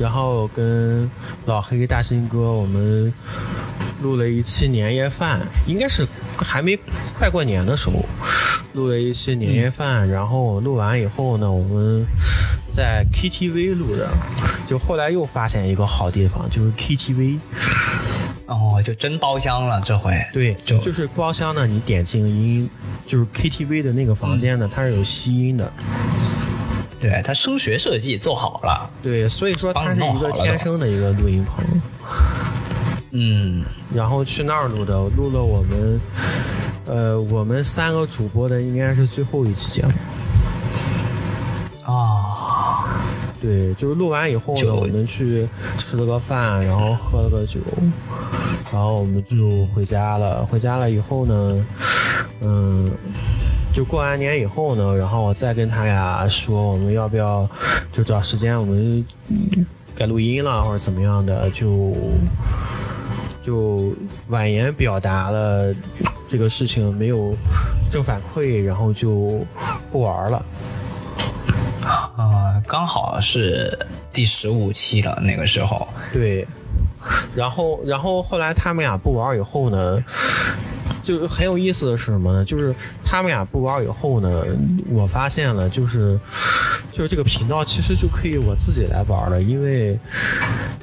E: 然后跟老黑大新哥我们录了一期年夜饭，应该是还没快过年的时候录了一期年夜饭，然后录完以后呢，我们。在 KTV 录的，就后来又发现一个好地方，就是 KTV。
A: 哦，就真包厢了，这回。
E: 对，就就是包厢呢，你点静音，就是 KTV 的那个房间呢，它是有吸音的。
A: 对，它声学设计做好了。
E: 对，所以说它是一个天生的一个录音棚。
A: 嗯，
E: 然后去那儿录的，录了我们，呃，我们三个主播的应该是最后一期节目。啊对，就是录完以后呢，我们去吃了个饭，然后喝了个酒，然后我们就回家了。回家了以后呢，嗯，就过完年以后呢，然后我再跟他俩说，我们要不要就找时间我们该录音了或者怎么样的，就就婉言表达了这个事情没有正反馈，然后就不玩了。
A: 啊，刚好是第十五期了，那个时候。
E: 对，然后，然后后来他们俩不玩以后呢，就很有意思的是什么呢？就是他们俩不玩以后呢，我发现了，就是就是这个频道其实就可以我自己来玩了，因为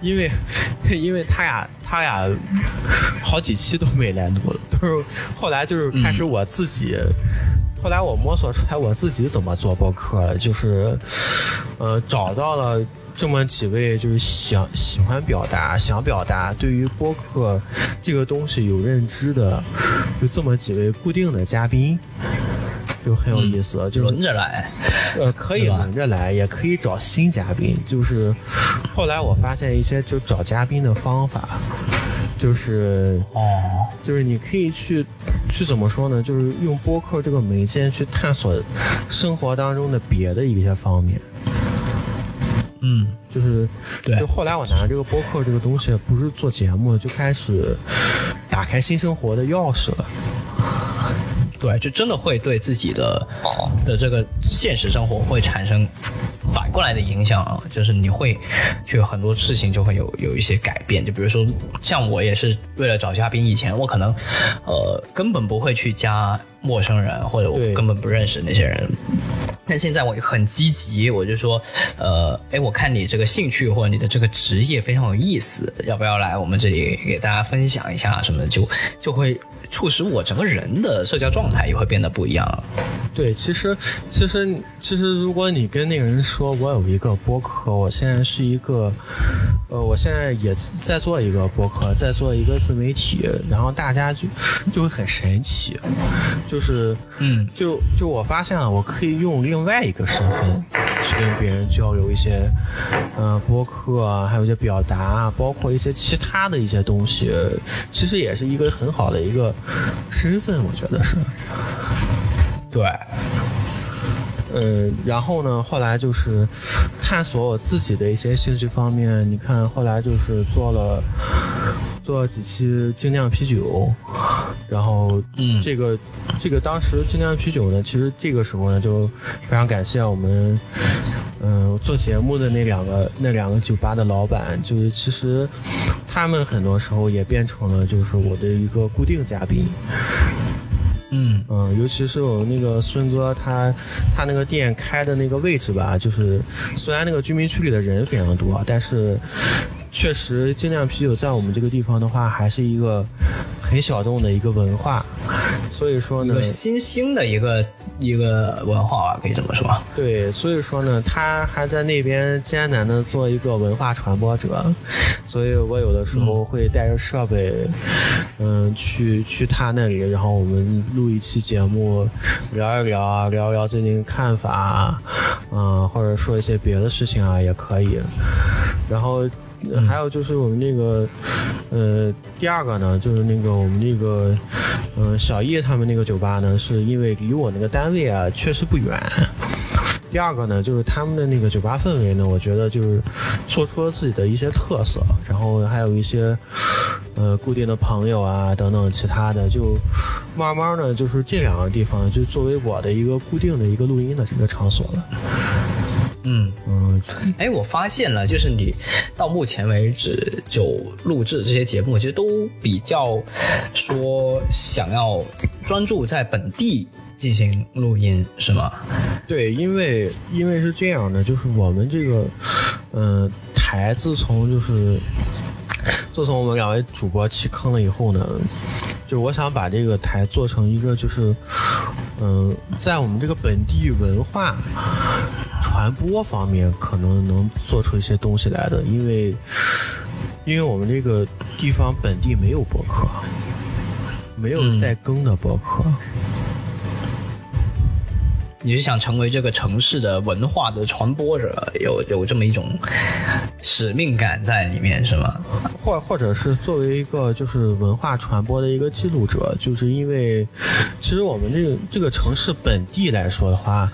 E: 因为 [laughs] 因为他俩他俩好几期都没来录了，都是后来就是开始我自己。后来我摸索出来我自己怎么做播客了，就是，呃，找到了这么几位就是想喜欢表达、想表达对于播客这个东西有认知的，就这么几位固定的嘉宾，就很有意思，就是
A: 轮着来，
E: 呃，可以轮着来，也可以找新嘉宾。就是后来我发现一些就找嘉宾的方法。就是
A: 哦，
E: 就是你可以去去怎么说呢？就是用播客这个媒介去探索生活当中的别的一些方面。
A: 嗯，
E: 就是
A: 对。
E: 就后来我拿这个播客这个东西，不是做节目，就开始打开新生活的钥匙了。
A: 对，就真的会对自己的的这个现实生活会产生反过来的影响啊，就是你会去很多事情就会有有一些改变，就比如说像我也是为了找嘉宾，以前我可能呃根本不会去加陌生人，或者我根本不认识那些人，但现在我很积极，我就说呃，哎，我看你这个兴趣或者你的这个职业非常有意思，要不要来我们这里给大家分享一下什么的，就就会。促使我整个人的社交状态也会变得不一样。
E: 对，其实，其实，其实，如果你跟那个人说，我有一个播客，我现在是一个，呃，我现在也在做一个播客，在做一个自媒体，然后大家就就会很神奇，就是，
A: 嗯，
E: 就就我发现了，我可以用另外一个身份去跟别人交流一些，嗯，播客啊，还有一些表达啊，包括一些其他的一些东西，其实也是一个很好的一个。身份，我觉得是，
A: 对，
E: 呃，然后呢，后来就是探索我自己的一些兴趣方面。你看，后来就是做了做了几期精酿啤酒，然后，
A: 嗯，
E: 这个这个当时精酿啤酒呢，其实这个时候呢，就非常感谢我们，嗯，做节目的那两个那两个酒吧的老板，就是其实。他们很多时候也变成了就是我的一个固定嘉宾，嗯嗯，尤其是我们那个孙哥，他他那个店开的那个位置吧，就是虽然那个居民区里的人非常多，但是。确实，精酿啤酒在我们这个地方的话，还是一个很小众的一个文化，所以说呢，
A: 一个新兴的一个一个文化吧，可以这么说。
E: 对，所以说呢，他还在那边艰难的做一个文化传播者，所以我有的时候会带着设备，嗯，去去他那里，然后我们录一期节目，聊一聊啊，聊一聊最近看法啊，嗯，或者说一些别的事情啊，也可以，然后。还有就是我们那个，呃，第二个呢，就是那个我们那个，嗯，小叶他们那个酒吧呢，是因为离我那个单位啊确实不远。第二个呢，就是他们的那个酒吧氛围呢，我觉得就是做出了自己的一些特色，然后还有一些，呃，固定的朋友啊等等其他的，就慢慢呢，就是这两个地方就作为我的一个固定的一个录音的这个场所了。
A: 嗯嗯，哎，我发现了，就是你到目前为止就录制这些节目，其实都比较说想要专注在本地进行录音，是吗？
E: 对，因为因为是这样的，就是我们这个嗯台自从就是 [laughs] 自从我们两位主播弃坑了以后呢，就是我想把这个台做成一个就是嗯在我们这个本地文化。传播方面可能能做出一些东西来的，因为因为我们这个地方本地没有博客，没有在更的博客。
A: 你是想成为这个城市的文化的传播者，有有这么一种使命感在里面，是吗？
E: 或或者是作为一个就是文化传播的一个记录者，就是因为其实我们这个这个城市本地来说的话，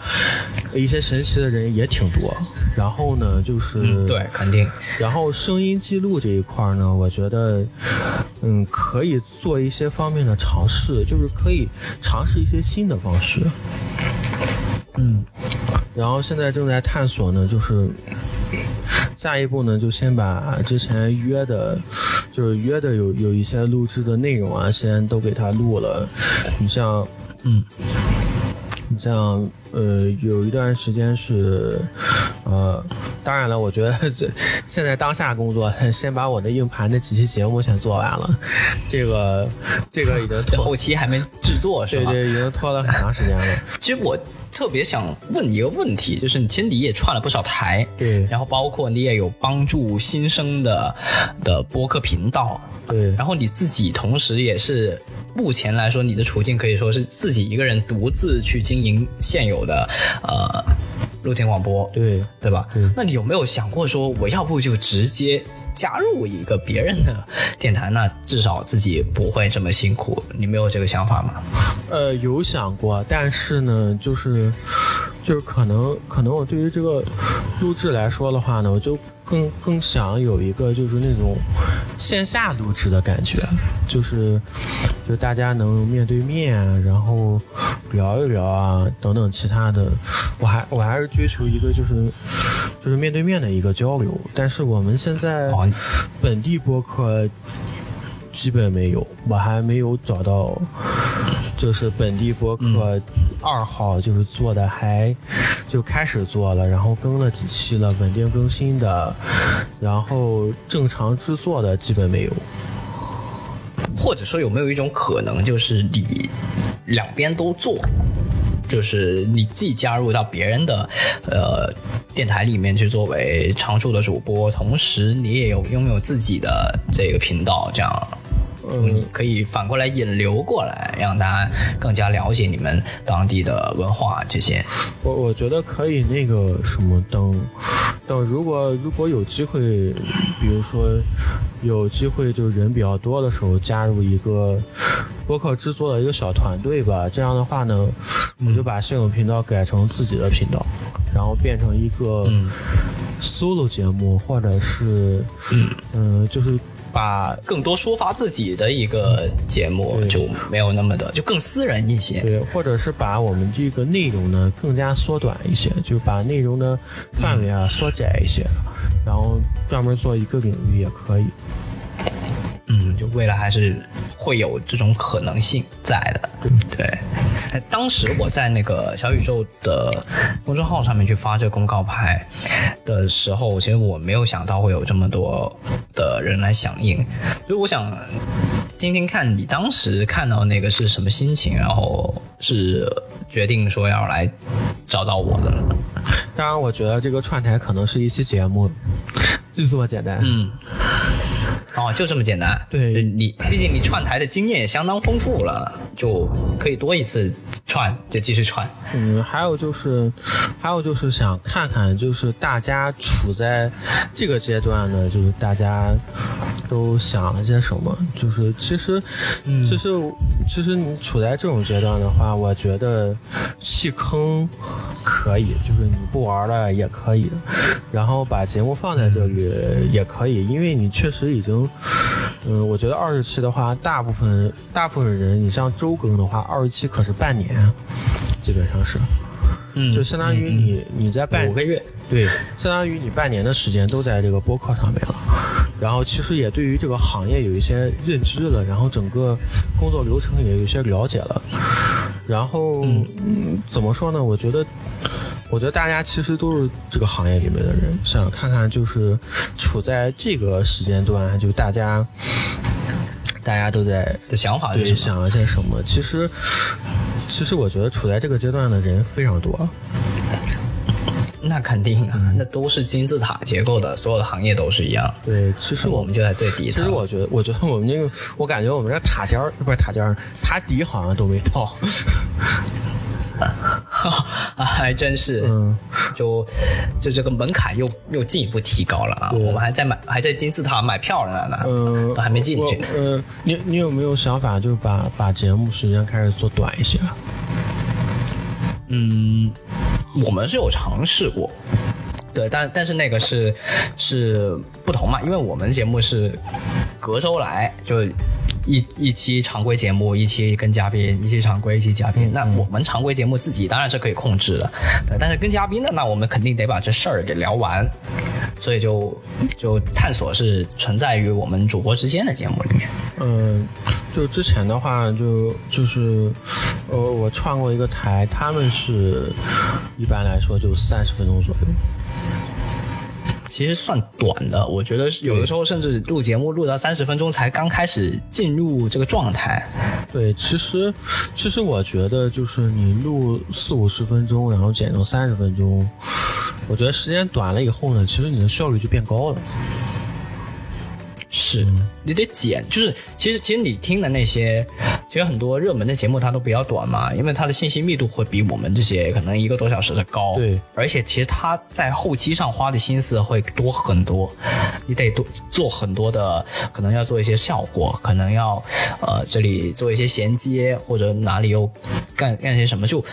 E: 一些神奇的人也挺多。然后呢，就是
A: 对，肯定。
E: 然后声音记录这一块呢，我觉得嗯可以做一些方面的尝试，就是可以尝试一些新的方式。嗯，然后现在正在探索呢，就是下一步呢，就先把之前约的，就是约的有有一些录制的内容啊，先都给他录了。你像，嗯，你像，呃，有一段时间是，呃，当然了，我觉得这现在当下工作，先把我的硬盘的几期节目先做完了，这个这个已经
A: 后期还没制作是
E: 吧？对对，已经拖了很长时间了。[laughs]
A: 其实我。特别想问一个问题，就是你其实你也串了不少台，
E: 对，
A: 然后包括你也有帮助新生的的播客频道，
E: 对，
A: 然后你自己同时也是目前来说你的处境可以说是自己一个人独自去经营现有的呃露天广播，
E: 对
A: 对吧？那你有没有想过说我要不就直接？加入一个别人的电台，那至少自己不会这么辛苦。你没有这个想法吗？
E: 呃，有想过，但是呢，就是，就是可能，可能我对于这个录制来说的话呢，我就。更更想有一个就是那种线下录制的感觉，就是就大家能面对面，然后聊一聊啊等等其他的。我还我还是追求一个就是就是面对面的一个交流。但是我们现在本地播客基本没有，我还没有找到就是本地博客二号就是做的还。就开始做了，然后更了几期了，稳定更新的，然后正常制作的基本没有。
A: 或者说有没有一种可能，就是你两边都做，就是你既加入到别人的呃电台里面去作为常驻的主播，同时你也有拥有自己的这个频道，这样。你可以反过来引流过来，让大家更加了解你们当地的文化这些。
E: 我我觉得可以那个什么等等，如果如果有机会，比如说有机会就人比较多的时候，加入一个播客制作的一个小团队吧。这样的话呢，我就把现有频道改成自己的频道，然后变成一个 solo 节目，或者是嗯嗯，就是。把
A: 更多抒发自己的一个节目就没有那么的，就更私人一些。
E: 对，或者是把我们这个内容呢更加缩短一些，就把内容的范围啊缩窄一些，然后专门做一个领域也可以。
A: 未来还是。会有这种可能性在的。对，哎当时我在那个小宇宙的公众号上面去发这个公告牌的时候，其实我没有想到会有这么多的人来响应，所以我想听听看你当时看到那个是什么心情，然后是决定说要来找到我的呢？
E: 当然，我觉得这个串台可能是一期节目，就这么简单。
A: 嗯，哦，就这么简单。
E: 对
A: 你毕竟你串台的经验也相当丰富了，就可以多一次串就继续串。
E: 嗯，还有就是，还有就是想看看，就是大家处在这个阶段呢，就是大家都想了些什么。就是其实，其实，其实你处在这种阶段的话，我觉得弃坑可以，就是你不玩了也可以，然后把节目放在这里也可以，因为你确实已经。嗯，我觉得二十期的话，大部分大部分人，你像周更的话，二十期可是半年，基本上是，
A: 嗯
E: 就相当于你、你在半
A: 五个月。
E: 对，相当于你半年的时间都在这个播客上面了，然后其实也对于这个行业有一些认知了，然后整个工作流程也有一些了解了，然后嗯怎么说呢？我觉得。我觉得大家其实都是这个行业里面的人，想看看就是处在这个时间段，就大家大家都在
A: 的想法是
E: 对？想一些什么。其实，其实我觉得处在这个阶段的人非常多。
A: 那肯定啊，那都是金字塔结构的，所有的行业都是一样。
E: 对，其实我
A: 我们就在最底层。
E: 其实我觉得，我觉得我们这个，我感觉我们这塔尖儿不是塔尖儿，塔底好像都没到。
A: 啊，还真是，
E: 嗯，
A: 就就这个门槛又又进一步提高了啊！我们还在买，还在金字塔买票呢呢，
E: 嗯，
A: 都还没进去。
E: 嗯呃，你你有没有想法，就是把把节目时间开始做短一些？
A: 嗯，我们是有尝试过，对，但但是那个是是不同嘛，因为我们节目是隔周来，就一一期常规节目，一期跟嘉宾，一期常规，一期嘉宾。那我们常规节目自己当然是可以控制的，对，但是跟嘉宾的，那我们肯定得把这事儿给聊完，所以就就探索是存在于我们主播之间的节目里面。
E: 嗯，就之前的话就，就是，呃，我串过一个台，他们是一般来说就三十分钟左右。
A: 其实算短的，我觉得有的时候甚至录节目录到三十分钟才刚开始进入这个状态。
E: 对，其实其实我觉得就是你录四五十分钟，然后剪成三十分钟，我觉得时间短了以后呢，其实你的效率就变高了。
A: 是你得剪，就是其实其实你听的那些，其实很多热门的节目它都比较短嘛，因为它的信息密度会比我们这些可能一个多小时的高。
E: 对，
A: 而且其实它在后期上花的心思会多很多，你得多做很多的，可能要做一些效果，可能要呃这里做一些衔接，或者哪里又干干些什么，就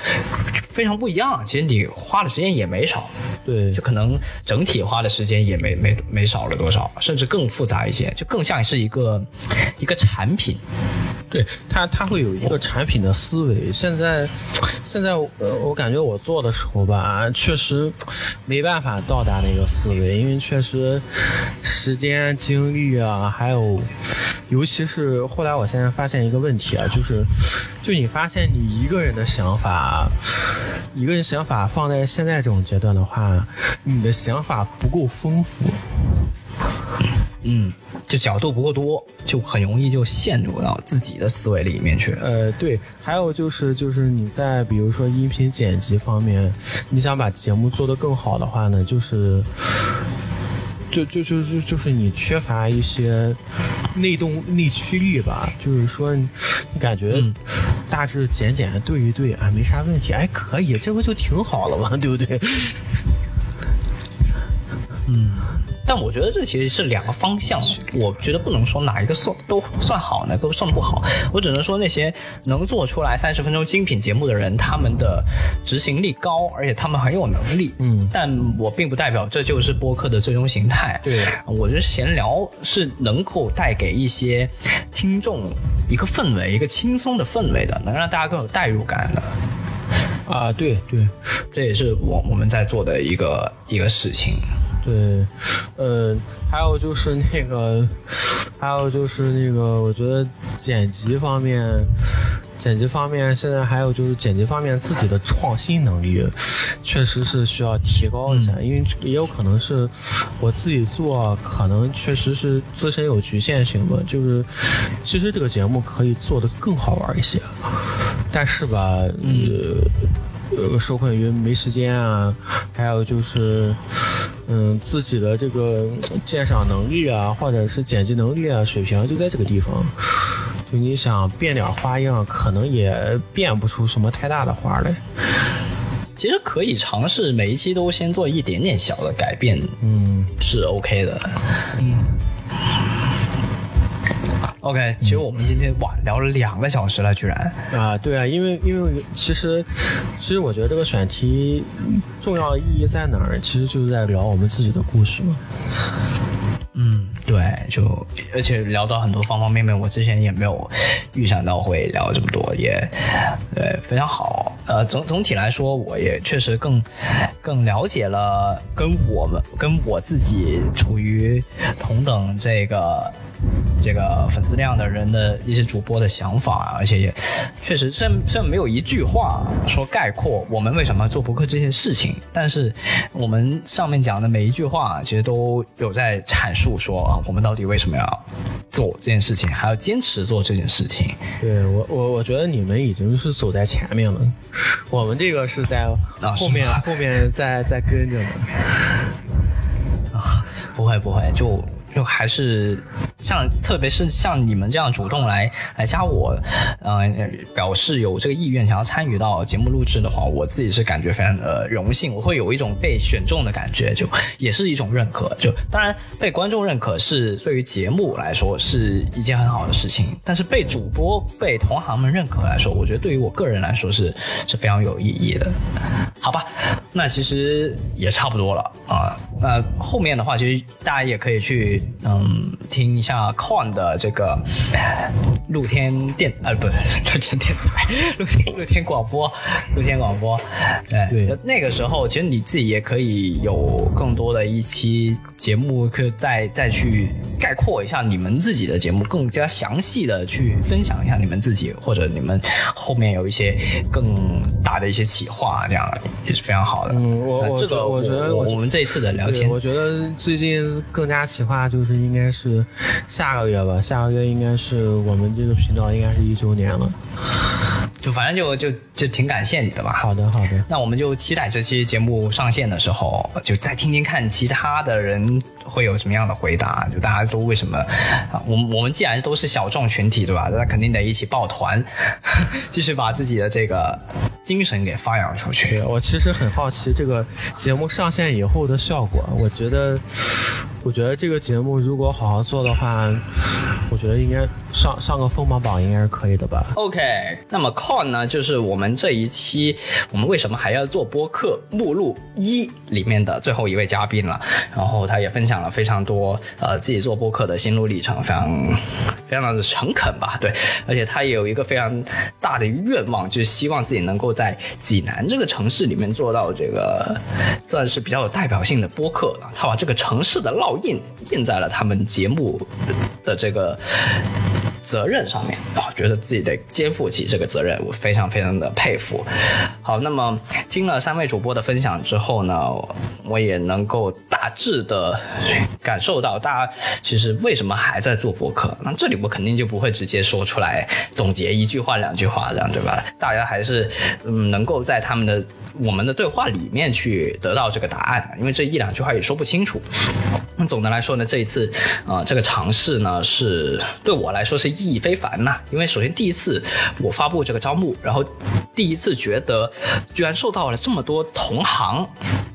A: 非常不一样。其实你花的时间也没少，
E: 对
A: 就可能整体花的时间也没没没少了多少，甚至更复杂一些，就更像是一个一个产品。
E: 对他，他会有一个产品的思维。现在，现在呃，我感觉我做的时候吧，确实没办法到达那个思维，因为确实时间、精力啊，还有，尤其是后来，我现在发现一个问题啊，就是，就你发现你一个人的想法，一个人想法放在现在这种阶段的话，你的想法不够丰富。
A: 嗯，就角度不够多，就很容易就陷入到自己的思维里面去。
E: 呃，对，还有就是就是你在比如说音频剪辑方面，你想把节目做得更好的话呢，就是。就就就就就是你缺乏一些内动内驱力吧，就是说你你感觉大致剪剪对一对啊没啥问题，哎可以，这不就挺好了吗？[laughs] 对不对？
A: 但我觉得这其实是两个方向，我觉得不能说哪一个算都算好，哪个算不好。我只能说那些能做出来三十分钟精品节目的人，他们的执行力高，而且他们很有能力。
E: 嗯
A: 但我并不代表这就是播客的最终形态。
E: 对
A: 我觉得闲聊是能够带给一些听众一个氛围，一个轻松的氛围的，能让大家更有代入感的。
E: 啊，对对，
A: 这也是我我们在做的一个一个事情。
E: 对，呃，还有就是那个，还有就是那个，我觉得剪辑方面，剪辑方面现在还有就是剪辑方面自己的创新能力，确实是需要提高一下，因为也有可能是我自己做，可能确实是自身有局限性吧。就是其实这个节目可以做得更好玩一些，但是吧，呃。呃，受困于没时间啊，还有就是，嗯，自己的这个鉴赏能力啊，或者是剪辑能力啊，水平就在这个地方。就你想变点花样，可能也变不出什么太大的花来。
A: 其实可以尝试每一期都先做一点点小的改变，嗯，是 OK 的，嗯。OK，其实我们今天哇聊了两个小时了，居然
E: 啊，对啊，因为因为其实其实我觉得这个选题重要的意义在哪儿？其实就是在聊我们自己的故事嘛。
A: 嗯，对，就而且聊到很多方方面面，我之前也没有预想到会聊这么多，也对非常好。呃，总总体来说，我也确实更更了解了跟我们跟我自己处于同等这个。这个粉丝量的人的一些主播的想法，而且也确实，虽然虽然没有一句话说概括我们为什么做博客这件事情，但是我们上面讲的每一句话，其实都有在阐述说啊，我们到底为什么要做这件事情，还要坚持做这件事情。
E: 对我，我我觉得你们已经是走在前面了，我们这个是在后面，后面在在跟着呢。
A: 啊，[laughs] 不会不会，就。就还是像，特别是像你们这样主动来来加我，呃，表示有这个意愿想要参与到节目录制的话，我自己是感觉非常的荣幸，我会有一种被选中的感觉，就也是一种认可。就当然被观众认可是对于节目来说是一件很好的事情，但是被主播、被同行们认可来说，我觉得对于我个人来说是是非常有意义的。好吧，那其实也差不多了啊。那后面的话，其实大家也可以去。嗯，听一下 Con 的这个露天电啊，不，[laughs] 露天电台，[laughs] 露天露天广播，露天广播。对，那个时候其实你自己也可以有更多的一期节目，可以再再去概括一下你们自己的节目，更加详细的去分享一下你们自己，或者你们后面有一些更大的一些企划，这样也是非常好的。
E: 嗯，我
A: 这个
E: 我觉得我
A: 们这一次的聊天，
E: 我觉得最近更加企划。就是应该是下个月吧，下个月应该是我们这个频道应该是一周年了。
A: 就反正就就就挺感谢你的吧。
E: 好的好的，
A: 那我们就期待这期节目上线的时候，就再听听看其他的人会有什么样的回答。就大家都为什么？我们我们既然都是小众群体，对吧？那肯定得一起抱团，[laughs] 继续把自己的这个精神给发扬出去。
E: 我其实很好奇这个节目上线以后的效果。我觉得，我觉得这个节目如果好好做的话，我觉得应该上上个锋芒榜应该是可以的吧。
A: OK，那么 Con。呢，就是我们这一期，我们为什么还要做播客目录一里面的最后一位嘉宾了。然后他也分享了非常多呃自己做播客的心路历程，非常非常的诚恳吧，对。而且他也有一个非常大的愿望，就是希望自己能够在济南这个城市里面做到这个算是比较有代表性的播客。他把这个城市的烙印印在了他们节目的这个。责任上面啊，觉得自己得肩负起这个责任，我非常非常的佩服。好，那么听了三位主播的分享之后呢，我也能够大致的感受到大家其实为什么还在做博客。那这里我肯定就不会直接说出来总结一句话两句话这样对吧？大家还是嗯能够在他们的我们的对话里面去得到这个答案，因为这一两句话也说不清楚。那总的来说呢，这一次啊这个尝试呢是对我来说是。意义非凡呐！因为首先第一次我发布这个招募，然后第一次觉得居然受到了这么多同行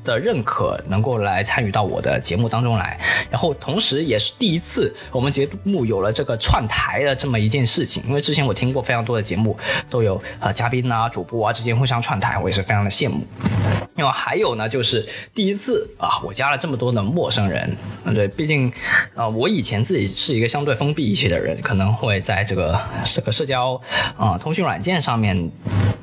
A: 的认可，能够来参与到我的节目当中来，然后同时也是第一次我们节目有了这个串台的这么一件事情。因为之前我听过非常多的节目，都有呃嘉宾啊、主播啊之间互相串台，我也是非常的羡慕。另外还有呢，就是第一次啊，我加了这么多的陌生人。嗯，对，毕竟啊，我以前自己是一个相对封闭一些的人，可能会。会在这个这个社交啊通讯软件上面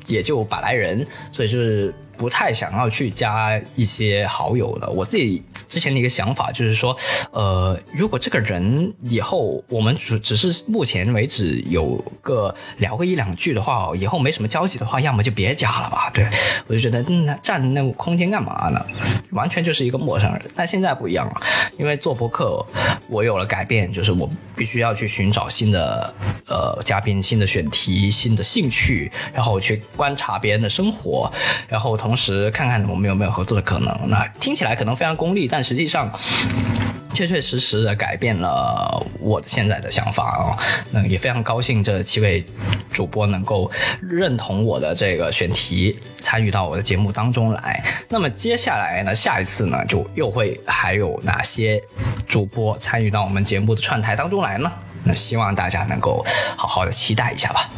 A: 也就百来人，所以就是不太想要去加一些好友了。我自己之前的一个想法就是说，呃，如果这个人以后我们只只是目前为止有个聊个一两句的话，以后没什么交集的话，要么就别加了吧。对 [laughs] 我就觉得，嗯，占那空间干嘛呢？完全就是一个陌生人。但现在不一样了，因为做博客，我有了改变，就是我必须要去寻找新的呃嘉宾、新的选题、新的兴趣，然后去观察别人的生活，然后同同时看看我们有没有合作的可能。那听起来可能非常功利，但实际上确确实实的改变了我现在的想法啊。那也非常高兴这七位主播能够认同我的这个选题，参与到我的节目当中来。那么接下来呢，下一次呢，就又会还有哪些主播参与到我们节目的串台当中来呢？那希望大家能够好好的期待一下吧。